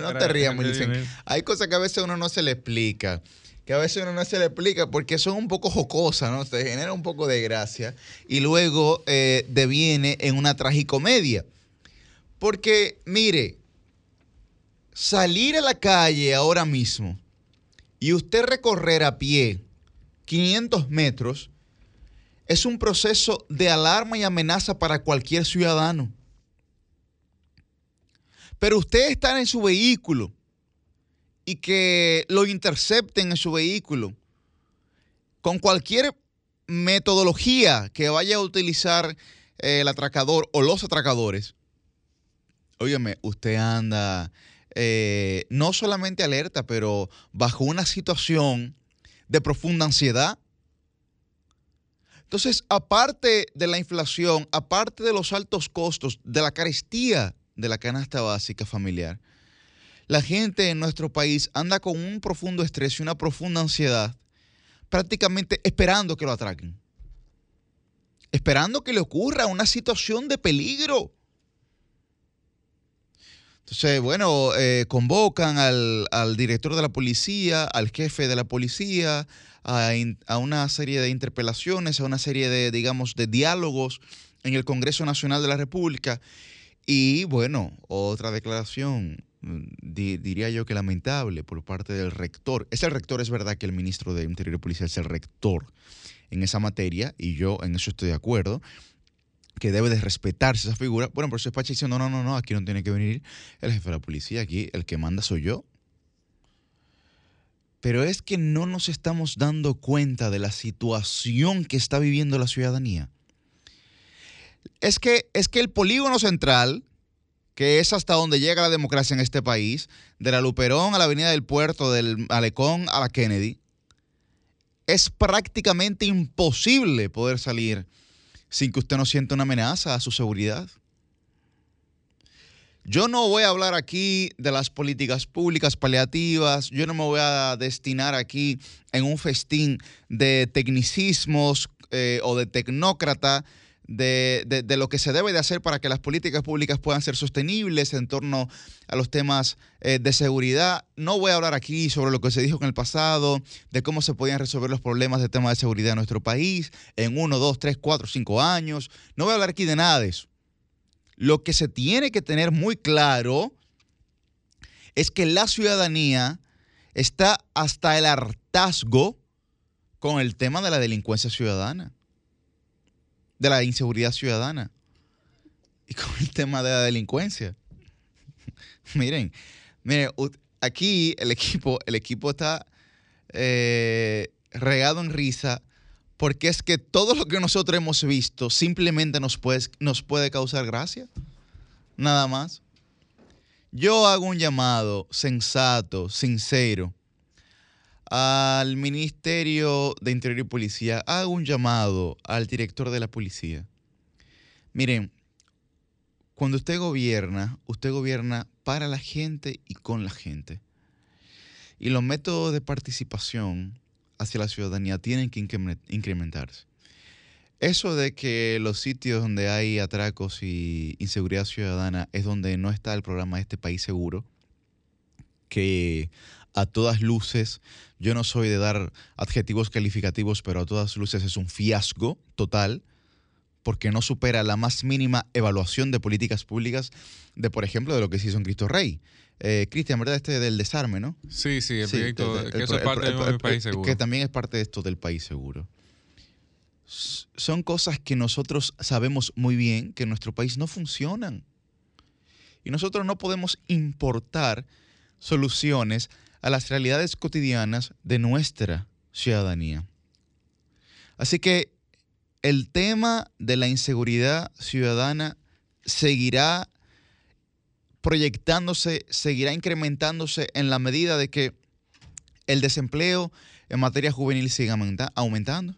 no te rías, Millicent. Hay cosas que a veces uno no se le explica, que a veces uno no se le explica porque son un poco jocosas, ¿no? Se genera un poco de gracia y luego eh, deviene en una tragicomedia. Porque, mire, salir a la calle ahora mismo y usted recorrer a pie 500 metros es un proceso de alarma y amenaza para cualquier ciudadano. Pero usted estar en su vehículo y que lo intercepten en su vehículo con cualquier metodología que vaya a utilizar eh, el atracador o los atracadores, óyeme, usted anda eh, no solamente alerta, pero bajo una situación de profunda ansiedad. Entonces, aparte de la inflación, aparte de los altos costos, de la carestía de la canasta básica familiar, la gente en nuestro país anda con un profundo estrés y una profunda ansiedad, prácticamente esperando que lo atraquen. Esperando que le ocurra una situación de peligro. Entonces, bueno, eh, convocan al, al director de la policía, al jefe de la policía, a, a una serie de interpelaciones, a una serie de, digamos, de diálogos en el Congreso Nacional de la República. Y bueno, otra declaración, mm, di- diría yo que lamentable por parte del rector. Es el rector, es verdad que el ministro de Interior y Policía es el rector en esa materia, y yo en eso estoy de acuerdo que debe de respetarse esa figura. Bueno, pero se despacha diciendo, no, no, no, aquí no tiene que venir el jefe de la policía, aquí el que manda soy yo. Pero es que no nos estamos dando cuenta de la situación que está viviendo la ciudadanía. Es que, es que el polígono central, que es hasta donde llega la democracia en este país, de la Luperón a la Avenida del Puerto, del Malecón a la Kennedy, es prácticamente imposible poder salir sin que usted no sienta una amenaza a su seguridad. Yo no voy a hablar aquí de las políticas públicas paliativas, yo no me voy a destinar aquí en un festín de tecnicismos eh, o de tecnócrata de, de- de lo que se debe de hacer para que las políticas públicas puedan ser sostenibles en torno a los temas eh, de seguridad. No voy a hablar aquí sobre lo que se dijo en el pasado, de cómo se podían resolver los problemas de tema de seguridad en nuestro país en uno, dos, tres, cuatro, cinco años. No voy a hablar aquí de nada de eso. Lo que se tiene que tener muy claro es que la ciudadanía está hasta el hartazgo con el tema de la delincuencia ciudadana, de la inseguridad ciudadana y con el tema de la delincuencia. miren, miren, aquí el equipo, el equipo está eh, regado en risa porque es que todo lo que nosotros hemos visto simplemente nos puede, nos puede causar gracia. Nada más. Yo hago un llamado sensato, sincero, al Ministerio de Interior y Policía. Hago un llamado al director de la policía. Miren, cuando usted gobierna, usted gobierna para la gente y con la gente. Y los métodos de participación hacia la ciudadanía tienen que incremen- incrementarse. Eso de que los sitios donde hay atracos y inseguridad ciudadana es donde no está el programa Este País Seguro, que a todas luces, yo no soy de dar adjetivos calificativos, pero a todas luces es un fiasco total, porque no supera la más mínima evaluación de políticas públicas de, por ejemplo, de lo que se hizo en Cristo Rey. Eh, Cristian, ¿verdad? Este del desarme, ¿no? Sí, sí, el proyecto, que el- eso es parte el- del el- país el- seguro. Que también es parte de esto del país seguro. Son cosas que nosotros sabemos muy bien que en nuestro país no funcionan. Y nosotros no podemos importar soluciones a las realidades cotidianas de nuestra ciudadanía. Así que el tema de la inseguridad ciudadana seguirá proyectándose, seguirá incrementándose en la medida de que el desempleo en materia juvenil siga aumenta- aumentando.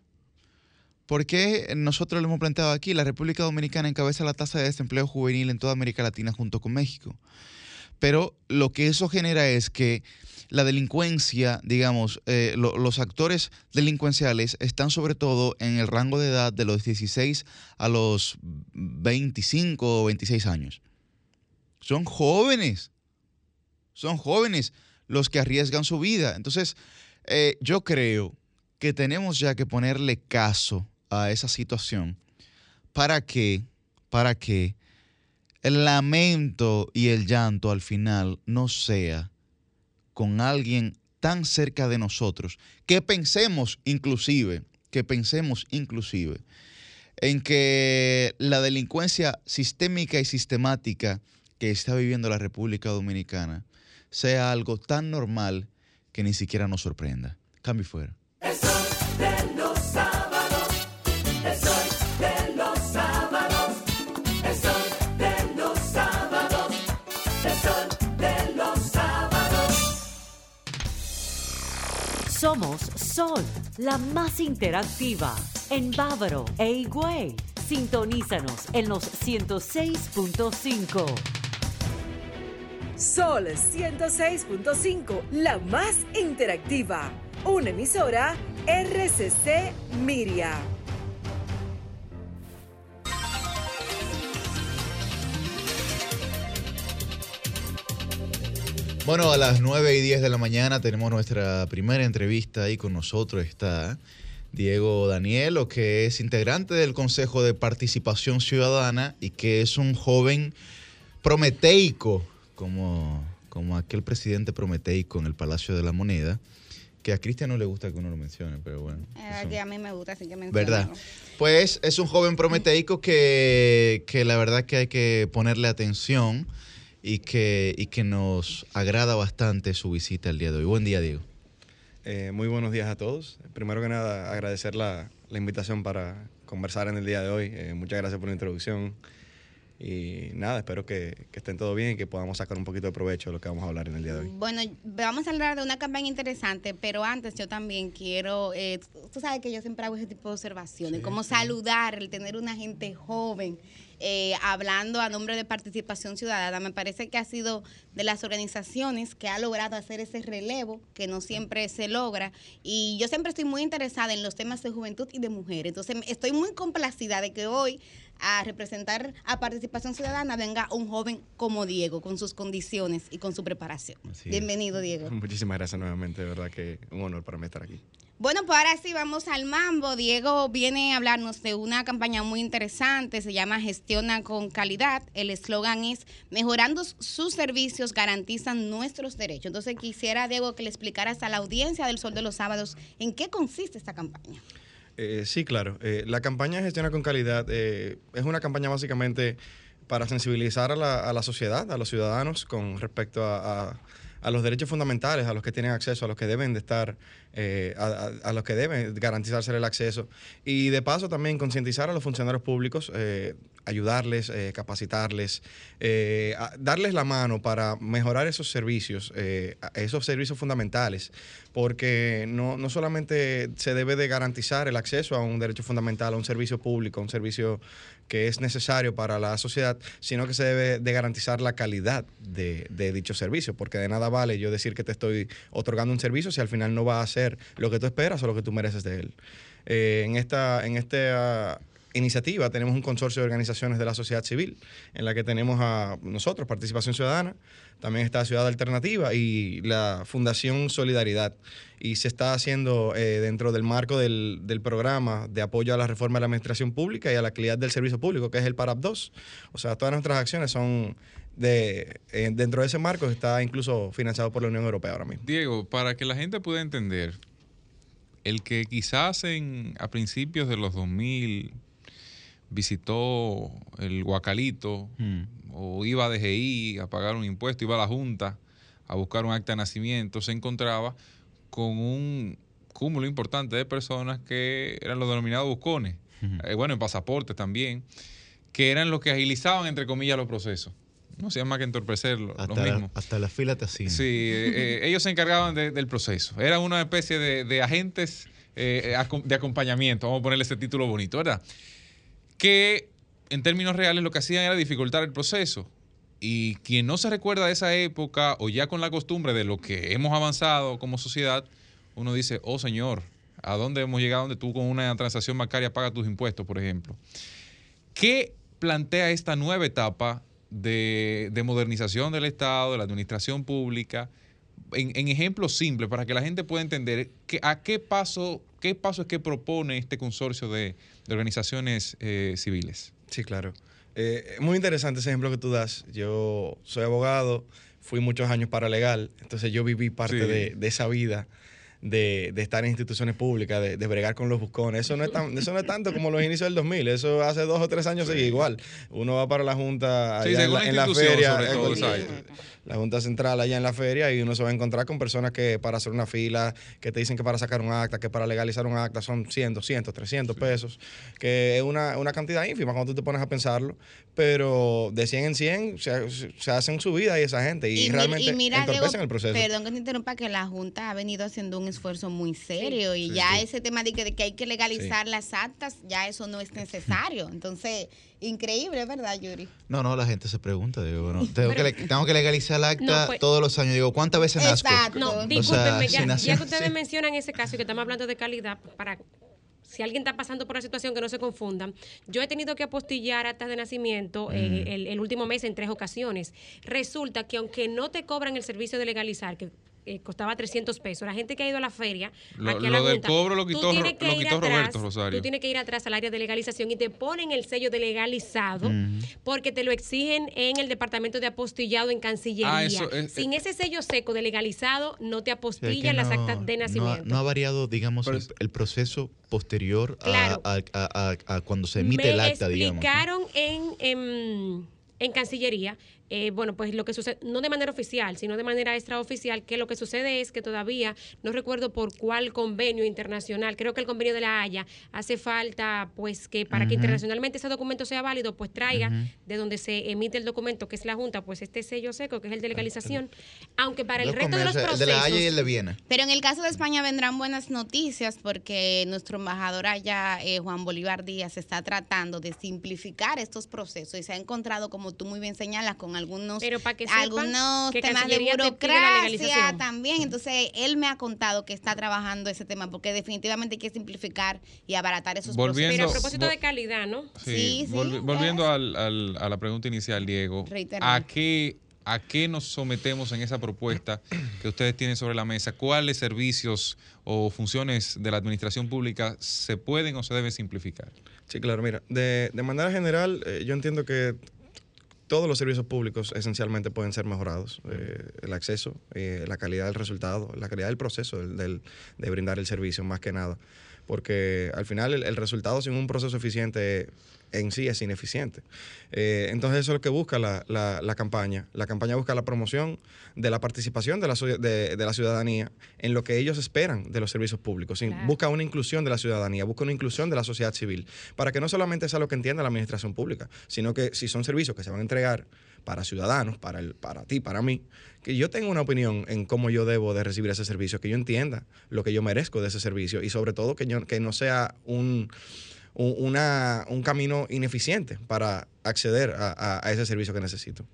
Porque nosotros lo hemos planteado aquí, la República Dominicana encabeza la tasa de desempleo juvenil en toda América Latina junto con México. Pero lo que eso genera es que la delincuencia, digamos, eh, lo- los actores delincuenciales están sobre todo en el rango de edad de los 16 a los 25 o 26 años. Son jóvenes, son jóvenes los que arriesgan su vida. Entonces, eh, yo creo que tenemos ya que ponerle caso a esa situación para que, para que el lamento y el llanto al final no sea con alguien tan cerca de nosotros, que pensemos inclusive, que pensemos inclusive en que la delincuencia sistémica y sistemática que está viviendo la República Dominicana sea algo tan normal que ni siquiera nos sorprenda. Cambio fuera. Somos Sol, la más interactiva en Bávaro e Higüey. Sintonízanos en los 106.5. Sol 106.5, la más interactiva. Una emisora RCC Miria. Bueno, a las 9 y 10 de la mañana tenemos nuestra primera entrevista y con nosotros está Diego Danielo, que es integrante del Consejo de Participación Ciudadana y que es un joven prometeico, como, como aquel presidente prometeico en el Palacio de la Moneda, que a Cristian no le gusta que uno lo mencione, pero bueno. Eh, que a mí me gusta, así que ¿Verdad? Pues es un joven prometeico que, que la verdad que hay que ponerle atención y que, y que nos agrada bastante su visita el día de hoy. Buen día, Diego. Eh, muy buenos días a todos. Primero que nada, agradecer la, la invitación para conversar en el día de hoy. Eh, muchas gracias por la introducción. Y nada, espero que, que estén todo bien y que podamos sacar un poquito de provecho de lo que vamos a hablar en el día de hoy. Bueno, vamos a hablar de una campaña interesante, pero antes yo también quiero, eh, tú sabes que yo siempre hago ese tipo de observaciones, como saludar, el tener una gente joven. Eh, hablando a nombre de Participación Ciudadana, me parece que ha sido de las organizaciones que ha logrado hacer ese relevo que no siempre se logra. Y yo siempre estoy muy interesada en los temas de juventud y de mujer. Entonces, estoy muy complacida de que hoy a representar a Participación Ciudadana venga un joven como Diego, con sus condiciones y con su preparación. Así es. Bienvenido, Diego. Muchísimas gracias nuevamente, de verdad que un honor para mí estar aquí. Bueno, pues ahora sí vamos al mambo. Diego viene a hablarnos de una campaña muy interesante, se llama Gestiona con calidad. El eslogan es Mejorando sus servicios garantizan nuestros derechos. Entonces quisiera, Diego, que le explicaras a la audiencia del Sol de los Sábados en qué consiste esta campaña. Eh, sí, claro. Eh, la campaña Gestiona con Calidad eh, es una campaña básicamente para sensibilizar a la, a la sociedad, a los ciudadanos con respecto a, a- los derechos fundamentales, a los que tienen acceso, a los que deben de estar, eh, a los que deben garantizarse el acceso. Y de paso también concientizar a los funcionarios públicos, eh, ayudarles, eh, capacitarles, eh, darles la mano para mejorar esos servicios, eh, esos servicios fundamentales, porque no, no solamente se debe de garantizar el acceso a un derecho fundamental, a un servicio público, a un servicio que es necesario para la sociedad, sino que se debe de garantizar la calidad de, dicho servicio, porque de nada vale yo decir que te estoy otorgando un servicio si al final no va a ser lo que tú esperas o lo que tú mereces de él. En esta, en esta iniciativa tenemos un consorcio de organizaciones de la sociedad civil, en la que tenemos a nosotros, Participación Ciudadana, también está Ciudad Alternativa y la Fundación Solidaridad. Y se está haciendo eh, dentro del marco del, del programa de apoyo a la reforma de la administración pública y a la calidad del servicio público, que es el PARAP 2. O sea, todas nuestras acciones son de, eh, dentro de ese marco, está incluso financiado por la Unión Europea ahora mismo. Diego, para que la gente pueda entender, el que quizás en, a principios de los 2000 visitó el Guacalito o iba a DGI a pagar un impuesto, iba a la Junta a buscar un acta de nacimiento, se encontraba con un cúmulo importante de personas que eran los denominados buscones, eh, bueno, en pasaportes también, que eran los que agilizaban, entre comillas, los procesos. No hacían más que entorpecer Hasta, la, hasta la fila te hacían. Sí, eh, eh, ellos se encargaban de- del proceso. Era una especie de, de agentes de acompañamiento, vamos a ponerle ese título bonito, ¿verdad? Que en términos reales lo que hacían era dificultar el proceso. Y quien no se recuerda de esa época o ya con la costumbre de lo que hemos avanzado como sociedad, uno dice, oh señor, ¿a dónde hemos llegado donde tú con una transacción bancaria pagas tus impuestos, por ejemplo? ¿Qué plantea esta nueva etapa de, de modernización del Estado, de la administración pública? En, en ejemplos simples, para que la gente pueda entender que, a qué paso, qué paso es que propone este consorcio de, de organizaciones eh, civiles. Sí, claro. Eh, muy interesante ese ejemplo que tú das. Yo soy abogado, fui muchos años paralegal, entonces yo viví parte Sí. de, de esa vida. De, de estar en instituciones públicas, de, de bregar con los buscones. Eso no, es tan- eso no es tanto como los inicios del 2000. Eso hace dos o tres años sigue igual. Uno va para la Junta Sí, en la, en feria. sobre eh, todo, la Junta Central allá en la feria y uno se va a encontrar con personas que para hacer una fila, que te dicen que para sacar un acta, que para legalizar un acta son 100, 200, 300 pesos, que es una, una cantidad ínfima cuando tú te pones a pensarlo, pero de 100 en 100 se, se hacen su vida y esa gente y, mi- realmente mira, entorpecen Diego, el proceso. Perdón que te interrumpa, que la Junta ha venido haciendo un esfuerzo muy serio y sí, ya sí. ese tema de que, de que hay que legalizar las actas, ya eso no es necesario. Entonces, increíble, ¿verdad, Yuri? No, no, la gente se pregunta. Digo, no, tengo, que, le- tengo que legalizar el acta No, pues- todos los años. Digo, ¿cuántas veces nazco? No, O sea, discúlpenme, ya, que ustedes sí. mencionan ese caso y que estamos hablando de calidad, para si alguien está pasando por una situación que no se confundan, yo he tenido que apostillar actas de nacimiento eh, Mm. el, el último mes en tres ocasiones. Resulta que aunque no te cobran el servicio de legalizar, que eh, costaba 300 pesos, la gente que ha ido a la feria, Lo- aquí a lo la del Junta, cobro lo tú quitó tienes Ro- que lo ir quitó atrás, Roberto Rosario. Tú tienes que ir atrás al área de legalización y te ponen el sello de legalizado Ujú. porque te lo exigen en el departamento de apostillado en Cancillería. Ah, eso es- Sin ese sello seco de legalizado, no te O sea, que apostillan las actas de no ha- nacimiento. No ha, variado, digamos, el, el proceso posterior a- Claro. a, a- a- a cuando se emite Me el acta, digamos. ¿no? explicaron en, en, en Cancillería, eh, bueno, pues lo que sucede, no de manera oficial, sino de manera extraoficial, que lo que sucede es que todavía, no recuerdo por cuál convenio internacional, creo que el convenio de la Haya, hace falta pues que para que internacionalmente ese documento sea válido, pues traiga de donde se emite el documento, que es la Junta, pues este sello seco, que es el de legalización, aunque para el resto de los procesos... el de la Haya y el de Viena. Pero en el caso de España vendrán buenas noticias porque nuestro embajador allá, eh, Juan Bolívar Díaz, está tratando de simplificar estos procesos y se ha encontrado, como tú muy bien señalas, con algunos, Pero para que sepan algunos que temas de te burocracia también. Entonces, él me ha contado que está trabajando ese tema porque definitivamente hay que simplificar y abaratar esos Volviendo- Pero a procesos. propósito de calidad, ¿no? Sí, volvi- volviendo al- al- a la pregunta inicial, Diego, Reiterando. ¿a qué, ¿a qué nos sometemos en esa propuesta que ustedes tienen sobre la mesa? ¿Cuáles servicios o funciones de la administración pública se pueden o se deben simplificar? Sí, claro, mira, de, de manera general, eh, yo entiendo que todos los servicios públicos esencialmente pueden ser mejorados. Eh, el acceso, eh, la calidad del resultado, la calidad del proceso del- del- de brindar el servicio, más que nada. Porque al final el, el resultado sin un proceso eficiente en sí es ineficiente. Eh, entonces eso es lo que busca la, la- la campaña. La campaña busca la promoción de la participación de la, de, de la ciudadanía en lo que ellos esperan de los servicios públicos. Claro. Busca una inclusión de la ciudadanía, busca una inclusión de la sociedad civil, para que no solamente sea lo que entienda la administración pública, sino que si son servicios que se van a entregar para ciudadanos, para, el, para ti, para mí, que yo tenga una opinión en cómo yo debo de recibir ese servicio, que yo entienda lo que yo merezco de ese servicio y sobre todo que, yo, que no sea un, una- un camino ineficiente para acceder a, a- a ese servicio que necesito.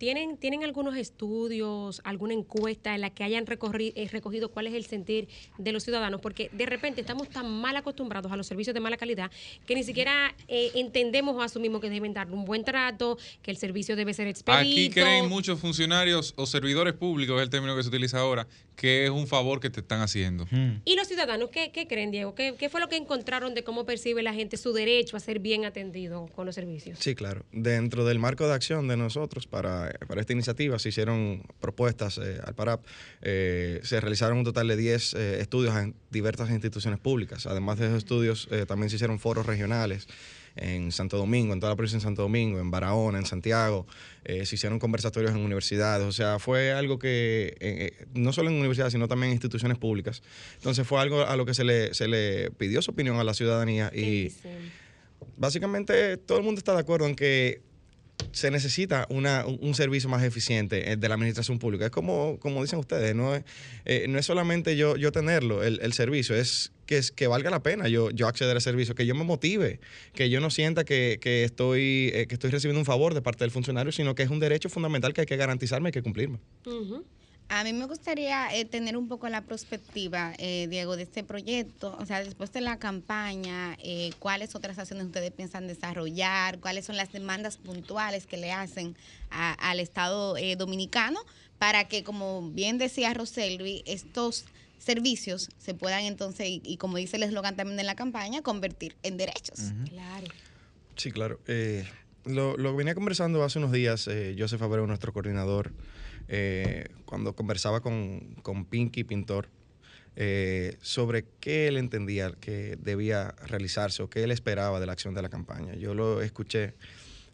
¿Tienen, ¿Tienen algunos estudios, alguna encuesta en la que hayan recorri- eh, recogido cuál es el sentir de los ciudadanos? Porque de repente estamos tan mal acostumbrados a los servicios de mala calidad que ni siquiera eh, entendemos o asumimos que deben dar un buen trato, que el servicio debe ser expedito. Aquí creen muchos funcionarios o servidores públicos, es el término que se utiliza ahora, que es un favor que te están haciendo. ¿Y los ciudadanos qué, qué creen, Diego? ¿Qué, ¿Qué fue lo que encontraron de cómo percibe la gente su derecho a ser bien atendido con los servicios? Sí, claro. Dentro del marco de acción de nosotros para, para esta iniciativa se hicieron propuestas eh, al PARAP. Eh, se realizaron un total de 10 eh, estudios en diversas instituciones públicas. Además de esos estudios, eh, también se hicieron foros regionales en Santo Domingo, en toda la provincia de Santo Domingo, en Barahona, en Santiago. Eh, se hicieron conversatorios en universidades. O sea, fue algo que, eh, eh, no solo en universidades, sino también en instituciones públicas. Entonces fue algo a lo que se le, se le pidió su opinión a la ciudadanía y básicamente todo el mundo está de acuerdo en que se necesita una, un, servicio más eficiente eh, de la administración pública. Es como, como dicen ustedes, no es, eh, no es solamente yo, yo tenerlo, el, el servicio, es que, es que valga la pena yo, yo acceder al servicio, que yo me motive, que yo no sienta que, que estoy, eh, que estoy recibiendo un favor de parte del funcionario, sino que es un derecho fundamental que hay que garantizarme y que cumplirme. A mí me gustaría eh, tener un poco la perspectiva, eh, Diego, de este proyecto. O sea, después de la campaña, eh, ¿cuáles otras acciones ustedes piensan desarrollar? ¿Cuáles son las demandas puntuales que le hacen a- al Estado eh, dominicano para que, como bien decía Roselvi, estos servicios se puedan entonces, y, y como dice el eslogan también de la campaña, convertir en derechos? Claro. Sí, claro. Eh, lo, lo venía conversando hace unos días, eh, Joseph Abreu, nuestro coordinador, eh, cuando conversaba con, con Pinky Pintor, eh, sobre qué él entendía que debía realizarse o qué él esperaba de la acción de la campaña. Yo lo escuché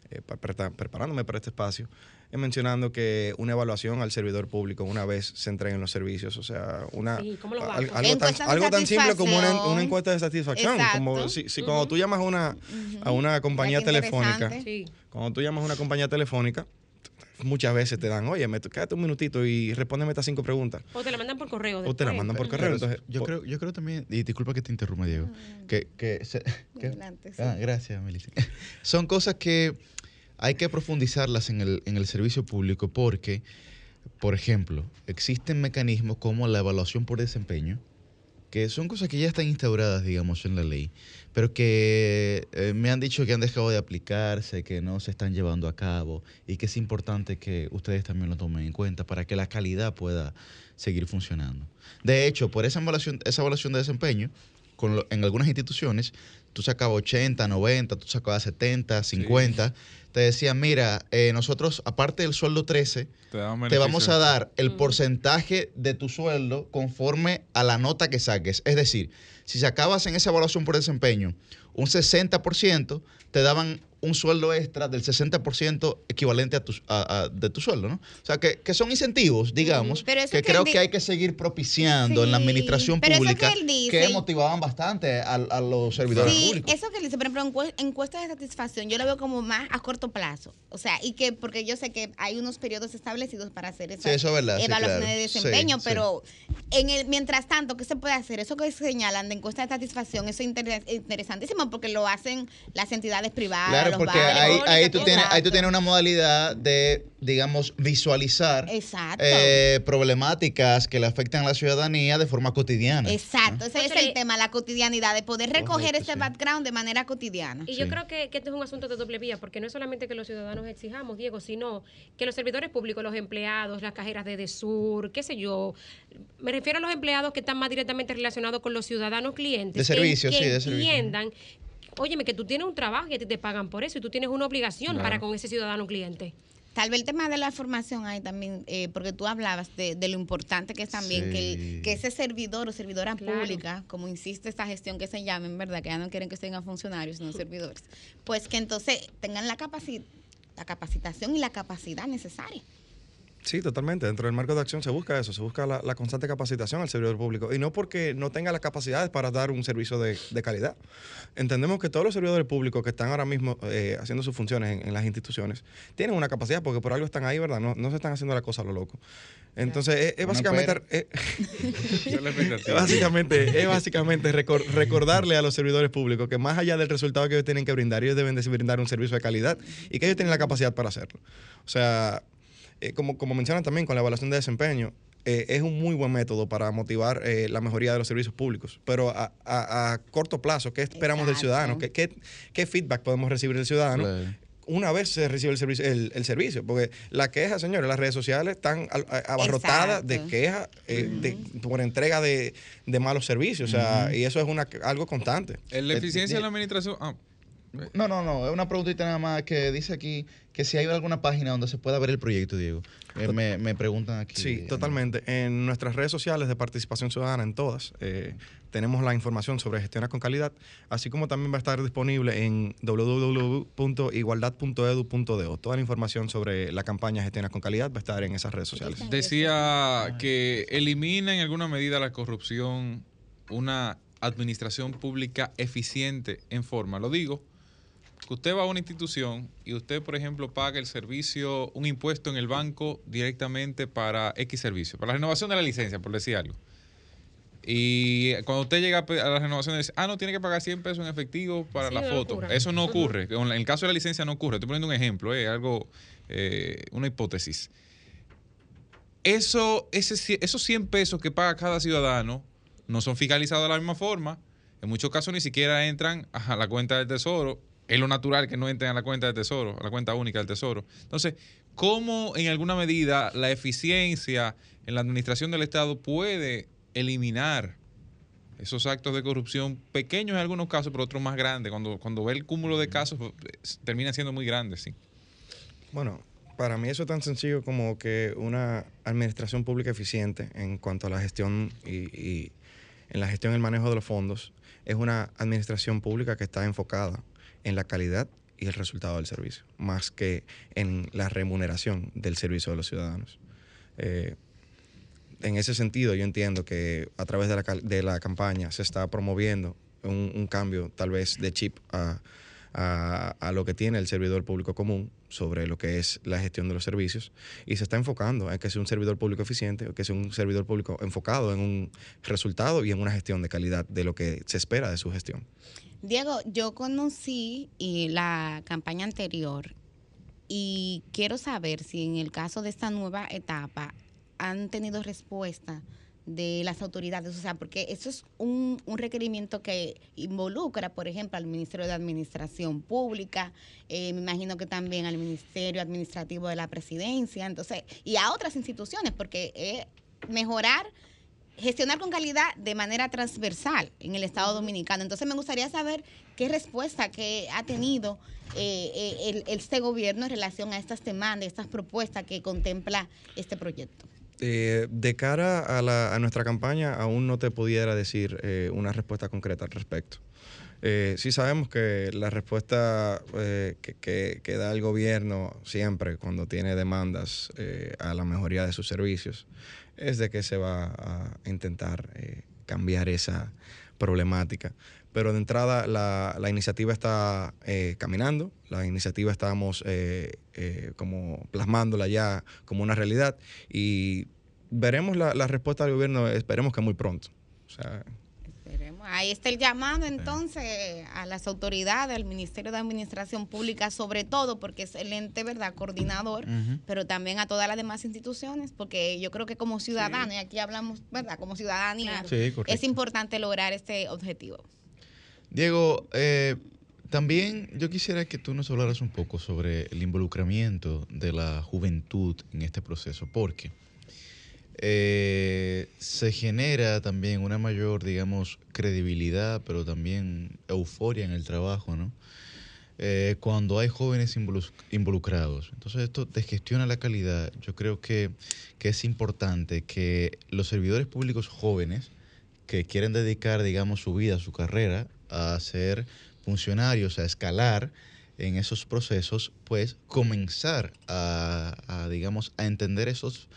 eh, pa- pre- preparándome para este espacio, eh, mencionando que una evaluación al servidor público una vez se entreguen los servicios, o sea, una, Sí, ¿cómo lo al- algo, tan, algo tan simple como una, una encuesta de satisfacción. Exacto. Como si, si cuando tú llamas a una, a una compañía telefónica. Sí. cuando tú llamas a una compañía telefónica, muchas veces te dan, oye, me, quédate un minutito y respóndeme estas cinco preguntas. O te la mandan por correo. O te la después. mandan por correo. Entonces, yo, creo, yo creo también, y disculpa que te interrumpa, Diego, que, que se- que- Adelante, sí. ah, gracias, Melissa. Son cosas que hay que profundizarlas en el, en el servicio público porque, por ejemplo, existen mecanismos como la evaluación por desempeño, que son cosas que ya están instauradas, digamos, en la ley, pero que eh, me han dicho que han dejado de aplicarse, que no se están llevando a cabo y que es importante que ustedes también lo tomen en cuenta para que la calidad pueda seguir funcionando. De hecho, por esa evaluación, esa evaluación de desempeño, con lo- en algunas instituciones, tú sacabas 80, 90, tú sacabas 70, 50, te decían, mira, eh, nosotros, aparte del sueldo 13, Te, te vamos a dar el porcentaje de tu sueldo conforme a la nota que saques. Es decir, si sacabas en esa evaluación por desempeño un 60%, te daban un sueldo extra del 60% equivalente a tu, a- a- de tu sueldo, ¿no? O sea, que, que son incentivos, digamos, que, que creo él que hay que seguir propiciando en la administración pública que él dice- que motivaban bastante a, a los servidores Sí, públicos. eso que le dice, por ejemplo, encue- encuesta de satisfacción, yo lo veo como más a corto plazo. O sea, y que, porque yo sé que hay unos periodos establecidos para hacer esas Sí, eso es verdad, evaluaciones claro. de desempeño, pero en el mientras tanto, ¿qué se puede hacer? Eso que señalan de encuesta de satisfacción, eso es inter- interesantísimo porque lo hacen las entidades privadas. Claro, los porque bares, ahí, ahí, tú tienes, ahí tú tienes una modalidad de, digamos, visualizar eh, problemáticas que le afectan a la ciudadanía de forma cotidiana. Exacto, ese es el tema, la cotidianidad, de poder recoger Correcto, ese sí. background de manera cotidiana. Y yo creo que, que este es un asunto de doble vía, porque no es solamente que los ciudadanos exijamos, Diego, sino que los servidores públicos, los empleados, las cajeras de DESUR, qué sé yo, me refiero a los empleados que están más directamente relacionados con los ciudadanos clientes. De servicio, que, sí, de entiendan, óyeme, que tú tienes un trabajo y a ti te pagan por eso y tú tienes una obligación Claro. para con ese ciudadano cliente. Tal vez el tema de la formación hay también, eh, porque tú hablabas de, de lo importante que es también que, el- que ese servidor o servidora Claro. pública, como insiste esta gestión que se llama, en verdad, que ya no quieren que tengan funcionarios, sino servidores, pues que entonces tengan la, capaci- la capacitación y la capacidad necesaria. Sí, totalmente. Dentro del marco de acción se busca eso, se busca la, la constante capacitación al servidor público. Y no porque no tenga las capacidades para dar un servicio de, de calidad. Entendemos que todos los servidores públicos que están ahora mismo eh, haciendo sus funciones en, en las instituciones tienen una capacidad porque por algo están ahí, ¿verdad? No, no se están haciendo la cosa a lo loco. Entonces, es, es básicamente... es- básicamente, es básicamente recor- recordarle a los servidores públicos que más allá del resultado que ellos tienen que brindar, ellos deben de brindar un servicio de calidad y que ellos tienen la capacidad para hacerlo. O sea, eh, como, como mencionan también con la evaluación de desempeño, eh, es un muy buen método para motivar eh, la mejoría de los servicios públicos. Pero a, a- a corto plazo, ¿qué esperamos del ciudadano? ¿Qué, qué, qué feedback podemos recibir del ciudadano? Una vez se recibe el servicio, el, el servicio, porque la queja, señores, las redes sociales están abarrotadas de quejas eh, de- por entrega de, de malos servicios, o sea, y eso es una, algo constante. La eficiencia de la administración. ah, No, no, no, es una preguntita nada más que dice aquí que si hay alguna página donde se pueda ver el proyecto, Diego. Eh, me, me preguntan aquí. Sí, totalmente. En nuestras redes sociales de participación ciudadana, en todas, eh, tenemos la información sobre Gestiona con Calidad, así como también va a estar disponible en www.igualdad.edu.do. Toda la información sobre la campaña Gestiona con Calidad va a estar en esas redes sociales. Decía que elimina en alguna medida la corrupción una administración pública eficiente en forma. Lo digo, que usted va a una institución y usted, por ejemplo, paga el servicio, un impuesto en el banco directamente para X servicio, para la renovación de la licencia, por decir algo. Y cuando usted llega a la renovación, dice, ah, no, tiene que pagar 100 pesos en efectivo para Sí, la foto. Eso no ocurre. En el caso de la licencia no ocurre. Estoy poniendo un ejemplo, eh, algo, eh, una hipótesis. Eso, ese, esos 100 pesos que paga cada ciudadano no son fiscalizados de la misma forma. En muchos casos ni siquiera entran a la cuenta del tesoro. Es lo natural que no entren a la cuenta del tesoro, a la cuenta única del tesoro. Entonces, ¿cómo en alguna medida la eficiencia en la administración del Estado puede eliminar esos actos de corrupción, pequeños en algunos casos, pero otros más grandes, cuando, cuando ve el cúmulo de casos, pues, terminan siendo muy grandes, sí. Bueno, para mí eso es tan sencillo como que una administración pública eficiente en cuanto a la gestión y, y en la gestión y el manejo de los fondos es una administración pública que está enfocada en la calidad y el resultado del servicio, más que en la remuneración del servicio de los ciudadanos. Eh, en ese sentido, yo entiendo que a través de la, de la campaña se está promoviendo un, un cambio tal vez de chip a, a- a lo que tiene el servidor público común sobre lo que es la gestión de los servicios y se está enfocando en que sea un servidor público eficiente, que sea un servidor público enfocado en un resultado y en una gestión de calidad de lo que se espera de su gestión. Diego, yo conocí eh, la campaña anterior y quiero saber si en el caso de esta nueva etapa han tenido respuesta de las autoridades, o sea, porque eso es un, un requerimiento que involucra, por ejemplo, al Ministerio de Administración Pública, eh, me imagino que también al Ministerio Administrativo de la Presidencia, entonces, y a otras instituciones, porque es mejorar gestionar con calidad de manera transversal en el Estado Dominicano. Entonces me gustaría saber qué respuesta que ha tenido eh, eh, el- este gobierno en relación a estas demandas, estas propuestas que contempla este proyecto. Eh, de cara a, la- a nuestra campaña, aún no te pudiera decir eh, una respuesta concreta al respecto. Eh, sí sabemos que la respuesta eh, que, que- que da el gobierno siempre cuando tiene demandas eh, a la mejoría de sus servicios es de que se va a intentar eh, cambiar esa problemática. Pero de entrada la, la iniciativa está eh, caminando, la iniciativa estamos eh, eh, como plasmándola ya como una realidad y veremos la, la respuesta del gobierno, esperemos que muy pronto. O sea. Ahí está el llamado entonces a las autoridades, al Ministerio de Administración Pública, sobre todo porque es el ente, ¿verdad?, coordinador, pero también a todas las demás instituciones, porque yo creo que como ciudadanos, y aquí hablamos, ¿verdad?, como ciudadanía, es importante lograr este objetivo. Diego, eh, también yo quisiera que tú nos hablaras un poco sobre el involucramiento de la juventud en este proceso, porque eh, se genera también una mayor, digamos, credibilidad, pero también euforia en el trabajo, ¿no? Eh, cuando hay jóvenes involu- involucrados. Entonces esto desgestiona la calidad. Yo creo que, que es importante que los servidores públicos jóvenes que quieren dedicar, digamos, su vida, su carrera a ser funcionarios, a escalar en esos procesos, pues comenzar a, digamos, a entender esos,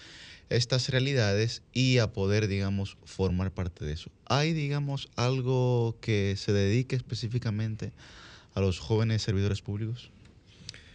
estas realidades y a poder, digamos, formar parte de eso. ¿Hay, digamos, algo que se dedique específicamente a los jóvenes servidores públicos?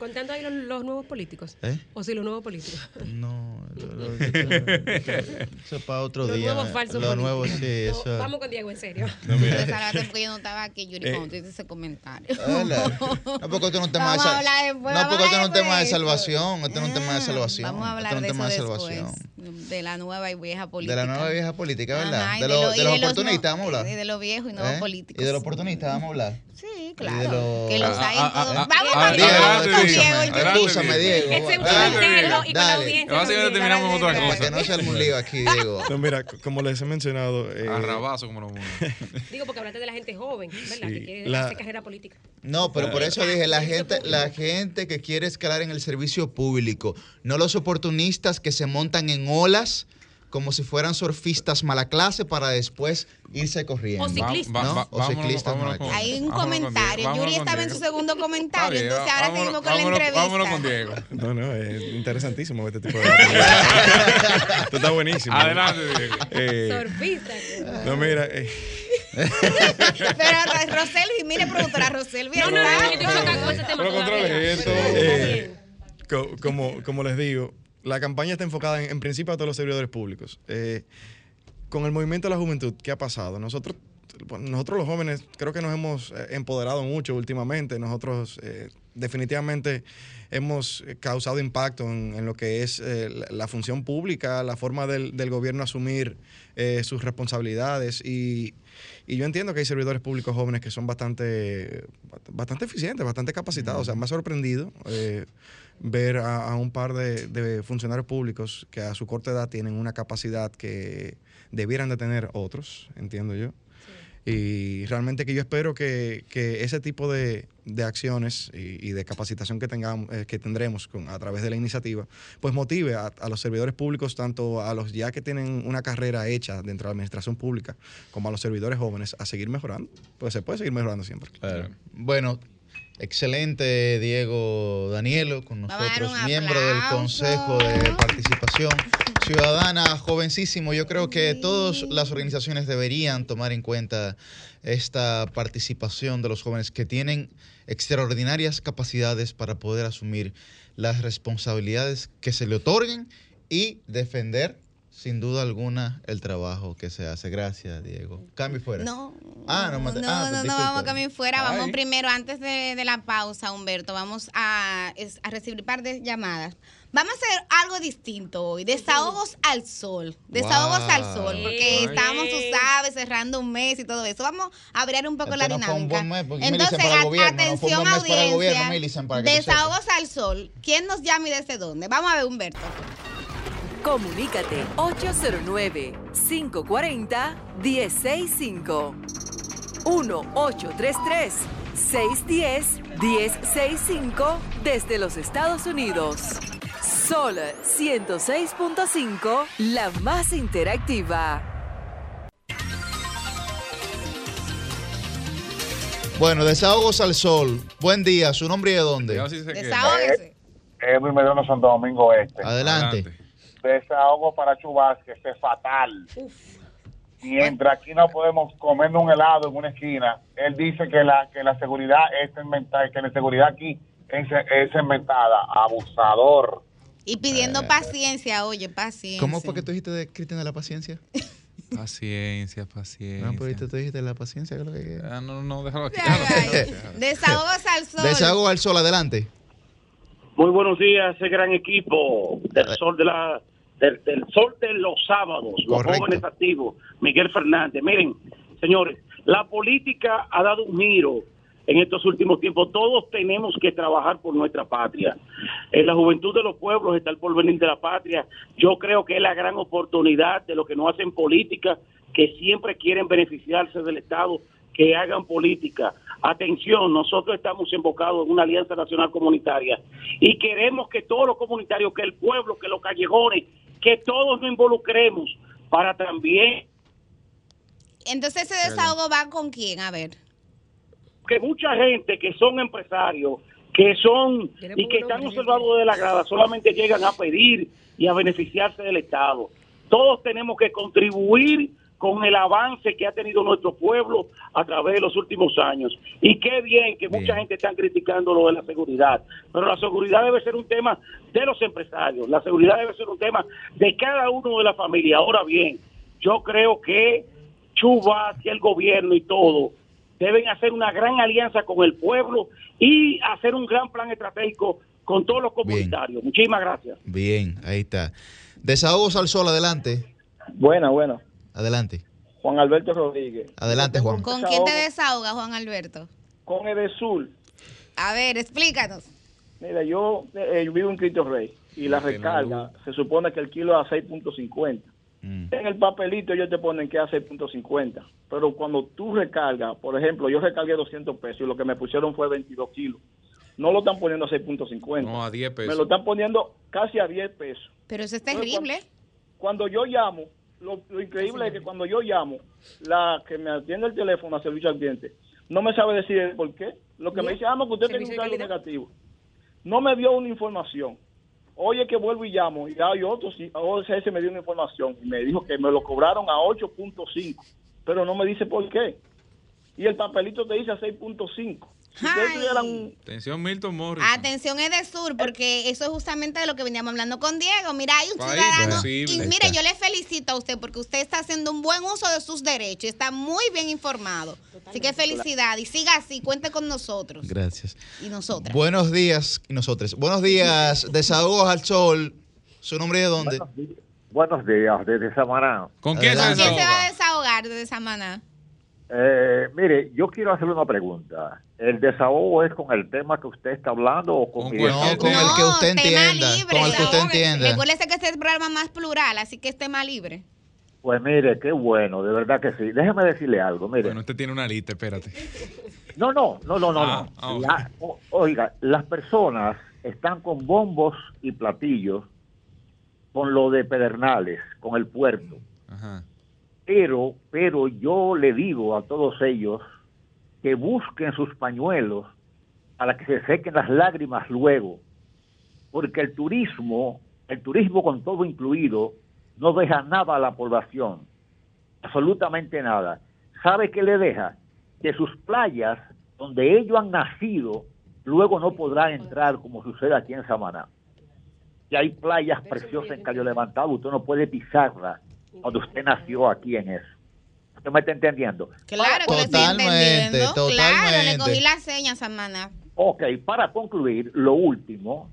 Contando ahí los, los nuevos políticos. ¿Eh? O si los nuevos políticos. No, lo- lo- eso es para otro Los día. nuevos falsos Lo políticos. nuevo, sí, No, eso. Vamos con Diego, en serio. No, mira. Porque yo no estaba aquí, Yuri, Eh, cuando tú hiciste ese comentario. Hola. No, porque esto no es un tema de Vamos a sal- hablar después, No, porque esto no es un tema de de salvación. Esto no es un tema de salvación. Vamos a hablar esto no de es un tema eso de después, salvación. de la nueva y vieja De política. la nueva vieja política, ¿verdad? Ajá, y de, de lo- lo- de y los de los oportunistas, no- vamos a hablar. y de los viejos y nuevos ¿Eh? políticos. Y de los oportunistas, vamos a hablar. Sí, claro. Que los hay en Ah, ah, todos. ah, Vamos, ah, vamos, Diego, vamos con escúchame, Diego. escúchame, Diego. Es un Dale, y con la audiencia. Terminamos otra Para cosa. que no se arme un lío aquí, Diego. no, mira, como les he mencionado... eh, Arrabazo como lo Digo, porque hablaste de la gente joven, ¿verdad? Sí, que quiere la- hacer carrera política. No, pero por eso dije, la gente, la gente que quiere escalar en el servicio público, no los oportunistas que se montan en olas como si fueran surfistas mala clase para después irse corriendo. O ciclistas. ¿no? Va- va- O vámonos- ciclistas vámonos mala clase. Hay un comentario. Diego, Yuri estaba en su segundo comentario, Está bien, entonces ahora vámonos- seguimos con la entrevista. vámonos con Diego. No, no, es interesantísimo este tipo de Esto está buenísimo. Adelante, Diego. Eh, Surfista. no, mira, eh, Pero Roselvi, mire, productora Roselvi. No, no, no, Eh, como les digo, la campaña está enfocada en, en principio a todos los servidores públicos. Eh, con el movimiento de la juventud, ¿qué ha pasado? Nosotros, nosotros los jóvenes creo que nos hemos eh, empoderado mucho últimamente. Nosotros eh, definitivamente hemos causado impacto en, en lo que es eh, la, la función pública, la forma del, del gobierno asumir eh, sus responsabilidades y, y yo entiendo que hay servidores públicos jóvenes que son bastante, bastante eficientes, bastante capacitados. O sea, me ha sorprendido eh, ver a, a un par de, de funcionarios públicos que a su corta edad tienen una capacidad que debieran de tener otros, entiendo yo. Y realmente que yo espero que, que ese tipo de, de acciones y, y de capacitación que tengamos, eh, que tendremos con, a través de la iniciativa, pues motive a, a los servidores públicos, tanto a los ya que tienen una carrera hecha dentro de la administración pública, como a los servidores jóvenes, a seguir mejorando. Pues se puede seguir mejorando siempre. Claro. Bueno, excelente Diego Danielo con nosotros, miembro del Consejo de Participación Ciudadana, jovencísimo. Yo creo que todas las organizaciones deberían tomar en cuenta esta participación de los jóvenes que tienen extraordinarias capacidades para poder asumir las responsabilidades que se le otorguen y defender sin duda alguna el trabajo que se hace. Gracias, Diego. Cambio fuera. No. Ah, no, mate- No, ah, no, no, vamos a cambiar fuera. Vamos Ay. primero, antes de, de la pausa, Humberto, vamos a, es- a recibir un par de llamadas. Vamos a hacer algo distinto hoy. Desahogos al sol. Desahogos Wow. al sol. Porque Ay. estábamos, tú sabes, cerrando un mes y todo eso. Vamos a abrir un poco la Esto no fue un dinámica. buen mes, porque Entonces, Millicent para el a- gobierno, no fue un atención buen mes para el gobierno, audiencia. Millicent, para que tú Desahogos al sol. ¿Quién nos llama y desde dónde? Vamos a ver, Humberto. Comunícate 809-540-1065. 1-833-610-1065 desde los Estados Unidos. Sol 106.5, la más interactiva. Bueno, desahogos al sol. Buen día. ¿Su nombre y de dónde? Desahógese. Edwin Medrano Santo Domingo Este. Adelante. Desahogo para Chubas, que es fatal. Mientras aquí no podemos comernos un helado en una esquina, él dice que la que la seguridad es inventada, que la seguridad aquí es, es inventada. Abusador. Y pidiendo paciencia, oye, paciencia. ¿Cómo fue que tú dijiste de Cristian de la paciencia? Paciencia, paciencia. No, pero tú dijiste de la paciencia. ¿qué es lo que Ah, no, no, déjalo aquí. Desahogos al sol. Desahogo al sol, adelante. Muy buenos días, ese gran equipo del sol de la del, del sol de los sábados, los Correcto. jóvenes activos, Miguel Fernández. Miren, señores, la política ha dado un giro en estos últimos tiempos. Todos tenemos que trabajar por nuestra patria. En la juventud de los pueblos está el porvenir de la patria. Yo creo que es la gran oportunidad de los que no hacen política, que siempre quieren beneficiarse del Estado, que hagan política. Atención, nosotros estamos invocados en una alianza nacional comunitaria y queremos que todos los comunitarios, que el pueblo, que los callejones, que todos nos involucremos para también Entonces, ese desahogo va con quién? A ver. que mucha gente que son empresarios, que son y que están observados de la grada, solamente llegan a pedir y a beneficiarse del Estado. Todos tenemos que contribuir con el avance que ha tenido nuestro pueblo a través de los últimos años. Y qué bien que mucha gente está criticando lo de la seguridad, pero la seguridad debe ser un tema de los empresarios, la seguridad debe ser un tema de cada uno de la familia. Ahora bien, yo creo que Chubas y el gobierno y todo deben hacer una gran alianza con el pueblo y hacer un gran plan estratégico con todos los comunitarios. Muchísimas gracias. Bien, ahí está. Desahogos al sol, adelante. Buena, buena. Adelante. Juan Alberto Rodríguez. Adelante, Juan. ¿Con quién te desahoga, Juan Alberto? Con Edesul. A ver, explícanos. Mira, yo, eh, yo vivo en Cristo Rey y la recarga se supone que el kilo es a 6.50. En el papelito ellos te ponen que es a 6.50. Pero cuando tú recargas, por ejemplo, yo recargué 200 pesos y lo que me pusieron fue 22 kilos. No lo están poniendo a 6.50. No, a 10 pesos. Me lo están poniendo casi a 10 pesos. Pero eso es Entonces, terrible. Cuando yo llamo, lo, lo increíble es que cuando yo llamo, la que me atiende el teléfono a servicio al cliente, no me sabe decir el por qué. Lo que me dice, ah, no, que usted tiene un cargo negativo. No me dio una información. Oye, que vuelvo y llamo, y hay otro, sí, OCS me dio una información y me dijo que me lo cobraron a 8.5, pero no me dice por qué. Y el papelito te dice a 6.5. Si tuvieran Atención, Milton Morris. Atención es de sur, porque eso es justamente de lo que veníamos hablando con Diego. Mira, hay un País ciudadano. posible. Y mire, yo le felicito a usted porque usted está haciendo un buen uso de sus derechos y está muy bien informado. Así que felicidad y siga así, cuente con nosotros Gracias. y nosotras. Buenos días, y nosotros. Buenos días, desahogos al sol. ¿Su nombre de dónde? Buenos días, desde Samaná. ¿Con ¿Quién se va a desahogar de Samaná? Eh, mire, yo quiero hacerle una pregunta. ¿El desahogo es con el tema que usted está hablando o con, mi- No, con el que usted tema entienda. libre. Con el que usted entienda. Recuérdese que este es el programa más plural, así que es tema libre. Pues mire, qué bueno, de verdad que sí. Déjeme decirle algo, mire. Bueno, usted tiene una lista, espérate. No, no, no, no, no. Ah, no. ah, ok. La- o- oiga, las personas están con bombos y platillos con lo de Pedernales, con el puerto. Ajá. Pero, pero yo le digo a todos ellos que busquen sus pañuelos para que se sequen las lágrimas luego. Porque el turismo, el turismo con todo incluido, no deja nada a la población. Absolutamente nada. ¿Sabe qué le deja? Que sus playas, donde ellos han nacido, luego no podrán entrar como sucede aquí en Samaná. Y hay playas preciosas en Cayo Levantado, usted no puede pisarla cuando usted nació aquí en eso. ¿Usted me está entendiendo? Claro que estoy entendiendo. Claro, le cogí la seña, Samana. Ok, para concluir, lo último,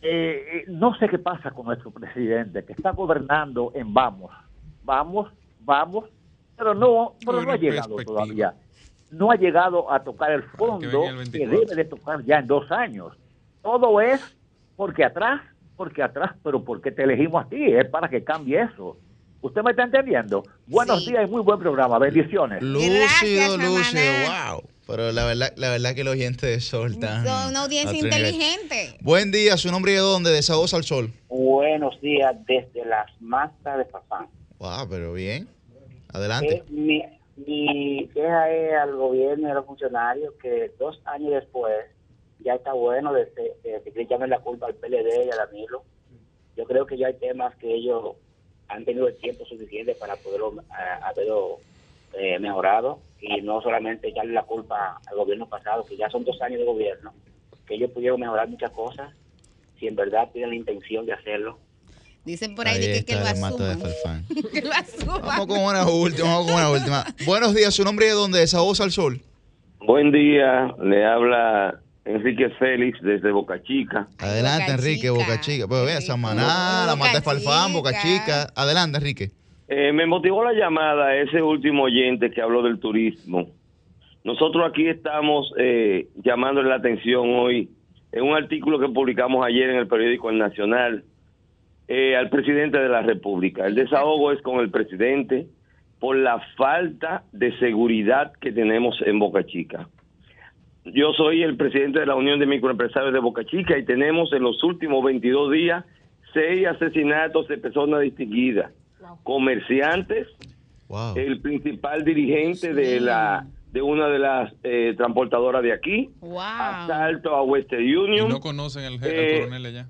eh, eh, no sé qué pasa con nuestro presidente, que está gobernando en vamos, vamos, vamos, pero no, pero no ha llegado todavía. No ha llegado a tocar el fondo el que 24. debe de tocar ya en dos años. Todo es porque atrás, porque atrás, pero porque te elegimos a ti, es para que cambie eso. ¿Usted me está entendiendo? Buenos días y muy buen programa. Bendiciones. Lúcido, lúcido, wow. Pero la verdad, la verdad que los oyentes de Sol están. Son una audiencia nivel. inteligente. Buen día, su nombre y de dónde, de Saoz al Sol. Buenos días desde las masas de Fafán. Wow, pero bien. Adelante. Eh, mi, mi queja es al gobierno y a los funcionarios que dos años después ya está bueno de, seguir echarle la culpa al PLD y a Danilo. Yo creo que ya hay temas que ellos han tenido el tiempo suficiente para poderlo eh, haberlo eh, mejorado y no solamente echarle la culpa al gobierno pasado, que ya son dos años de gobierno, que ellos pudieron mejorar muchas cosas si en verdad tienen la intención de hacerlo. Dicen por ahí, Ahí de que, que lo de asuman. Farfán. que lo asuman. Vamos con una última, vamos con una última. Buenos días, su nombre y de dónde, de Saoz al Sol. Buen día, le habla Enrique Félix desde Boca Chica. Adelante, Enrique, Boca Chica. Pues vea, Samaná, la mata de Farfán, Boca Chica. Adelante, Enrique. Eh, me motivó la llamada ese último oyente que habló del turismo. Nosotros aquí estamos eh, llamándole la atención hoy en un artículo que publicamos ayer en el periódico El Nacional eh, al presidente de la República. El desahogo es con el presidente por la falta de seguridad que tenemos en Boca Chica. Yo soy el presidente de la Unión de Microempresarios de Boca Chica y tenemos en los últimos 22 días seis asesinatos de personas distinguidas, comerciantes, el principal dirigente de la de una de las eh, transportadoras de aquí, asalto a Western Y Union, no conocen al, je- al Eh, coronel allá.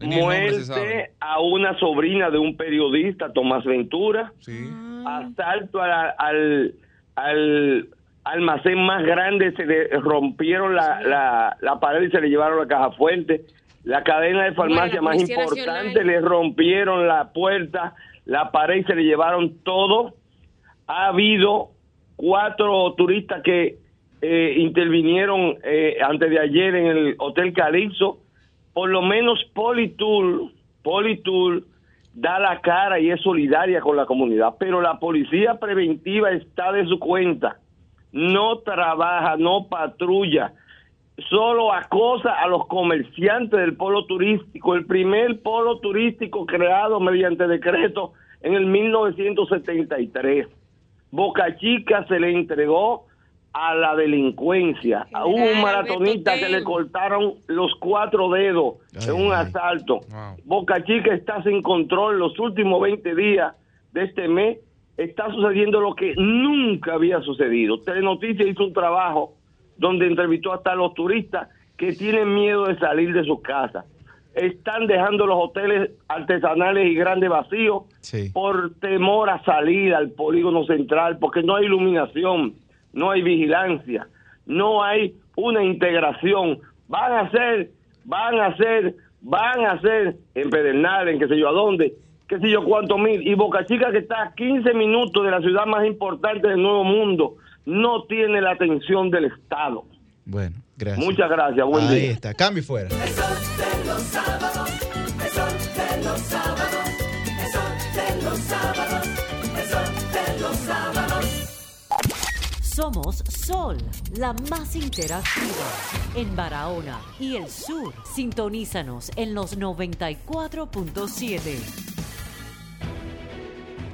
El muerte a una sobrina de un periodista, Tomás Ventura, asalto a la- al, al almacén más grande, se le rompieron la, la, la pared y se le llevaron la caja fuerte, la cadena de farmacia Bueno, más importante, Nacional. le rompieron la puerta, la pared y se le llevaron todo. Ha habido cuatro turistas que eh, intervinieron eh, antes de ayer en el Hotel Calixto. Por lo menos Politour, Politour da la cara y es solidaria con la comunidad, pero la policía preventiva está de su cuenta. No trabaja, no patrulla, solo acosa a los comerciantes del polo turístico, el primer polo turístico creado mediante decreto en el 1973. Boca Chica se le entregó a la delincuencia, a un maratonista que le cortaron los cuatro dedos en un asalto. Boca Chica está sin control los últimos 20 días de este mes. Está sucediendo lo que nunca había sucedido. Telenoticias hizo un trabajo donde entrevistó hasta a los turistas que tienen miedo de salir de sus casas. Están dejando los hoteles artesanales y grandes vacíos por temor a salir al polígono central, porque no hay iluminación, no hay vigilancia, no hay una integración. Van a hacer, van a hacer, van a hacer en Pedernales, en qué sé yo a dónde, qué sé yo cuántos mil. Y Boca Chica, que está a 15 minutos de la ciudad más importante del Nuevo Mundo, no tiene la atención del Estado. Bueno, gracias. Muchas gracias, buen Ahí día. está, cambio fuera. El sol de los sábados, el sol de los sábados, el sol de los sábados, el sol de los sábados. Somos Sol, la más interactiva en Barahona y el sur. Sintonízanos en los 94.7.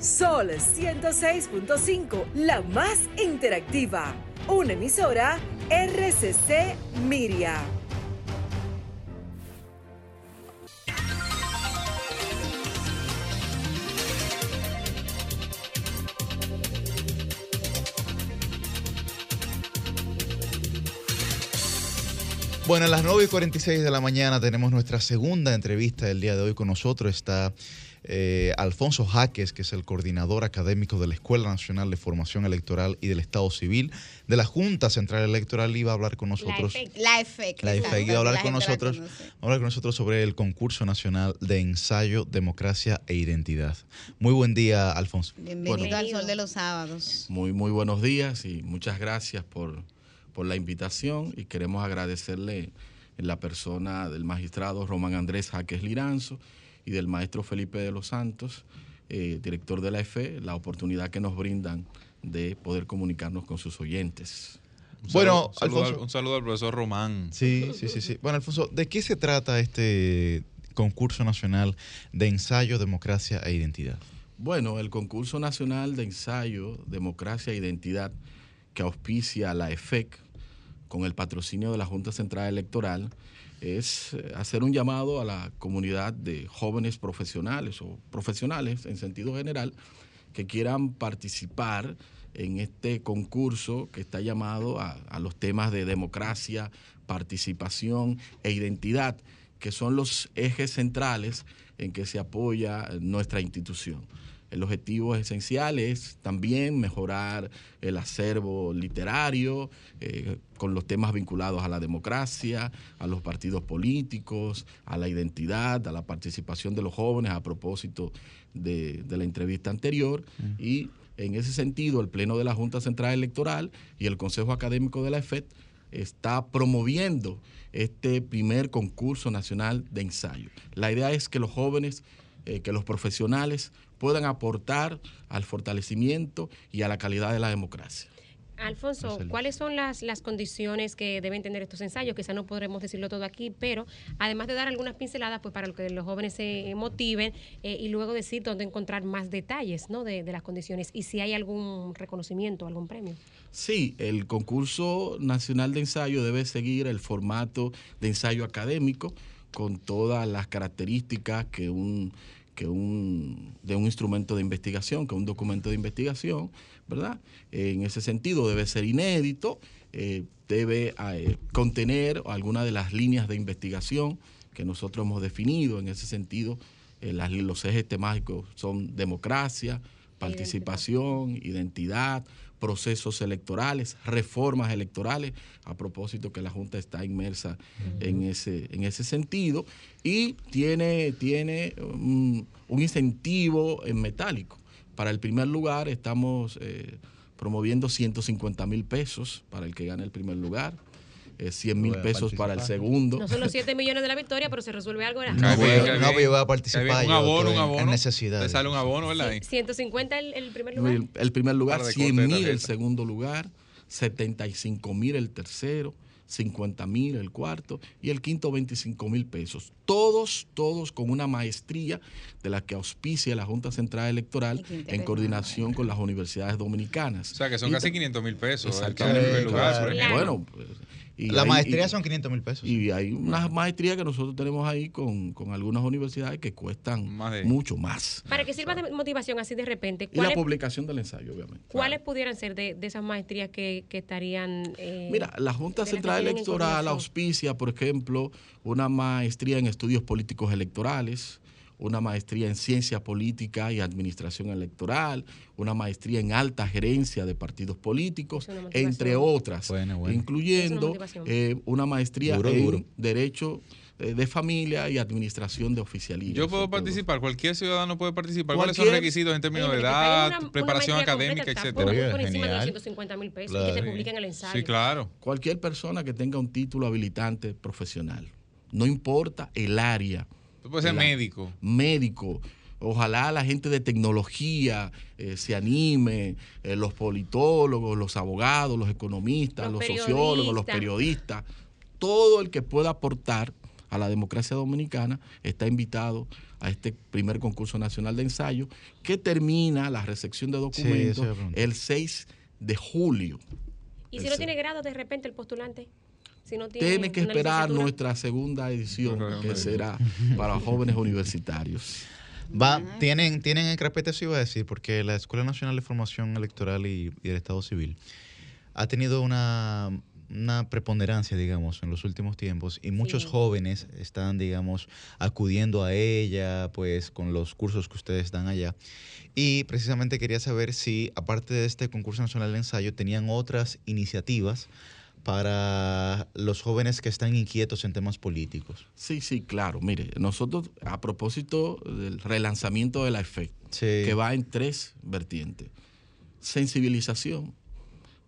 Sol 106.5, la más interactiva. Una emisora RCC Miria. Bueno, a las 9 y 46 de la mañana tenemos nuestra segunda entrevista del día de hoy. Con nosotros está eh, Alfonso Jaques, que es el coordinador académico de la Escuela Nacional de Formación Electoral y del Estado Civil de la Junta Central Electoral. Iba a hablar con nosotros. La EFEC. La EFEC iba a hablar con nosotros, hablar con nosotros sobre el concurso nacional de ensayo, democracia e identidad. Muy buen día, Alfonso. Bienvenido al Sol de los Sábados. Muy, muy buenos días y muchas gracias por, por la invitación y queremos agradecerle en la persona del magistrado Román Andrés Jaques Liranzo y del maestro Felipe de los Santos, eh, director de la EFE, la oportunidad que nos brindan de poder comunicarnos con sus oyentes. Un Bueno, saludo- saludo al- Alfonso. un saludo al profesor Román. Sí, sí, sí, sí. Bueno, Alfonso, ¿de qué se trata este concurso nacional de ensayo, democracia e identidad? Bueno, el concurso nacional de ensayo, democracia e identidad que auspicia la EFEC con el patrocinio de la Junta Central Electoral es eh, hacer un llamado a la comunidad de jóvenes profesionales o profesionales en sentido general que quieran participar en este concurso que está llamado a, a los temas de democracia, participación e identidad, que son los ejes centrales en que se apoya nuestra institución. El objetivo esencial es también mejorar el acervo literario eh, con los temas vinculados a la democracia, a los partidos políticos, a la identidad, a la participación de los jóvenes a propósito de, de la entrevista anterior. Y en ese sentido, el Pleno de la Junta Central Electoral y el Consejo Académico de la EFET está promoviendo este primer concurso nacional de ensayo. La idea es que los jóvenes, eh, que los profesionales puedan aportar al fortalecimiento y a la calidad de la democracia. Alfonso. ¿cuáles son las, las condiciones que deben tener estos ensayos? Quizá no podremos decirlo todo aquí, pero además de dar algunas pinceladas pues para que los jóvenes se motiven eh, y luego decir dónde encontrar más detalles ¿no? de, de las condiciones y si hay algún reconocimiento, algún premio. Sí, el concurso nacional de ensayo debe seguir el formato de ensayo académico con todas las características que un que un de un instrumento de investigación, que un documento de investigación, ¿verdad? En ese sentido debe ser inédito, eh, debe eh, contener algunas de las líneas de investigación que nosotros hemos definido. En ese sentido, eh, las- los ejes temáticos son democracia, participación, identidad, procesos electorales, reformas electorales, a propósito que la Junta está inmersa en, ese, en ese sentido, y tiene, tiene um, un incentivo en metálico. Para el primer lugar estamos eh, promoviendo 150 mil pesos para el que gane el primer lugar, eh, 100 mil Voy pesos para el segundo. No son los 7 millones de la victoria, pero se resuelve algo. ¿verdad? No, pero yo voy a participar. Un abono, un abono. En necesidad. Te sale un abono, ¿verdad? Sí, 150 el, el primer lugar. El, el primer lugar, Par de 100 cortes de mil el segundo lugar, 75 mil el tercero, 50 mil el cuarto y el quinto 25 mil pesos. Todos, todos con una maestría de la que auspicia la Junta Central Electoral en coordinación con las universidades dominicanas. O sea, que son Y casi ta- 500 mil pesos. el primer lugar, claro. por ejemplo. Bueno, pues, y La hay- maestría y- son 500 mil pesos. y hay unas maestrías que nosotros tenemos ahí con, con algunas universidades que cuestan mucho más. Para que sirva de motivación así de repente, Y la ¿cuáles, publicación del ensayo, obviamente. ¿cuáles pudieran ser de, de esas maestrías que, que estarían... eh, Mira, la Junta Central Electoral auspicia, por ejemplo, una maestría en estudios políticos electorales, una maestría en ciencia política y administración electoral, una maestría en alta gerencia de partidos políticos, entre otras, Bueno, bueno. incluyendo una eh, una maestría Duro, en duro. derecho eh, de familia y administración de oficialismo. Yo puedo todo. participar, cualquier ciudadano puede participar. ¿Cuáles son requisitos en términos de edad, una- preparación académica, etcétera? por- por encima de los 150 mil pesos y que te publiquen el ensayo. Sí, claro. Cualquier persona que tenga un título habilitante profesional, no importa el área. Tú puedes ser médico. Médico. Ojalá la gente de tecnología eh, se anime, eh, los politólogos, los abogados, los economistas, Los los, sociólogos, los periodistas. todo el que pueda aportar a la democracia dominicana está invitado a este primer concurso nacional de ensayo que termina la recepción de documentos el 6 de julio. ¿Y si no tiene grado de repente el postulante? Si no tiene, Tiene que esperar nuestra segunda edición, que será para jóvenes universitarios. Va, tienen, tienen en carpeta, eso iba a decir, porque la Escuela Nacional de Formación Electoral y, y del Estado Civil ha tenido una, una preponderancia, digamos, en los últimos tiempos y muchos jóvenes están, digamos, acudiendo a ella, pues, con los cursos que ustedes dan allá. Y precisamente quería saber si, aparte de este concurso nacional de ensayo, tenían otras iniciativas para los jóvenes que están inquietos en temas políticos. Sí, sí, claro. Mire, nosotros, a propósito del relanzamiento de la EFEC, que va en tres vertientes. Sensibilización,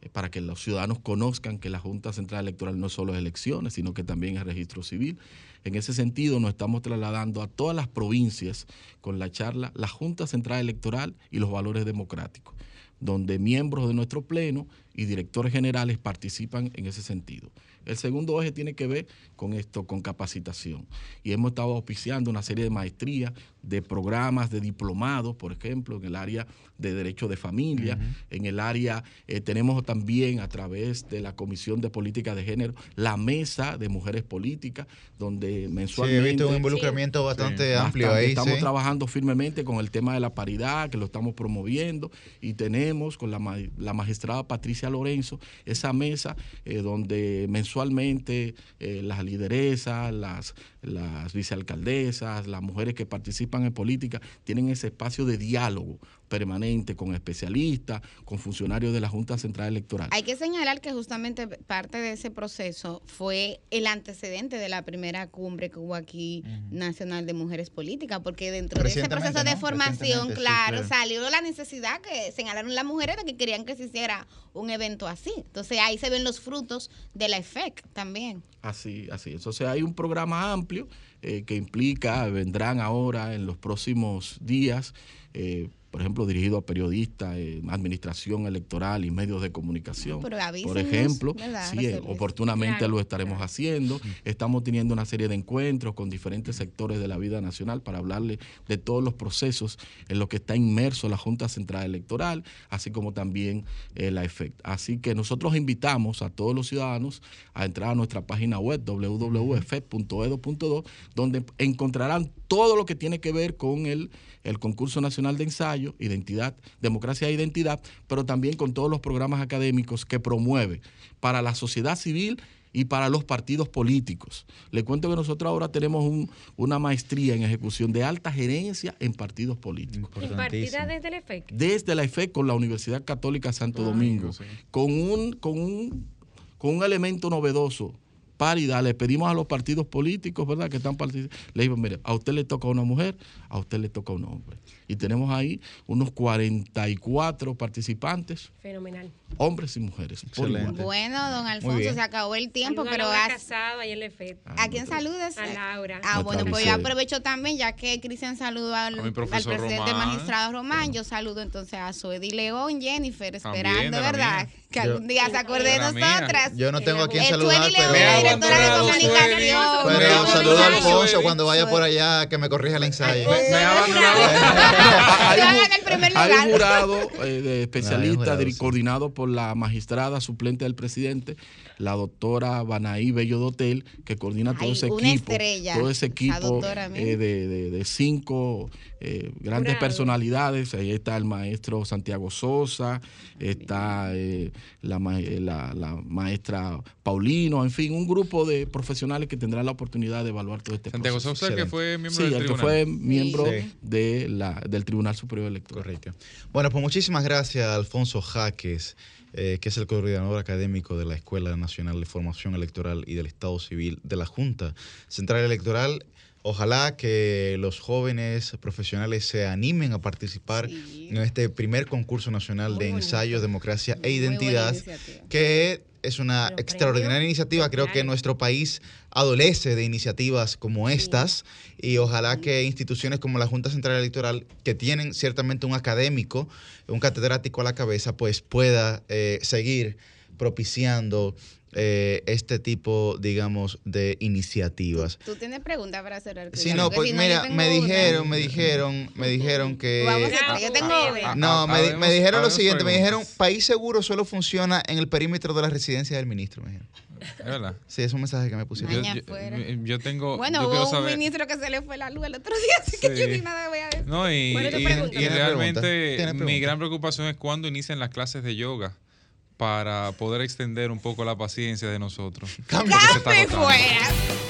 eh, para que los ciudadanos conozcan que la Junta Central Electoral no solo es elecciones, sino que también es registro civil. En ese sentido, nos estamos trasladando a todas las provincias con la charla La Junta Central Electoral y los valores democráticos, donde miembros de nuestro pleno y directores generales participan en ese sentido. El segundo eje tiene que ver con esto, con capacitación. Y hemos estado auspiciando una serie de maestrías, de programas, de diplomados, por ejemplo, en el área de derecho de familia, en el área, eh, tenemos también a través de la Comisión de Política de Género, la Mesa de Mujeres Políticas, donde mensualmente... visto un involucramiento bastante amplio ahí, Estamos sí. trabajando firmemente con el tema de la paridad, que lo estamos promoviendo, y tenemos con la, la magistrada Patricia Lorenzo esa mesa eh, donde mensualmente eh, las lideresas, las, las vicealcaldesas, las mujeres que participan en política, tienen ese espacio de diálogo permanente con especialistas, con funcionarios de la Junta Central Electoral. Hay que señalar que justamente parte de ese proceso fue el antecedente de la primera cumbre que hubo aquí nacional de mujeres políticas, porque dentro de ese proceso de ¿no? formación, sí, claro, salió la necesidad que señalaron las mujeres de que querían que se hiciera un evento así. Entonces ahí se ven los frutos de la EFEC también. Así, así es. O sea, hay un programa amplio eh, que implica, vendrán ahora en los próximos días, eh, por ejemplo, dirigido a periodistas, eh, administración electoral y medios de comunicación. Pero por ejemplo, ¿verdad, sí, eh, oportunamente Claro, lo estaremos haciendo. Estamos teniendo una serie de encuentros con diferentes sectores de la vida nacional para hablarle de todos los procesos en los que está inmerso la Junta Central Electoral, así como también eh, la EFEC. Así que nosotros invitamos a todos los ciudadanos a entrar a nuestra página web www.efec.edo.do, donde encontrarán todo lo que tiene que ver con el, el concurso nacional de ensayo, identidad, democracia e identidad, pero también con todos los programas académicos que promueve para la sociedad civil y para los partidos políticos. Le cuento que nosotros ahora tenemos un- una maestría en ejecución de alta gerencia en partidos políticos. Impartida desde el EFEC. Desde la EFE con la Universidad Católica Santo Domingo, con un, con un con un elemento novedoso, paridad. Le pedimos a los partidos políticos, ¿verdad?, que están participando. Le digo, mire, a usted le toca una mujer, a usted le toca un hombre. Y tenemos ahí unos 44 participantes, Fenomenal. hombres y mujeres. igual. Bueno, don Alfonso, se acabó el tiempo, a pero haz- Casado ahí en el. ¿a quién saludas? A Laura. Ah, bueno, pues yo aprovecho también, ya que Cristian saludó al, A al presidente Román. magistrado Román, yo saludo entonces a Suedi León, Jennifer, También, esperando, la ¿verdad? mía. Que algún día se acuerde de nosotras. Yo no tengo a quién saludar, Suedi León, pero- la directora de comunicación. Pero saludo a. Alfonso cuando vaya por allá que me corrija el ensayo. en el primer hay lugar. un jurado eh, de especialistas hay coordinado por la magistrada suplente del presidente, la doctora Banaí Bello Dotel, que coordina todo Ay, ese una equipo, estrella, todo ese equipo eh, de, de- de cinco eh, grandes personalidades. Ahí está el maestro Santiago Sosa, está eh, la, ma- eh, la- la maestra Paulino, en fin, un grupo de profesionales que tendrán la oportunidad de evaluar todo este Santiago proceso. Sosa, que fue miembro Sí, del el que fue miembro Sí. de la, del Tribunal Superior Electoral. Correcto. Bueno, pues muchísimas gracias Alfonso Jaques, eh, que es el coordinador académico de la Escuela Nacional de Formación Electoral y del Estado Civil de la Junta Central Electoral. Ojalá que los jóvenes profesionales se animen a participar en este primer concurso nacional de ensayo, democracia e identidad, que es una extraordinaria iniciativa. Creo que nuestro país adolece de iniciativas como estas y ojalá que instituciones como la Junta Central Electoral, que tienen ciertamente un académico, un catedrático a la cabeza, pues pueda eh, seguir propiciando eh, este tipo, digamos, de iniciativas. Tú tienes preguntas para cerrar. Sí, no, pues mira, me dijeron, me dijeron, me dijeron que... Vamos a hacer, yo tengo No, me, di- me Habemos- dijeron lo siguiente, me dijeron, país seguro solo funciona en el perímetro de la residencia del ministro, me dijeron. Es verdad. Sí, es un mensaje que me pusieron. Yo, yo- yo tengo. Bueno, yo hubo un saber. ministro que se le fue la luz el otro día, así que yo ni nada voy a decir. No, y, ¿Cuál es tu y- realmente mi gran preocupación es cuándo inician las clases de yoga para poder extender un poco la paciencia de nosotros. Porque se está ¡Café agotando. fuera!